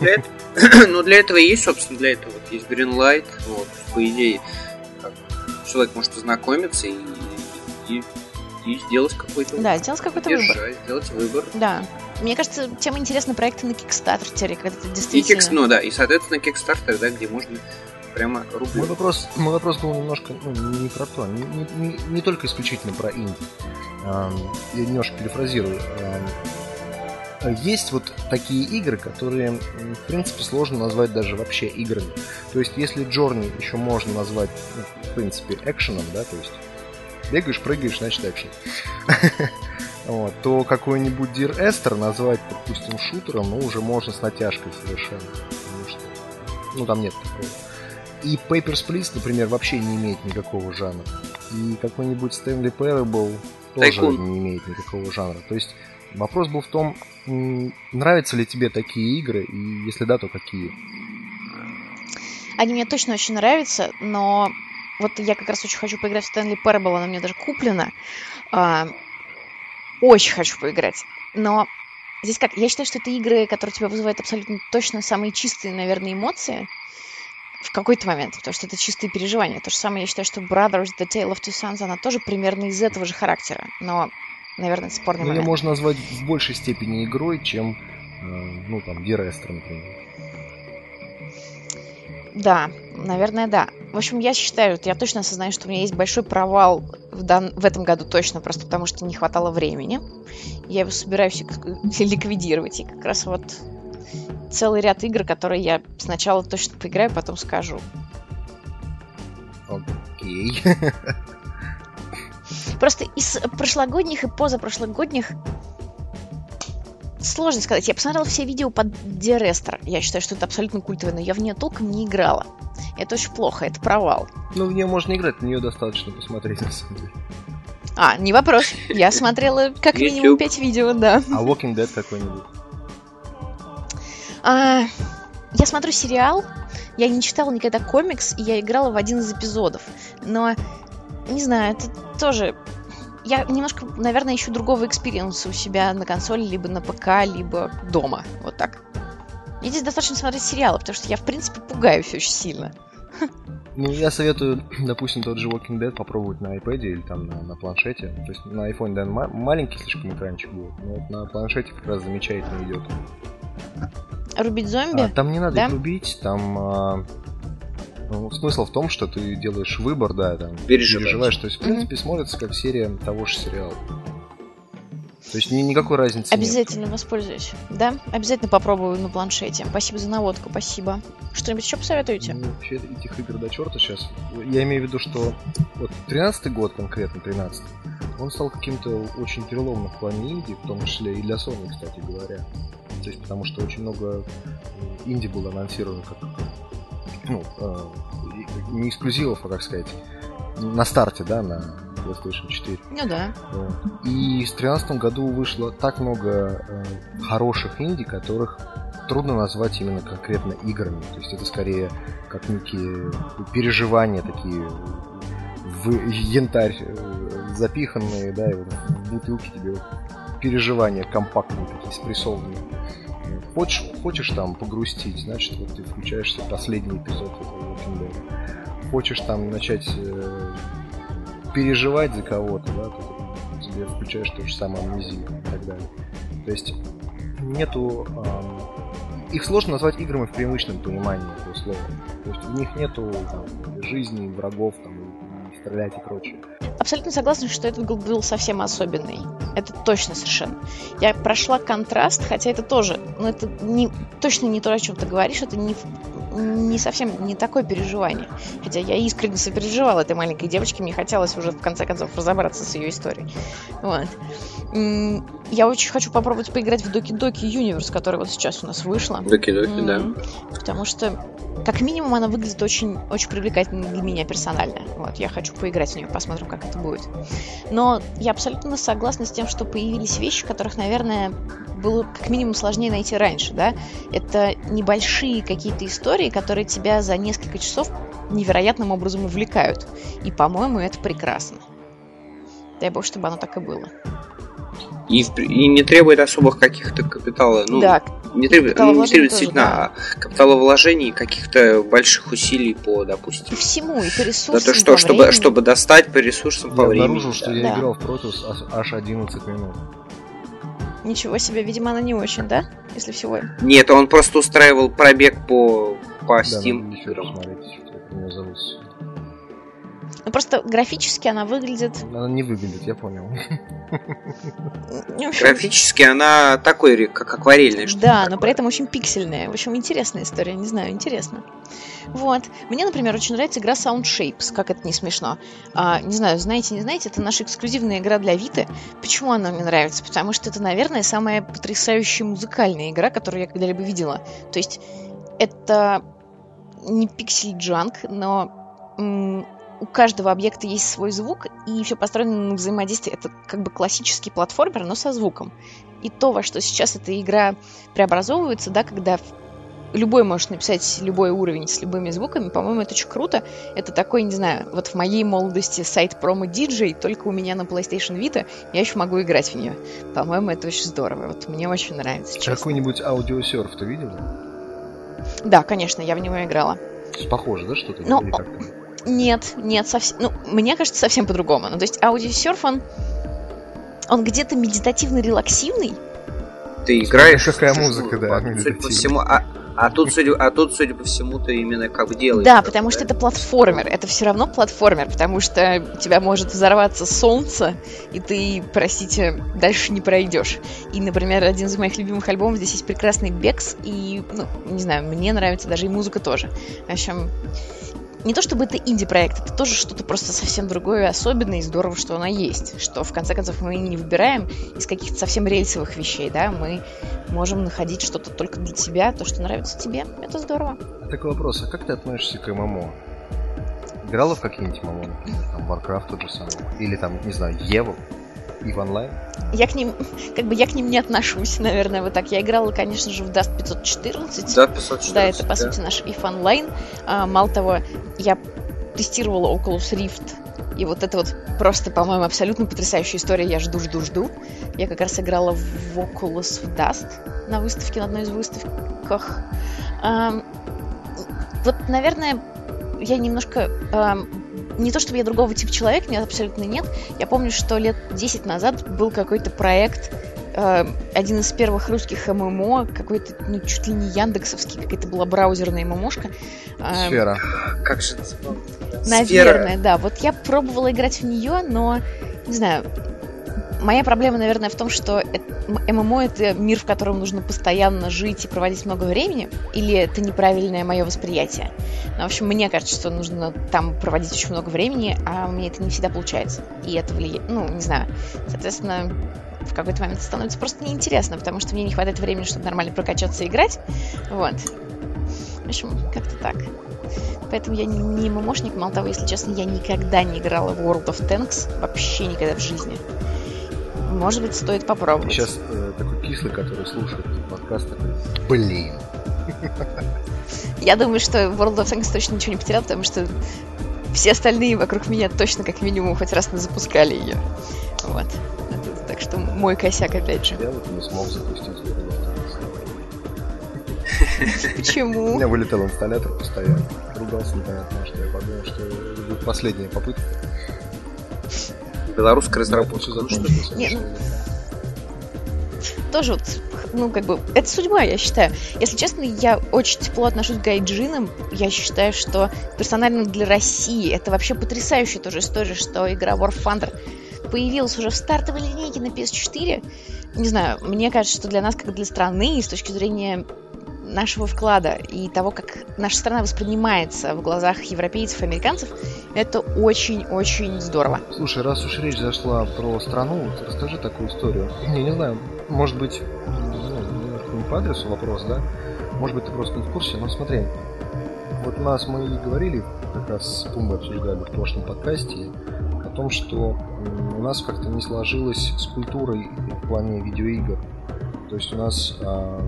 Для этого, ну, для этого и есть, собственно, для этого вот есть Greenlight. Вот, по идее, человек может ознакомиться и, и, и сделать какой-то Да, сделать какой-то выбор. Сделать выбор. Да. Мне кажется, тем интересны проекты на Кикстартере, когда ты действительно... И кикс, ну да, и, соответственно, Кикстартер, да, где можно прямо рублю. Мой вопрос, мой вопрос был немножко, ну, не про то, не, не, не, только исключительно про инди. я немножко перефразирую. есть вот такие игры, которые, в принципе, сложно назвать даже вообще играми. То есть, если Джорни еще можно назвать, ну, в принципе, экшеном, да, то есть бегаешь, прыгаешь, значит экшен. вот, то какой-нибудь Dear Esther назвать, допустим, шутером, ну, уже можно с натяжкой совершенно. Потому что, ну, там нет такого. И Papers, Please, например, вообще не имеет никакого жанра. И какой-нибудь Stanley Parable тоже Тайкун. не имеет никакого жанра. То есть вопрос был в том, нравятся ли тебе такие игры, и если да, то какие? Они мне точно очень нравятся, но вот я как раз очень хочу поиграть в Stanley Parable, она мне даже куплена. Очень хочу поиграть. Но здесь как? Я считаю, что это игры, которые тебя вызывают абсолютно точно самые чистые, наверное, эмоции в какой-то момент, потому что это чистые переживания. То же самое я считаю, что Brothers, The Tale of Two Sons, она тоже примерно из этого же характера. Но, наверное, спорный ну, момент. Ее можно назвать в большей степени игрой, чем, э, ну, там, Дирестер, например. Да, наверное, да. В общем, я считаю, я точно осознаю, что у меня есть большой провал в, дан... в этом году точно, просто потому что не хватало времени. Я его собираюсь ликвидировать. И как раз вот целый ряд игр, которые я сначала точно поиграю, потом скажу. Окей. Просто из прошлогодних и позапрошлогодних сложно сказать. Я посмотрела все видео под Дерестер. Я считаю, что это абсолютно культовое, но я в нее толком не играла. Это очень плохо, это провал. Ну, в нее можно играть, в нее достаточно посмотреть, на самом деле. А, не вопрос. Я смотрела как минимум 5 видео, да. А Walking Dead какой-нибудь? А, я смотрю сериал, я не читала никогда комикс, и я играла в один из эпизодов. Но, не знаю, это тоже... Я немножко, наверное, ищу другого experience а у себя на консоли, либо на ПК, либо дома. Вот так. Мне здесь достаточно смотреть сериалы, потому что я, в принципе, пугаюсь очень сильно. Ну, я советую, допустим, тот же Walking Dead попробовать на iPad или там на, на планшете. То есть на iPhone, да, маленький слишком экранчик будет, но вот на планшете как раз замечательно идет. Рубить зомби? А, там не надо да? их рубить, там а, ну, смысл в том, что ты делаешь выбор, да, там переживаешь. переживаешь. То есть, в принципе, mm-hmm. смотрится как серия того же сериала. То есть ни, никакой разницы Обязательно нет. воспользуюсь. Да? Обязательно попробую на планшете. Спасибо за наводку, спасибо. Что-нибудь еще посоветуете? Ну, вообще этих игр до черта сейчас. Я имею в виду, что вот 13 год конкретно, 13 он стал каким-то очень переломным в плане инди, в том числе и для Sony, кстати говоря. То есть потому что очень много инди было анонсировано как ну, э, не эксклюзивов, а как сказать, на старте, да, на PlayStation 4. Ну да. Вот. И в 2013 году вышло так много э, хороших инди, которых трудно назвать именно конкретно играми. То есть это скорее как некие переживания такие в янтарь э, запиханные, да, и вот в бутылке тебе переживания компактные такие, спрессованные. Хочешь, хочешь там погрустить, значит, вот ты включаешься в последний эпизод этого Walking Dead. Хочешь там начать э, переживать за кого-то, да, то тебе включаешь то же самое амнезию и так далее. То есть нету... Э, их сложно назвать играми в привычном понимании этого слова. То есть в них нету там, жизни, врагов, там, стрелять и прочее. Абсолютно согласна, что этот был совсем особенный. Это точно совершенно. Я прошла контраст, хотя это тоже, ну это не, точно не то, о чем ты говоришь, это не, не совсем не такое переживание. Хотя я искренне сопереживала этой маленькой девочке, мне хотелось уже в конце концов разобраться с ее историей. Вот. Я очень хочу попробовать поиграть в Доки Доки Universe, который вот сейчас у нас вышла. Доки Доки, да. Потому что как минимум, она выглядит очень, очень привлекательно для меня персонально. Вот, я хочу поиграть в нее, посмотрим, как это будет. Но я абсолютно согласна с тем, что появились вещи, которых, наверное, было как минимум сложнее найти раньше, да? Это небольшие какие-то истории, которые тебя за несколько часов невероятным образом увлекают. И, по-моему, это прекрасно. Дай бог, чтобы оно так и было. И, и не требует особых каких-то капитала. Ну, да, не требует, ну, не требует действительно да. капиталовложений каких-то больших усилий по, допустим. И всему, и по ресурсам. Да, то, что, чтобы, чтобы достать по ресурсам я по времени. Я обнаружил, что да. я играл в Protoss аж 11 минут. Ничего себе, видимо, она не очень, да? Если всего. Нет, он просто устраивал пробег по, по Steam. Да, еще посмотреть, это меня зовут. Ну просто графически она выглядит... Она не выглядит, я понял. Графически она такой, как акварельная. Да, но при этом очень пиксельная. В общем, интересная история, не знаю, интересно. Вот. Мне, например, очень нравится игра Sound Shapes, как это не смешно. А, не знаю, знаете, не знаете, это наша эксклюзивная игра для Виты. Почему она мне нравится? Потому что это, наверное, самая потрясающая музыкальная игра, которую я когда-либо видела. То есть это не пиксель-джанк, но у каждого объекта есть свой звук, и все построено на взаимодействии. Это как бы классический платформер, но со звуком. И то, во что сейчас эта игра преобразовывается, да, когда любой может написать любой уровень с любыми звуками, по-моему, это очень круто. Это такой, не знаю, вот в моей молодости сайт промо DJ, только у меня на PlayStation Vita, я еще могу играть в нее. По-моему, это очень здорово. Вот мне очень нравится. Какой-нибудь аудиосерф ты видела? Да, конечно, я в него играла. Похоже, да, что-то? Ну, нет, нет, совсем. Ну, мне кажется, совсем по-другому. Ну, то есть аудиосерф, он, он где-то медитативно-релаксивный. Ты играешь. Какая музыка, да, судя по всему, а, а тут, судя, а тут, судя по всему, ты именно как делаешь. Да, потому да? что это платформер. Это все равно платформер, потому что у тебя может взорваться солнце, и ты, простите, дальше не пройдешь. И, например, один из моих любимых альбомов здесь есть прекрасный Бекс, и, ну, не знаю, мне нравится даже и музыка тоже. В общем, не то чтобы это инди-проект, это тоже что-то просто совсем другое, особенное и здорово, что оно есть. Что, в конце концов, мы не выбираем из каких-то совсем рельсовых вещей, да, мы можем находить что-то только для тебя, то, что нравится тебе. Это здорово. Такой вопрос, а как ты относишься к ММО? Играла в какие-нибудь ММО, например, там, Warcraft тот же самый? Или там, не знаю, Еву? И в онлайн? Я к ним, как бы я к ним не отношусь, наверное, вот так. Я играла, конечно же, в Dust 514. Dust 514, Да, это, по да. сути, наш if онлайн. А, мало того, я тестировала Oculus Rift, и вот это вот просто, по-моему, абсолютно потрясающая история. Я жду, жду, жду. Я как раз играла в Oculus в Dust на выставке, на одной из выставках. А, вот, наверное, я немножко не то чтобы я другого типа человека, нет, абсолютно нет. Я помню, что лет 10 назад был какой-то проект, э, один из первых русских ММО, какой-то, ну, чуть ли не яндексовский, какая-то была браузерная ММОшка. Э, Сфера. Как же это Наверное, Сфера. да. Вот я пробовала играть в нее, но, не знаю, моя проблема, наверное, в том, что ММО — это мир, в котором нужно постоянно жить и проводить много времени, или это неправильное мое восприятие. Ну, в общем, мне кажется, что нужно там проводить очень много времени, а меня это не всегда получается. И это влияет, ну, не знаю. Соответственно, в какой-то момент становится просто неинтересно, потому что мне не хватает времени, чтобы нормально прокачаться и играть. Вот. В общем, как-то так. Поэтому я не ММОшник, мало того, если честно, я никогда не играла в World of Tanks, вообще никогда в жизни. Может быть, стоит попробовать. Сейчас э, такой кислый, который слушает подкаст, такой, блин. Я думаю, что World of Tanks точно ничего не потерял, потому что все остальные вокруг меня точно как минимум хоть раз не запускали ее. Вот. Так что мой косяк опять же. Я вот не смог запустить. Почему? У меня вылетал инсталлятор постоянно. Ругался непонятно, что я подумал, что это будет последняя попытка. Белорусская разработка. Ну, что ну, тоже вот, ну, как бы, это судьба, я считаю. Если честно, я очень тепло отношусь к гайджинам. Я считаю, что персонально для России это вообще потрясающая тоже история, что игра War Thunder появилась уже в стартовой линейке на PS4. Не знаю, мне кажется, что для нас, как для страны, с точки зрения нашего вклада и того, как наша страна воспринимается в глазах европейцев и американцев, это очень-очень здорово. Слушай, раз уж речь зашла про страну, расскажи такую историю. Я не знаю, может быть, ну, не по адресу вопрос, да? Может быть, ты просто не в курсе, но смотри. Вот у нас мы говорили, как раз с Пумбой обсуждали в прошлом подкасте, о том, что у нас как-то не сложилось с культурой в плане видеоигр. То есть у нас э,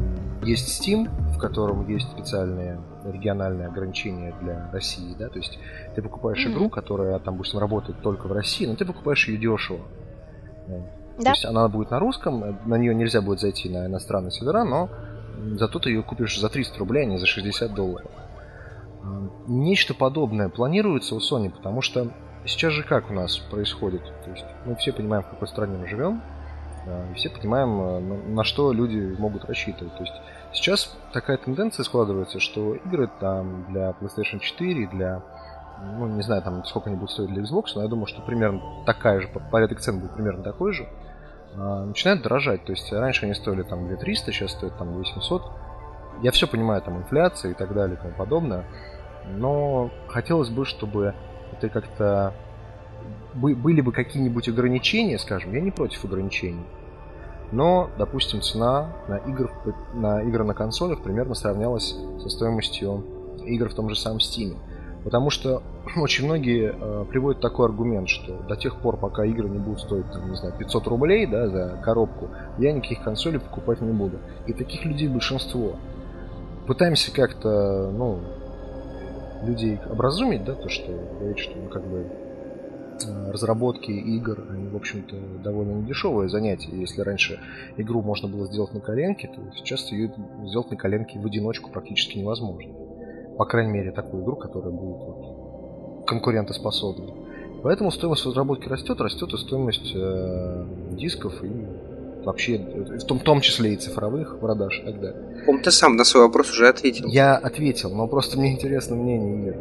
есть Steam, в котором есть специальные региональные ограничения для России, да, то есть ты покупаешь mm-hmm. игру, которая там, допустим, работает только в России, но ты покупаешь ее дешево. Да. То есть она будет на русском, на нее нельзя будет зайти на иностранные сервера, но зато ты ее купишь за 300 рублей, а не за 60 долларов. Нечто подобное планируется у Sony, потому что сейчас же как у нас происходит? То есть мы все понимаем, в какой стране мы живем, и все понимаем, э, на что люди могут рассчитывать. То есть Сейчас такая тенденция складывается, что игры там для PlayStation 4, для ну, не знаю, там сколько они будут стоить для Xbox, но я думаю, что примерно такая же, порядок цен будет примерно такой же, а, начинают дорожать. То есть раньше они стоили там 2300, сейчас стоят там 800. Я все понимаю, там инфляция и так далее и тому подобное, но хотелось бы, чтобы это как-то были бы какие-нибудь ограничения, скажем, я не против ограничений, но, допустим, цена на, игр, на игры на консолях примерно сравнялась со стоимостью игр в том же самом Steam. Потому что очень многие э, приводят такой аргумент, что до тех пор, пока игры не будут стоить, там, не знаю, 500 рублей да, за коробку, я никаких консолей покупать не буду. И таких людей большинство. Пытаемся как-то, ну, людей образумить, да, то, что говорит, что, ну, как бы, разработки игр, они, в общем-то, довольно недешевое занятие. Если раньше игру можно было сделать на коленке, то сейчас ее сделать на коленке в одиночку практически невозможно. По крайней мере, такую игру, которая будет вот, конкурентоспособной. Поэтому стоимость разработки растет, растет и стоимость э, дисков и вообще, в том, в том числе и цифровых продаж и так далее. Ты сам на свой вопрос уже ответил. Я ответил, но просто мне интересно мнение Иры.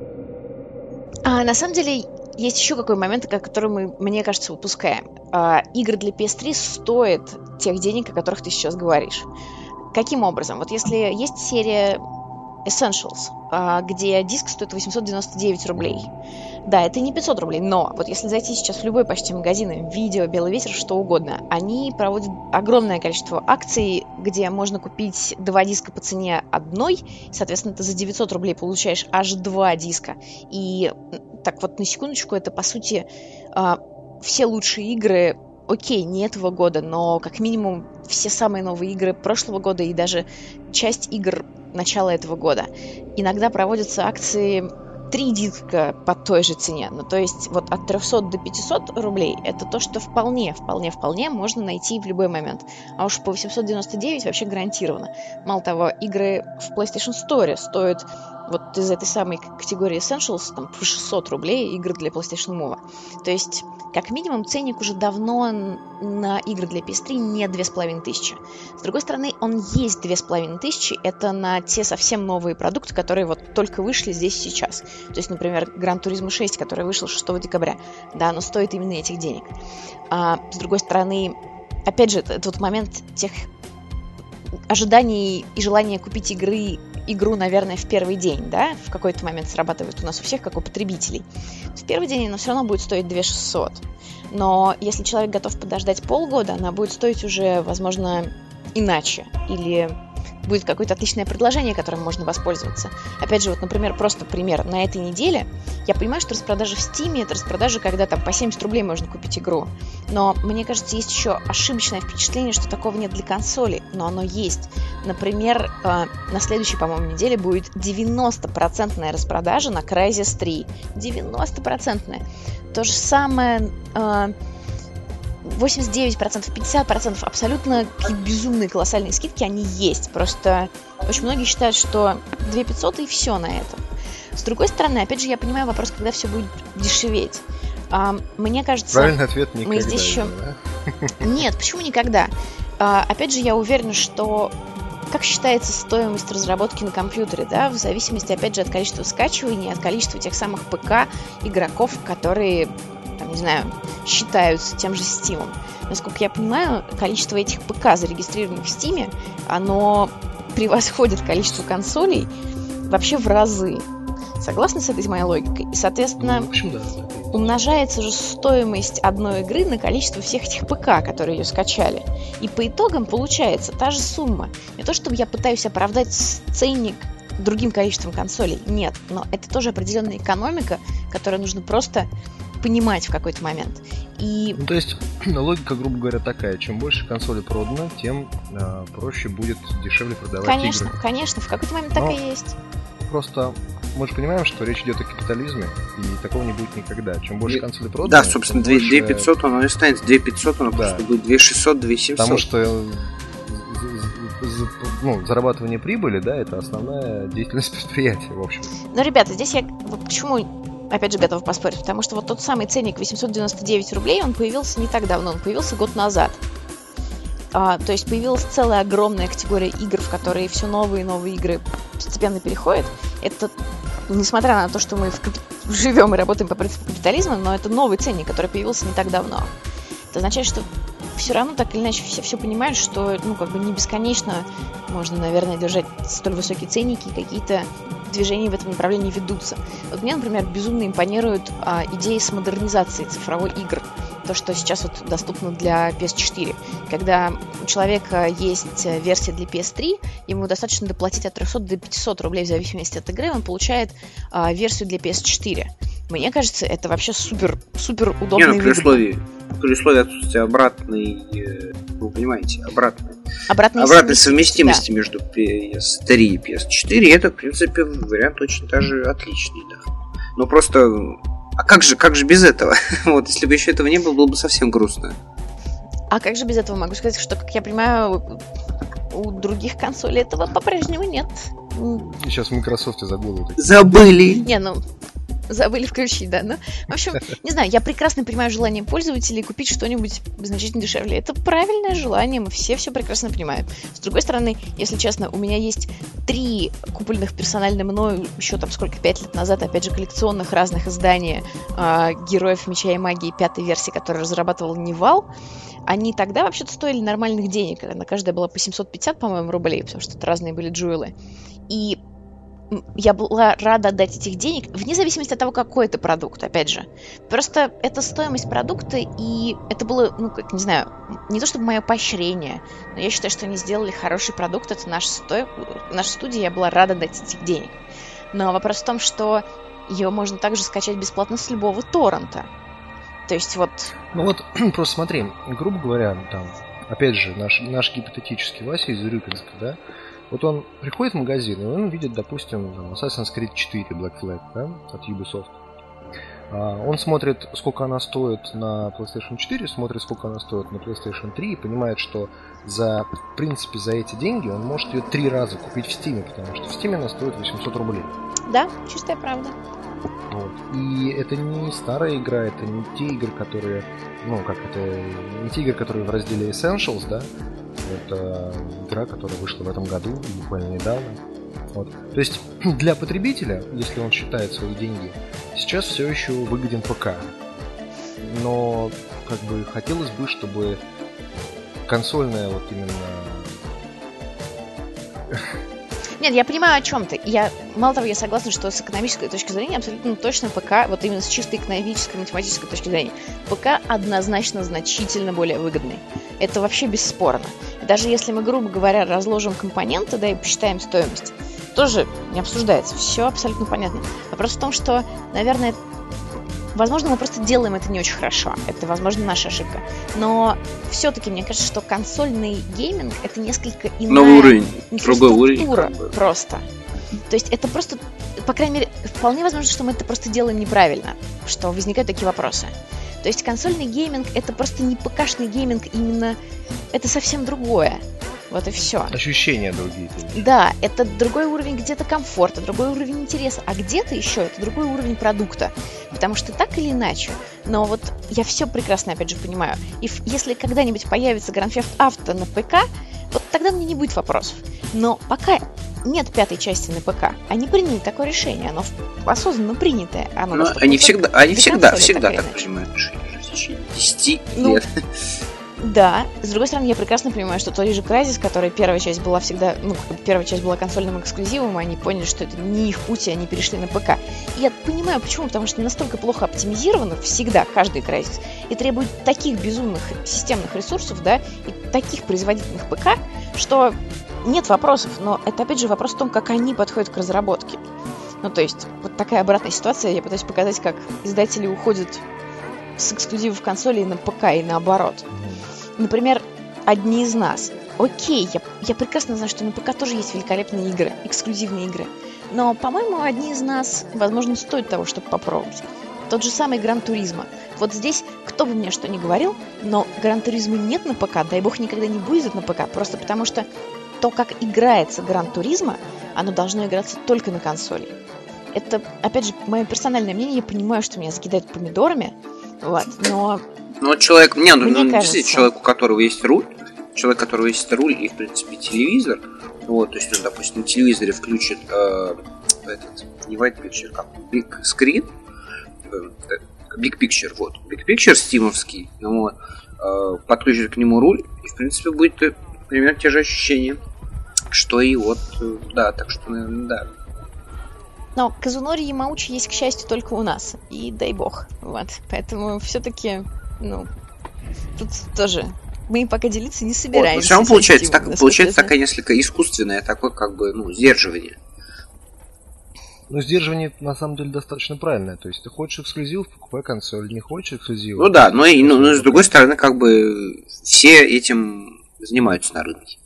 А, на самом деле, есть еще какой момент, который мы, мне кажется, упускаем. А, игры для PS3 стоят тех денег, о которых ты сейчас говоришь. Каким образом? Вот если есть серия Essentials, где диск стоит 899 рублей. Да, это не 500 рублей, но вот если зайти сейчас в любой почти магазин, видео, белый ветер, что угодно, они проводят огромное количество акций, где можно купить два диска по цене одной, соответственно, ты за 900 рублей получаешь аж два диска. И так вот, на секундочку, это, по сути, а, все лучшие игры окей, не этого года, но как минимум все самые новые игры прошлого года и даже часть игр начала этого года. Иногда проводятся акции три диска по той же цене. Ну, то есть вот от 300 до 500 рублей это то, что вполне, вполне, вполне можно найти в любой момент. А уж по 899 вообще гарантированно. Мало того, игры в PlayStation Store стоят вот из этой самой категории Essentials там по 600 рублей игры для PlayStation Move. То есть как минимум, ценник уже давно на игры для PS3 не 2500. С другой стороны, он есть 2500, это на те совсем новые продукты, которые вот только вышли здесь сейчас. То есть, например, Gran Turismo 6, который вышел 6 декабря, да, оно стоит именно этих денег. А, с другой стороны, опять же, это, это вот момент тех ожиданий и желания купить игры игру, наверное, в первый день, да, в какой-то момент срабатывает у нас у всех, как у потребителей. В первый день она все равно будет стоить 2 600. Но если человек готов подождать полгода, она будет стоить уже, возможно, иначе. Или будет какое-то отличное предложение, которым можно воспользоваться. Опять же, вот, например, просто пример. На этой неделе я понимаю, что распродажа в Steam это распродажа, когда там по 70 рублей можно купить игру. Но мне кажется, есть еще ошибочное впечатление, что такого нет для консоли, но оно есть. Например, э, на следующей, по-моему, неделе будет 90% распродажа на Crysis 3. 90%. То же самое... Э, 89%, 50%, абсолютно безумные колоссальные скидки, они есть. Просто очень многие считают, что 2500 и все на этом. С другой стороны, опять же, я понимаю вопрос, когда все будет дешеветь. А, мне кажется... Правильный ответ никогда. Мы здесь еще... Да? Нет, почему никогда? А, опять же, я уверена, что как считается стоимость разработки на компьютере, да, в зависимости, опять же, от количества скачиваний, от количества тех самых ПК игроков, которые там, не знаю, считаются тем же Steam. Насколько я понимаю, количество этих ПК, зарегистрированных в Steam, оно превосходит количество консолей вообще в разы. Согласны с этой моей логикой? И, соответственно, ну, общем, да, умножается же стоимость одной игры на количество всех этих ПК, которые ее скачали. И по итогам получается та же сумма. Не то, чтобы я пытаюсь оправдать ценник другим количеством консолей. Нет, но это тоже определенная экономика, которую нужно просто понимать в какой-то момент. И... Ну, то есть логика, грубо говоря, такая. Чем больше консоли продано, тем э, проще будет дешевле продавать конечно, игры. Конечно, в какой-то момент Но так и есть. Просто мы же понимаем, что речь идет о капитализме, и такого не будет никогда. Чем больше консолей продано, Да, собственно, 2 больше... 500 оно и останется. 2 500 оно да. просто будет 2 600, 2 700. Потому что э, ну, зарабатывание прибыли, да, это основная деятельность предприятия, в общем. Ну, ребята, здесь я почему опять же, готов поспорить, потому что вот тот самый ценник 899 рублей, он появился не так давно, он появился год назад. А, то есть появилась целая огромная категория игр, в которые все новые и новые игры постепенно переходят. Это, несмотря на то, что мы в, живем и работаем по принципу капитализма, но это новый ценник, который появился не так давно. Это означает, что все равно так или иначе все, все понимают, что ну как бы не бесконечно можно, наверное, держать столь высокие ценники и какие-то движения в этом направлении ведутся. Вот мне, например, безумно импонируют а, идеи с модернизацией цифровой игр. То, что сейчас вот доступно для PS4. Когда у человека есть версия для PS3, ему достаточно доплатить от 300 до 500 рублей в зависимости от игры, он получает а, версию для PS4. Мне кажется, это вообще супер, супер удобно. Не, ну, при условии, при условии отсутствия обратной, э, вы понимаете, обратной, обратной, обратной совместимости да. между PS3 и PS4, это, в принципе, вариант очень даже отличный, да. Но просто, а как же, как же без этого? вот, если бы еще этого не было, было бы совсем грустно. А как же без этого? Могу сказать, что, как я понимаю, у других консолей этого по-прежнему нет. Сейчас в Microsoft забыли. Забыли! Не, ну, забыли включить, да. Ну, в общем, не знаю, я прекрасно понимаю желание пользователей купить что-нибудь значительно дешевле. Это правильное желание, мы все все прекрасно понимаем. С другой стороны, если честно, у меня есть три купленных персонально мною еще там сколько, пять лет назад, опять же, коллекционных разных издания э, Героев Меча и Магии пятой версии, которую разрабатывал Nival. Они тогда вообще-то стоили нормальных денег. На каждая была по 750, по-моему, рублей, потому что это разные были jewel ы. И я была рада отдать этих денег, вне зависимости от того, какой это продукт, опять же. Просто это стоимость продукта, и это было, ну, как, не знаю, не то чтобы мое поощрение, но я считаю, что они сделали хороший продукт, это наш сто... наша студия, я была рада дать этих денег. Но вопрос в том, что ее можно также скачать бесплатно с любого торрента. То есть вот... Ну вот, просто смотри, грубо говоря, там, опять же, наш, наш гипотетический Вася из Урюпинска, да, вот он приходит в магазин, и он видит, допустим, там, Assassin's Creed 4 Black Flag, да, от Ubisoft. А, он смотрит, сколько она стоит на PlayStation 4, смотрит, сколько она стоит на PlayStation 3 и понимает, что за, в принципе, за эти деньги он может ее три раза купить в Steam, потому что в Steam она стоит 800 рублей. Да, чистая правда. Вот. И это не старая игра, это не те игры, которые, ну, как это, не те игры, которые в разделе Essentials, да, это игра, которая вышла в этом году, буквально недавно. Вот. То есть для потребителя, если он считает свои деньги, сейчас все еще выгоден ПК. Но как бы хотелось бы, чтобы консольная вот именно нет, я понимаю, о чем ты. Я, мало того, я согласна, что с экономической точки зрения абсолютно точно ПК, вот именно с чистой экономической, математической точки зрения, ПК однозначно значительно более выгодный. Это вообще бесспорно. Даже если мы, грубо говоря, разложим компоненты, да, и посчитаем стоимость, тоже не обсуждается. Все абсолютно понятно. Вопрос в том, что, наверное, Возможно, мы просто делаем это не очень хорошо. Это, возможно, наша ошибка. Но все-таки мне кажется, что консольный гейминг это несколько иная Новый уровень, другой уровень. Просто. То есть это просто, по крайней мере, вполне возможно, что мы это просто делаем неправильно, что возникают такие вопросы. То есть консольный гейминг это просто не ПКшный гейминг, именно это совсем другое. Вот и все. Ощущения другие. Да, это другой уровень где-то комфорта, другой уровень интереса, а где-то еще это другой уровень продукта. Потому что так или иначе, но вот я все прекрасно, опять же, понимаю. И если когда-нибудь появится Grand Theft Auto на ПК, вот тогда мне не будет вопросов. Но пока нет пятой части на ПК. Они приняли такое решение, оно осознанно принятое. Оно Но они всегда, они всегда, всегда так принимают решение. В течение 10 ну, лет. Да, с другой стороны, я прекрасно понимаю, что тот же Crysis, которая первая часть была всегда, ну, первая часть была консольным эксклюзивом, они поняли, что это не их путь, и они перешли на ПК. И я понимаю, почему, потому что настолько плохо оптимизировано всегда каждый Crysis, и требует таких безумных системных ресурсов, да, и таких производительных ПК, что нет вопросов, но это опять же вопрос в том, как они подходят к разработке. Ну, то есть, вот такая обратная ситуация, я пытаюсь показать, как издатели уходят с эксклюзивов консолей на ПК и наоборот. Например, одни из нас. Окей, я, я прекрасно знаю, что на ПК тоже есть великолепные игры, эксклюзивные игры. Но, по-моему, одни из нас, возможно, стоит того, чтобы попробовать. Тот же самый Гран Туризма. Вот здесь, кто бы мне что ни говорил, но Гран Туризма нет на ПК, дай бог никогда не будет на ПК, просто потому что то, как играется Гран Туризма, оно должно играться только на консоли. Это, опять же, мое персональное мнение, я понимаю, что меня закидают помидорами, вот, но ну, человек, не, ну, ну действительно, человек, у которого есть руль, человек, у которого есть руль и, в принципе, телевизор, вот, то есть он, допустим, на телевизоре включит э, этот, не white picture, как big screen, э, big picture, вот, big picture стимовский, ну, э, подключит к нему руль, и, в принципе, будет э, примерно те же ощущения, что и вот, э, да, так что, наверное, да. Но Казунори Ямаучи есть, к счастью, только у нас. И дай бог. Вот. Поэтому все-таки ну, тут тоже мы пока делиться не собираемся. Вот, все равно получается, так, получается такая несколько искусственное, такое как бы, ну, сдерживание. Ну, сдерживание на самом деле достаточно правильное. То есть ты хочешь эксклюзив, покупай консоль, не хочешь эксклюзив. Ну да, но, и, ну, но с другой стороны, как бы все этим занимаются на рынке.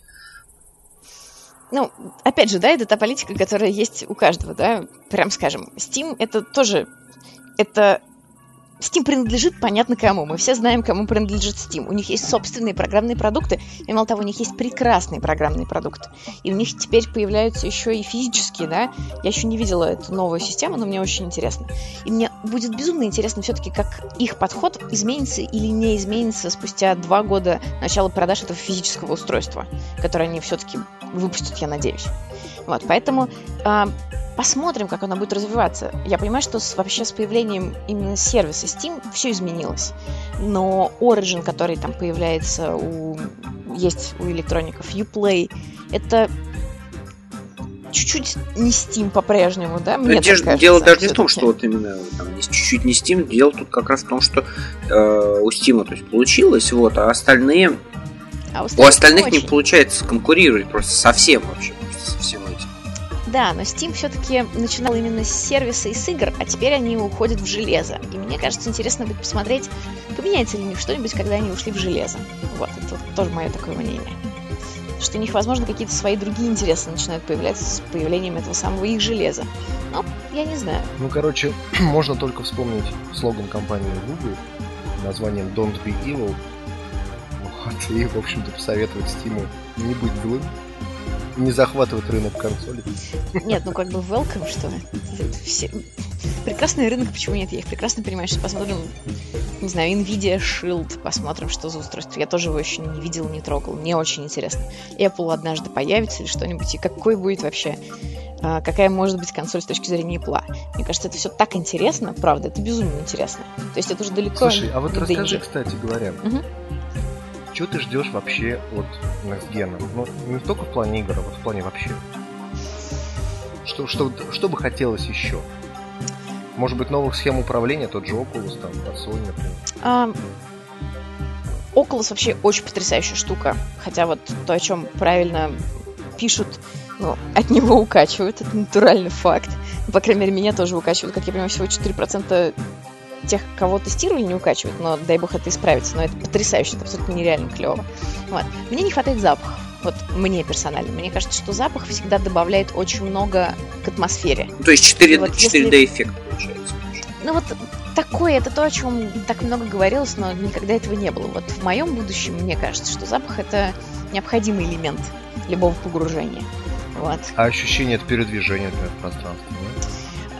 Ну, опять же, да, это та политика, которая есть у каждого, да, прям скажем. Steam это тоже это Steam принадлежит понятно кому. Мы все знаем, кому принадлежит Steam. У них есть собственные программные продукты, и мало того, у них есть прекрасные программные продукты. И у них теперь появляются еще и физические, да. Я еще не видела эту новую систему, но мне очень интересно. И мне будет безумно интересно все-таки, как их подход изменится или не изменится спустя два года начала продаж этого физического устройства, которое они все-таки выпустят, я надеюсь. Вот, поэтому э, посмотрим, как оно будет развиваться. Я понимаю, что с, вообще с появлением именно сервиса Steam все изменилось. Но Origin, который там появляется у... есть у электроников, Uplay, это чуть-чуть не Steam по-прежнему, да? Мне Дело, кажется, дело даже не в том, что вот именно там, чуть-чуть не Steam, дело тут как раз в том, что э, у Steam то есть, получилось, вот, а остальные а у, у остальных не, не получается конкурировать просто совсем вообще, просто совсем этим. Да, но Steam все-таки начинал именно с сервиса и с игр, а теперь они уходят в железо. И мне кажется, интересно будет посмотреть, поменяется ли у них что-нибудь, когда они ушли в железо. Вот, это тоже мое такое мнение что у них, возможно, какие-то свои другие интересы начинают появляться с появлением этого самого их железа. Но я не знаю. Ну, короче, можно только вспомнить слоган компании Google названием Don't be evil. Вот, и, в общем-то, посоветовать Стиму не быть злым, не захватывать рынок консолей. Нет, ну как бы welcome, что. Все... Прекрасный рынок, почему нет? Я их прекрасно понимаю, что посмотрим, не знаю, Nvidia Shield, посмотрим, что за устройство. Я тоже его еще не видел, не трогал. Мне очень интересно. Apple однажды появится или что-нибудь, и какой будет вообще а, какая может быть консоль с точки зрения Apple. Мне кажется, это все так интересно, правда, это безумно интересно. То есть это уже далеко Слушай, а вот расскажи, кстати говоря, угу. Что ты ждешь вообще от Next Gen? Ну, не только в плане игр, а в плане вообще. Что, что, что бы хотелось еще? Может быть, новых схем управления, тот же Oculus, там, Sony, например. А, Oculus вообще очень потрясающая штука. Хотя вот то, о чем правильно пишут, ну, от него укачивают, это натуральный факт. По крайней мере, меня тоже укачивают. Как я понимаю, всего 4% тех, кого тестировали, не укачивают, но дай бог это исправится. Но это потрясающе, это абсолютно нереально клево. Вот. Мне не хватает запахов. Вот мне персонально. Мне кажется, что запах всегда добавляет очень много к атмосфере. То есть 4, вот 4D если... эффект получается. Ну вот такое, это то, о чем так много говорилось, но никогда этого не было. Вот в моем будущем мне кажется, что запах это необходимый элемент любого погружения. Вот. А ощущение от передвижения, например, в пространстве, нет?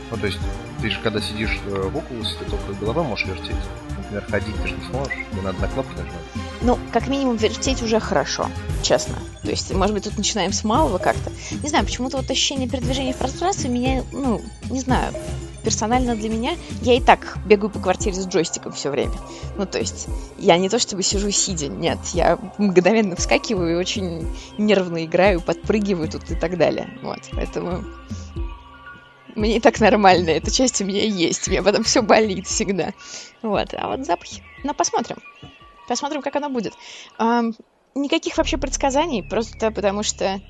Ну, то есть, ты же когда сидишь э, в Oculus, ты только голова можешь вертеть. Например, ходить ты же не сможешь, тебе надо на кнопку нажимать. Ну, как минимум, вертеть уже хорошо, честно. То есть, может быть, тут начинаем с малого как-то. Не знаю, почему-то вот ощущение передвижения в пространстве меня, ну, не знаю, персонально для меня, я и так бегаю по квартире с джойстиком все время. Ну, то есть, я не то чтобы сижу сидя, нет, я мгновенно вскакиваю и очень нервно играю, подпрыгиваю тут и так далее. Вот, поэтому мне и так нормально, эта часть у меня есть, меня потом все болит всегда. Вот, а вот запахи, ну, посмотрим. Посмотрим, как оно будет. А, никаких вообще предсказаний, просто потому что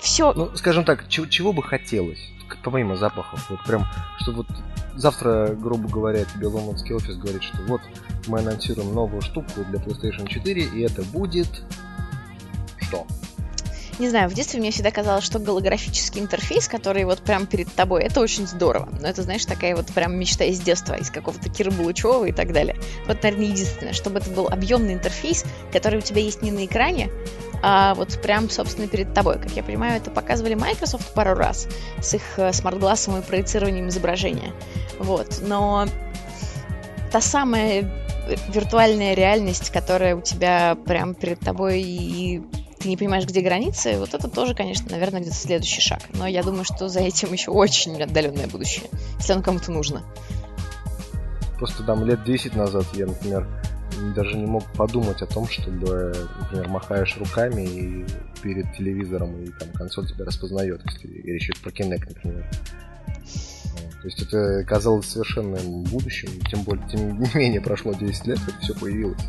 все... Ну, скажем так, чего, чего бы хотелось, помимо запахов, вот прям, что вот завтра, грубо говоря, тебе лондонский офис говорит, что вот мы анонсируем новую штуку для PlayStation 4, и это будет... Что? Не знаю, в детстве мне всегда казалось, что голографический интерфейс, который вот прям перед тобой, это очень здорово. Но это, знаешь, такая вот прям мечта из детства, из какого-то Кира Булычева и так далее. Вот, наверное, единственное, чтобы это был объемный интерфейс, который у тебя есть не на экране, а вот прям, собственно, перед тобой. Как я понимаю, это показывали Microsoft пару раз с их э, смарт-глассом и проецированием изображения. Вот. Но та самая виртуальная реальность, которая у тебя прям перед тобой и ты не понимаешь, где границы, вот это тоже, конечно, наверное, где-то следующий шаг. Но я думаю, что за этим еще очень отдаленное будущее, если оно кому-то нужно. Просто там лет 10 назад я, например, даже не мог подумать о том, чтобы, например, махаешь руками и перед телевизором, и там консоль тебя распознает, если речь идет про Kinect, например. То есть это казалось совершенным будущим, тем более, тем не менее, прошло 10 лет, как все появилось.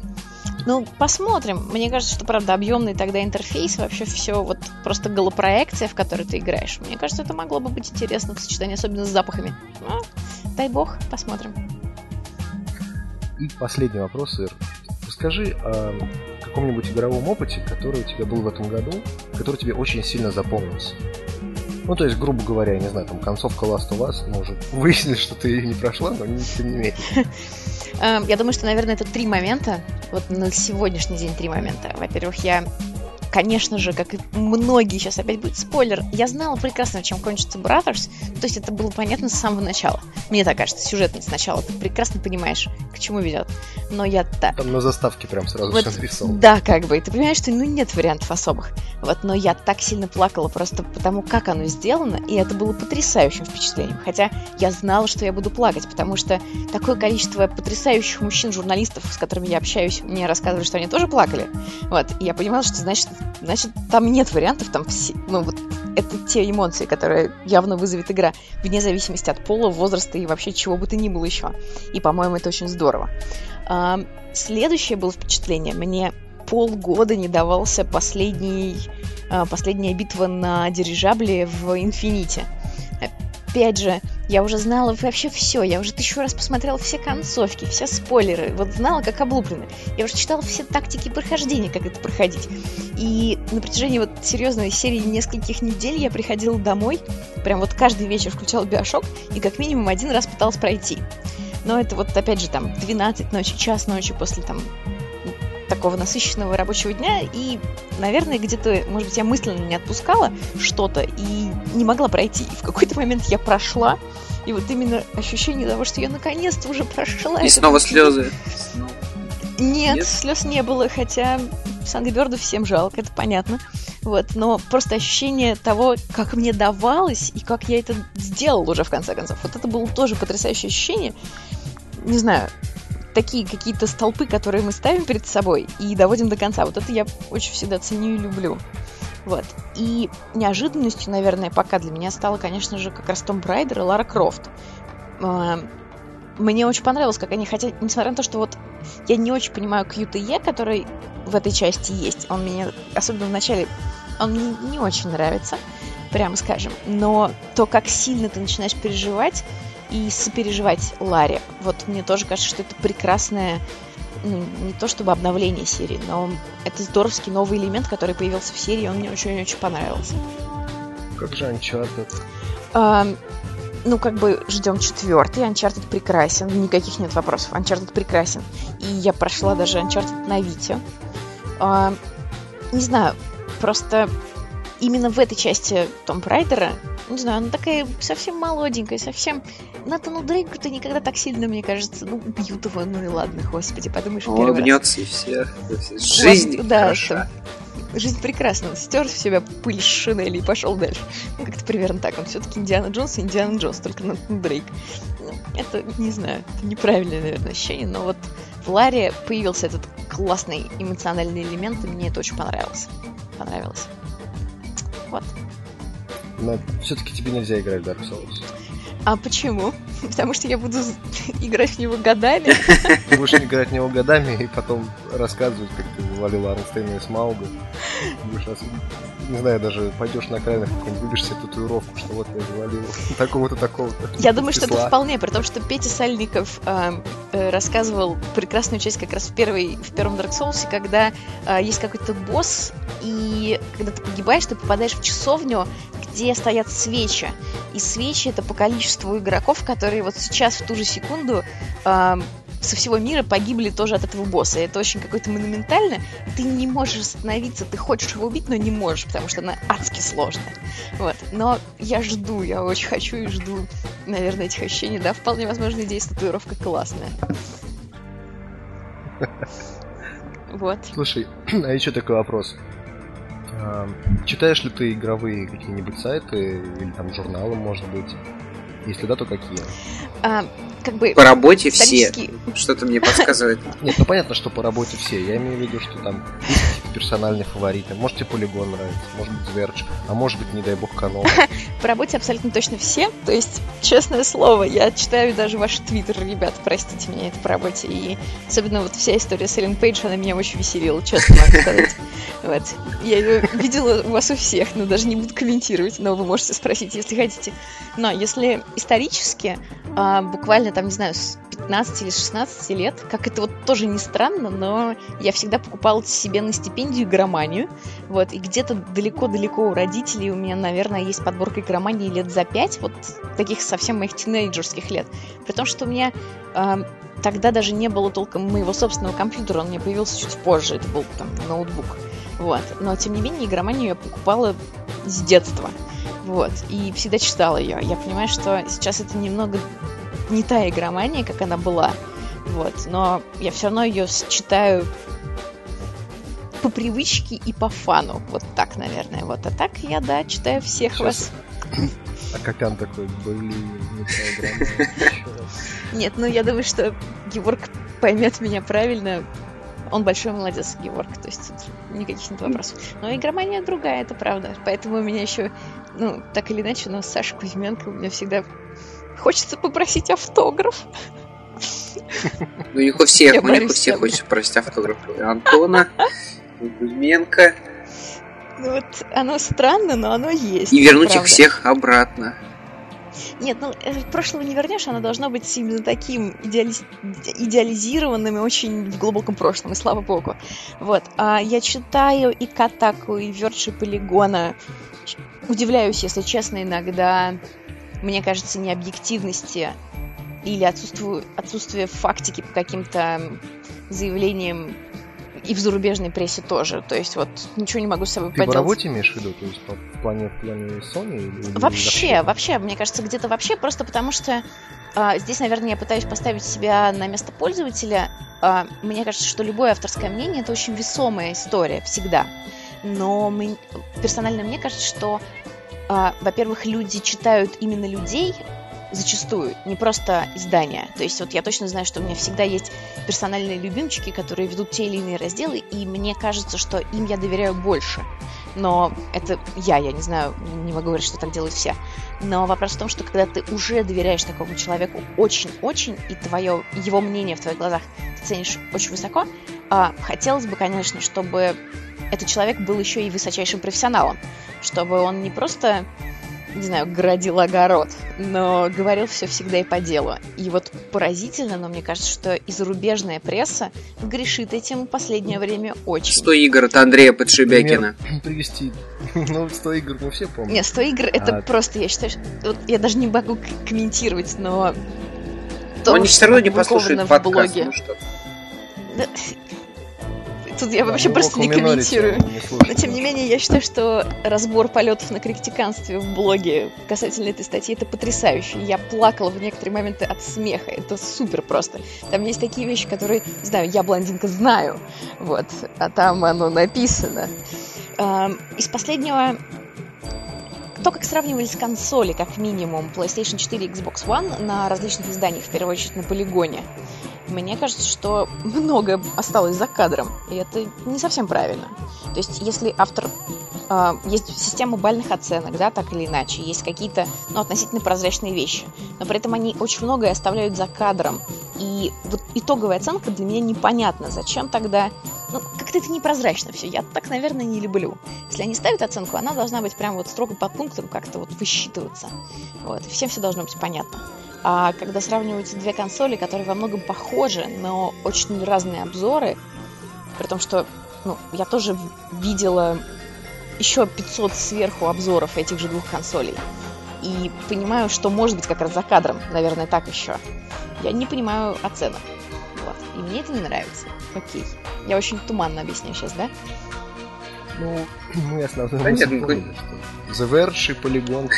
Ну, посмотрим. Мне кажется, что, правда, объемный тогда интерфейс, вообще все вот просто голопроекция, в которой ты играешь. Мне кажется, это могло бы быть интересно в сочетании, особенно с запахами. Ну, дай бог, посмотрим. И последний вопрос, Ир. Расскажи о каком-нибудь игровом опыте, который у тебя был в этом году, который тебе очень сильно запомнился. Ну, то есть, грубо говоря, я не знаю, там концовка Last of Us, мы уже выяснили, что ты ее не прошла, но тем не менее. Эм, я думаю, что, наверное, это три момента. Вот на сегодняшний день три момента. Во-первых, я конечно же, как и многие, сейчас опять будет спойлер, я знала прекрасно, чем кончится Brothers, то есть это было понятно с самого начала. Мне так кажется, сюжетно сначала, ты прекрасно понимаешь, к чему ведет. Но я так... Там на заставке прям сразу вот, все написал. Да, как бы, и ты понимаешь, что ну нет вариантов особых. Вот, но я так сильно плакала просто потому, как оно сделано, и это было потрясающим впечатлением. Хотя я знала, что я буду плакать, потому что такое количество потрясающих мужчин-журналистов, с которыми я общаюсь, мне рассказывали, что они тоже плакали. Вот, и я понимала, что значит, значит, там нет вариантов, там все, ну вот это те эмоции, которые явно вызовет игра, вне зависимости от пола, возраста и вообще чего бы то ни было еще. И, по-моему, это очень здорово. А, следующее было впечатление. Мне полгода не давался последний, а, последняя битва на дирижабле в Инфините опять же, я уже знала вообще все. Я уже тысячу раз посмотрела все концовки, все спойлеры. Вот знала, как облуплены. Я уже читала все тактики прохождения, как это проходить. И на протяжении вот серьезной серии нескольких недель я приходила домой, прям вот каждый вечер включала Биошок и как минимум один раз пыталась пройти. Но это вот, опять же, там, 12 ночи, час ночи после там такого насыщенного рабочего дня, и, наверное, где-то, может быть, я мысленно не отпускала что-то и не могла пройти. И в какой-то момент я прошла, и вот именно ощущение того, что я наконец-то уже прошла. И снова слезы. Нет, Нет, слез не было, хотя Сангберду всем жалко, это понятно. Вот, но просто ощущение того, как мне давалось и как я это сделал уже в конце концов. Вот это было тоже потрясающее ощущение. Не знаю, такие какие-то столпы, которые мы ставим перед собой и доводим до конца. Вот это я очень всегда ценю и люблю. Вот. И неожиданностью, наверное, пока для меня стало, конечно же, как раз Том Брайдер и Лара Крофт. А, мне очень понравилось, как они хотят, несмотря на то, что вот я не очень понимаю QTE, который в этой части есть. Он мне, особенно в начале, он мне не очень нравится, прямо скажем. Но то, как сильно ты начинаешь переживать, и сопереживать Ларе. Вот мне тоже кажется, что это прекрасное, ну, не то чтобы обновление серии, но это здоровский новый элемент, который появился в серии, он мне очень-очень понравился. Как же Uncharted? А, ну, как бы ждем четвертый. Uncharted прекрасен, никаких нет вопросов. Uncharted прекрасен. И я прошла даже Uncharted на Вите. А, не знаю, просто именно в этой части Том Райдера, не знаю, она такая совсем молоденькая, совсем... Натану Дрейку-то никогда так сильно, мне кажется, ну, убьют его, ну и ладно, господи, подумаешь, Он улыбнется и все. Жизнь вот, да, хороша. Жизнь прекрасна. Стер в себя пыль с шинели и пошел дальше. Ну, как-то примерно так. Он все-таки Индиана Джонс и Индиана Джонс, только Натан Дрейк. Ну, это, не знаю, это неправильное, наверное, ощущение, но вот в Ларе появился этот классный эмоциональный элемент, и мне это очень понравилось. Понравилось. Вот. Но все-таки тебе нельзя играть в Dark Souls. А почему? Потому что я буду играть в него годами. Ты будешь играть в него годами и потом рассказывать, как ты завалил Арнстейна и Смауга. Будешь раз... Не знаю, даже пойдешь на какой-нибудь, выбьешь себе татуировку, что вот я завалил такого-то, такого-то. Я думаю, что это вполне, при том, что Петя Сальников э, э, рассказывал прекрасную часть как раз в, первой, в первом Dark Souls, когда э, есть какой-то босс, и когда ты погибаешь, ты попадаешь в часовню, где стоят свечи. И свечи это по количеству игроков, которые вот сейчас в ту же секунду э, со всего мира погибли тоже от этого босса. Это очень какое-то монументально. Ты не можешь остановиться, ты хочешь его убить, но не можешь, потому что она адски сложная. Вот. Но я жду, я очень хочу и жду, наверное, этих ощущений. Да, вполне возможно, идея с татуировкой классная. Вот. Слушай, а еще такой вопрос. Читаешь ли ты игровые какие-нибудь сайты или там журналы, может быть? Если да, то какие? А, как бы... По работе все. Что-то мне подсказывает. Нет, ну понятно, что по работе все. Я имею в виду, что там персональные фавориты. Может, тебе полигон нравится, может быть, Зверч, а может быть, не дай бог, канал. По работе абсолютно точно все. То есть, честное слово, я читаю даже ваш твиттер, ребят, простите меня, это по работе. И особенно вот вся история с Эллен Пейдж, она меня очень веселила, честно могу сказать. Вот. Я ее видела у вас у всех, но даже не буду комментировать, но вы можете спросить, если хотите. Но если исторически, а, буквально там, не знаю, с 15 или 16 лет, как это вот тоже не странно, но я всегда покупала себе на стипендию игроманию, вот, и где-то далеко-далеко у родителей у меня, наверное, есть подборка игромании лет за 5, вот таких совсем моих тинейджерских лет, при том, что у меня э, тогда даже не было толком моего собственного компьютера, он мне появился чуть позже, это был там ноутбук, вот, но тем не менее игроманию я покупала с детства, вот, и всегда читала ее. Я понимаю, что сейчас это немного не та игромания, как она была. Вот, но я все равно ее читаю по привычке и по фану. Вот так, наверное. Вот. А так я, да, читаю всех Сейчас. вас. А как он такой, блин, Нет, ну я думаю, что Георг поймет меня правильно. Он большой молодец, Геворг, то есть тут никаких нет вопросов. Но игромания другая, это правда. Поэтому у меня еще, ну, так или иначе, но Саша Кузьменко у меня всегда хочется попросить автограф. Ну, у них у всех, у них у всех хочется просить автограф. Антона, Кузьменко. Ну вот оно странно, но оно есть. И вернуть их всех обратно. Нет, ну э, прошлого не вернешь, оно должно быть именно таким идеали... идеализированным и очень в глубоком прошлом, и слава богу. Вот. А я читаю и Катаку, и Верши Полигона. Удивляюсь, если честно, иногда, мне кажется, необъективности или отсутствие, отсутствие фактики по каким-то заявлениям и в зарубежной прессе тоже. То есть вот ничего не могу с собой Ты поделать. по работе имеешь в виду? То есть по, в плане, в плане Sony? Или вообще, вообще, мне кажется, где-то вообще, просто потому что а, здесь, наверное, я пытаюсь поставить себя на место пользователя. А, мне кажется, что любое авторское мнение это очень весомая история всегда. Но мы, персонально мне кажется, что, а, во-первых, люди читают именно людей, зачастую, не просто издания. То есть вот я точно знаю, что у меня всегда есть персональные любимчики, которые ведут те или иные разделы, и мне кажется, что им я доверяю больше. Но это я, я не знаю, не могу говорить, что так делают все. Но вопрос в том, что когда ты уже доверяешь такому человеку очень-очень, и твое, его мнение в твоих глазах ты ценишь очень высоко, а, хотелось бы, конечно, чтобы этот человек был еще и высочайшим профессионалом, чтобы он не просто не знаю, градил огород, но говорил все всегда и по делу. И вот поразительно, но мне кажется, что и зарубежная пресса грешит этим в последнее время очень. 100 игр от Андрея Подшибякина. Пример привести. Ну, 100 игр мы все помним. Нет, 100 игр это а... просто, я считаю, что... Вот я даже не могу комментировать, но... То, Они все равно не послушают подкаст, ну что Тут я вообще просто не комментирую. Но тем не менее, я считаю, что разбор полетов на критиканстве в блоге касательно этой статьи это потрясающе. Я плакала в некоторые моменты от смеха. Это супер просто. Там есть такие вещи, которые, знаю, я блондинка знаю. Вот. А там оно написано. Из последнего то, как сравнивались консоли, как минимум, PlayStation 4 и Xbox One на различных изданиях, в первую очередь на полигоне, мне кажется, что много осталось за кадром, и это не совсем правильно. То есть, если автор... Э, есть система бальных оценок, да, так или иначе, есть какие-то, ну, относительно прозрачные вещи, но при этом они очень многое оставляют за кадром. И вот итоговая оценка для меня непонятна. Зачем тогда... Ну, как-то это непрозрачно все. Я так, наверное, не люблю. Если они ставят оценку, она должна быть прям вот строго под пунктом как-то вот высчитываться. Вот. Всем все должно быть понятно. А когда сравниваются две консоли, которые во многом похожи, но очень разные обзоры, при том, что ну, я тоже видела еще 500 сверху обзоров этих же двух консолей. И понимаю, что может быть как раз за кадром, наверное, так еще. Я не понимаю оценок. Вот. И мне это не нравится. Окей. Я очень туманно объясняю сейчас, да? Ну, мы основной да нет, ну, The Verge и Polygon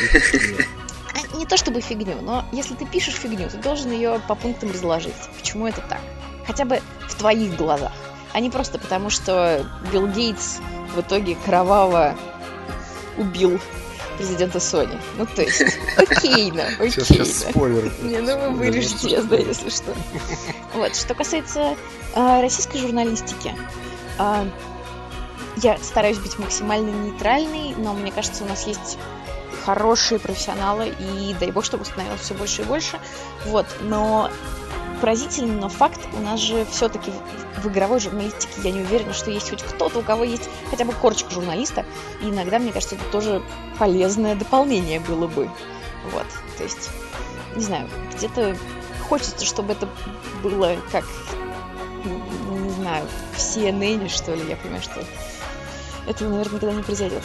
не то чтобы фигню, но если ты пишешь фигню, ты должен ее по пунктам разложить. Почему это так? Хотя бы в твоих глазах. А не просто потому, что Билл Гейтс в итоге кроваво убил президента Sony. Ну, то есть, окей, ну, окей. Сейчас, сейчас спойлер. Не, ну вы вырежете, я знаю, если что. Вот, что касается э, российской журналистики, э, я стараюсь быть максимально нейтральной, но мне кажется, у нас есть хорошие профессионалы, и дай бог, чтобы становилось все больше и больше. Вот, но поразительно, но факт, у нас же все-таки в игровой журналистике я не уверена, что есть хоть кто-то, у кого есть хотя бы корочка журналиста, и иногда, мне кажется, это тоже полезное дополнение было бы. Вот, то есть, не знаю, где-то хочется, чтобы это было как, не знаю, в CNN, что ли, я понимаю, что это, наверное, никогда не произойдет.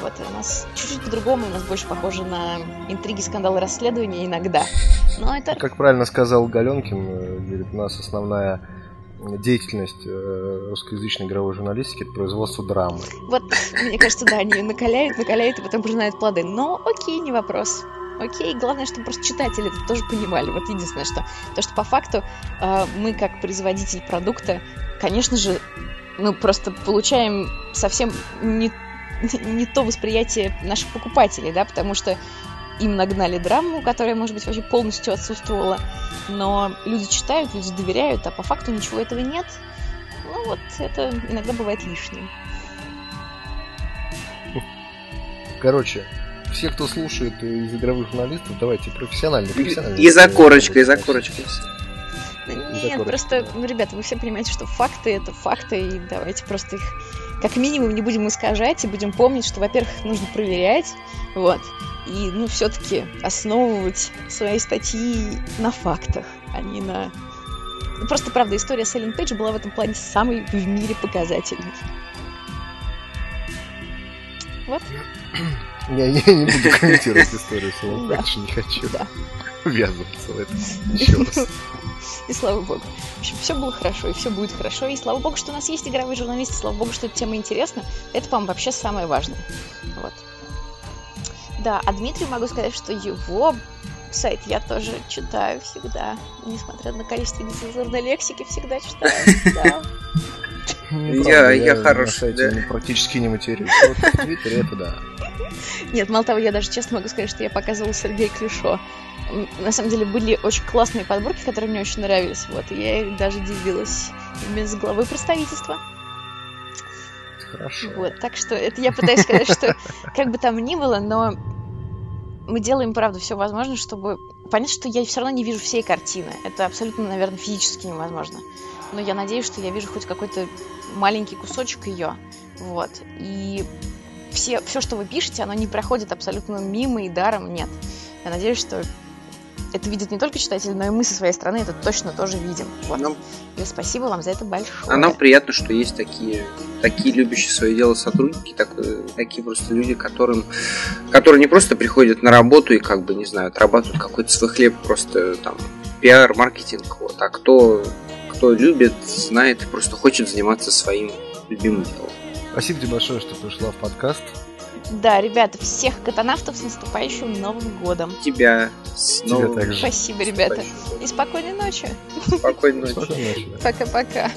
Вот, у нас чуть-чуть по-другому, у нас больше похоже на интриги, скандалы, расследования иногда. Но это... Как правильно сказал Галенкин, э, говорит, у нас основная деятельность э, русскоязычной игровой журналистики это производство драмы. Вот, мне кажется, да, они накаляют, накаляют и потом пожинают плоды. Но окей, не вопрос. Окей, главное, чтобы просто читатели это тоже понимали. Вот единственное, что то, что по факту э, мы как производитель продукта, конечно же, мы просто получаем совсем не не то восприятие наших покупателей, да, потому что им нагнали драму, которая, может быть, вообще полностью отсутствовала, но люди читают, люди доверяют, а по факту ничего этого нет. Ну, вот это иногда бывает лишним. Короче, все, кто слушает из игровых журналистов, давайте профессионально. профессионально И за корочкой, и за корочкой. Нет, просто, ну, ребята, вы все понимаете, что факты это факты, и давайте просто их как минимум не будем искажать и будем помнить, что, во-первых, нужно проверять, вот, и, ну, все-таки основывать свои статьи на фактах, а не на... Ну, просто, правда, история с Эллен Пейдж была в этом плане самой в мире показательной. Вот. Я, я не буду комментировать историю с Эллен Пейдж, не хочу Да. Ввязываться в это еще раз. И слава богу. В общем, все было хорошо, и все будет хорошо. И слава богу, что у нас есть игровые журналисты, слава богу, что эта тема интересна. Это, по-моему, вообще самое важное. Вот. Да, а Дмитрию могу сказать, что его сайт я тоже читаю всегда. Несмотря на количество нецензурной лексики, всегда читаю. Да. Я- я хороший, да. практически не матерюсь. Вот в Твиттере это да. Нет, мало того, я даже честно могу сказать, что я показывала Сергею Клюшо. На самом деле были очень классные подборки, которые мне очень нравились. Вот, и я даже делилась именно с главой представительства. Хорошо. Вот, так что это я пытаюсь сказать, что как бы там ни было, но мы делаем, правда, все возможное, чтобы... Понятно, что я все равно не вижу всей картины. Это абсолютно, наверное, физически невозможно. Но я надеюсь, что я вижу хоть какой-то маленький кусочек ее. Вот. И все, все, что вы пишете, оно не проходит абсолютно мимо и даром, нет. Я надеюсь, что это видят не только читатели, но и мы со своей стороны это точно тоже видим. Вот. Нам- И спасибо вам за это большое. А нам приятно, что есть такие, такие любящие свое дело сотрудники, так- такие просто люди, которым, которые не просто приходят на работу и как бы, не знаю, отрабатывают какой-то свой хлеб, просто там пиар, маркетинг, вот, а кто, кто любит, знает и просто хочет заниматься своим любимым делом. Спасибо тебе большое, что пришла в подкаст. Да, ребята, всех катанавтов с наступающим Новым годом. Тебя с новым также. Спасибо, ребята. И спокойной ночи. Спокойной ночи. Спокойной ночи. Пока-пока.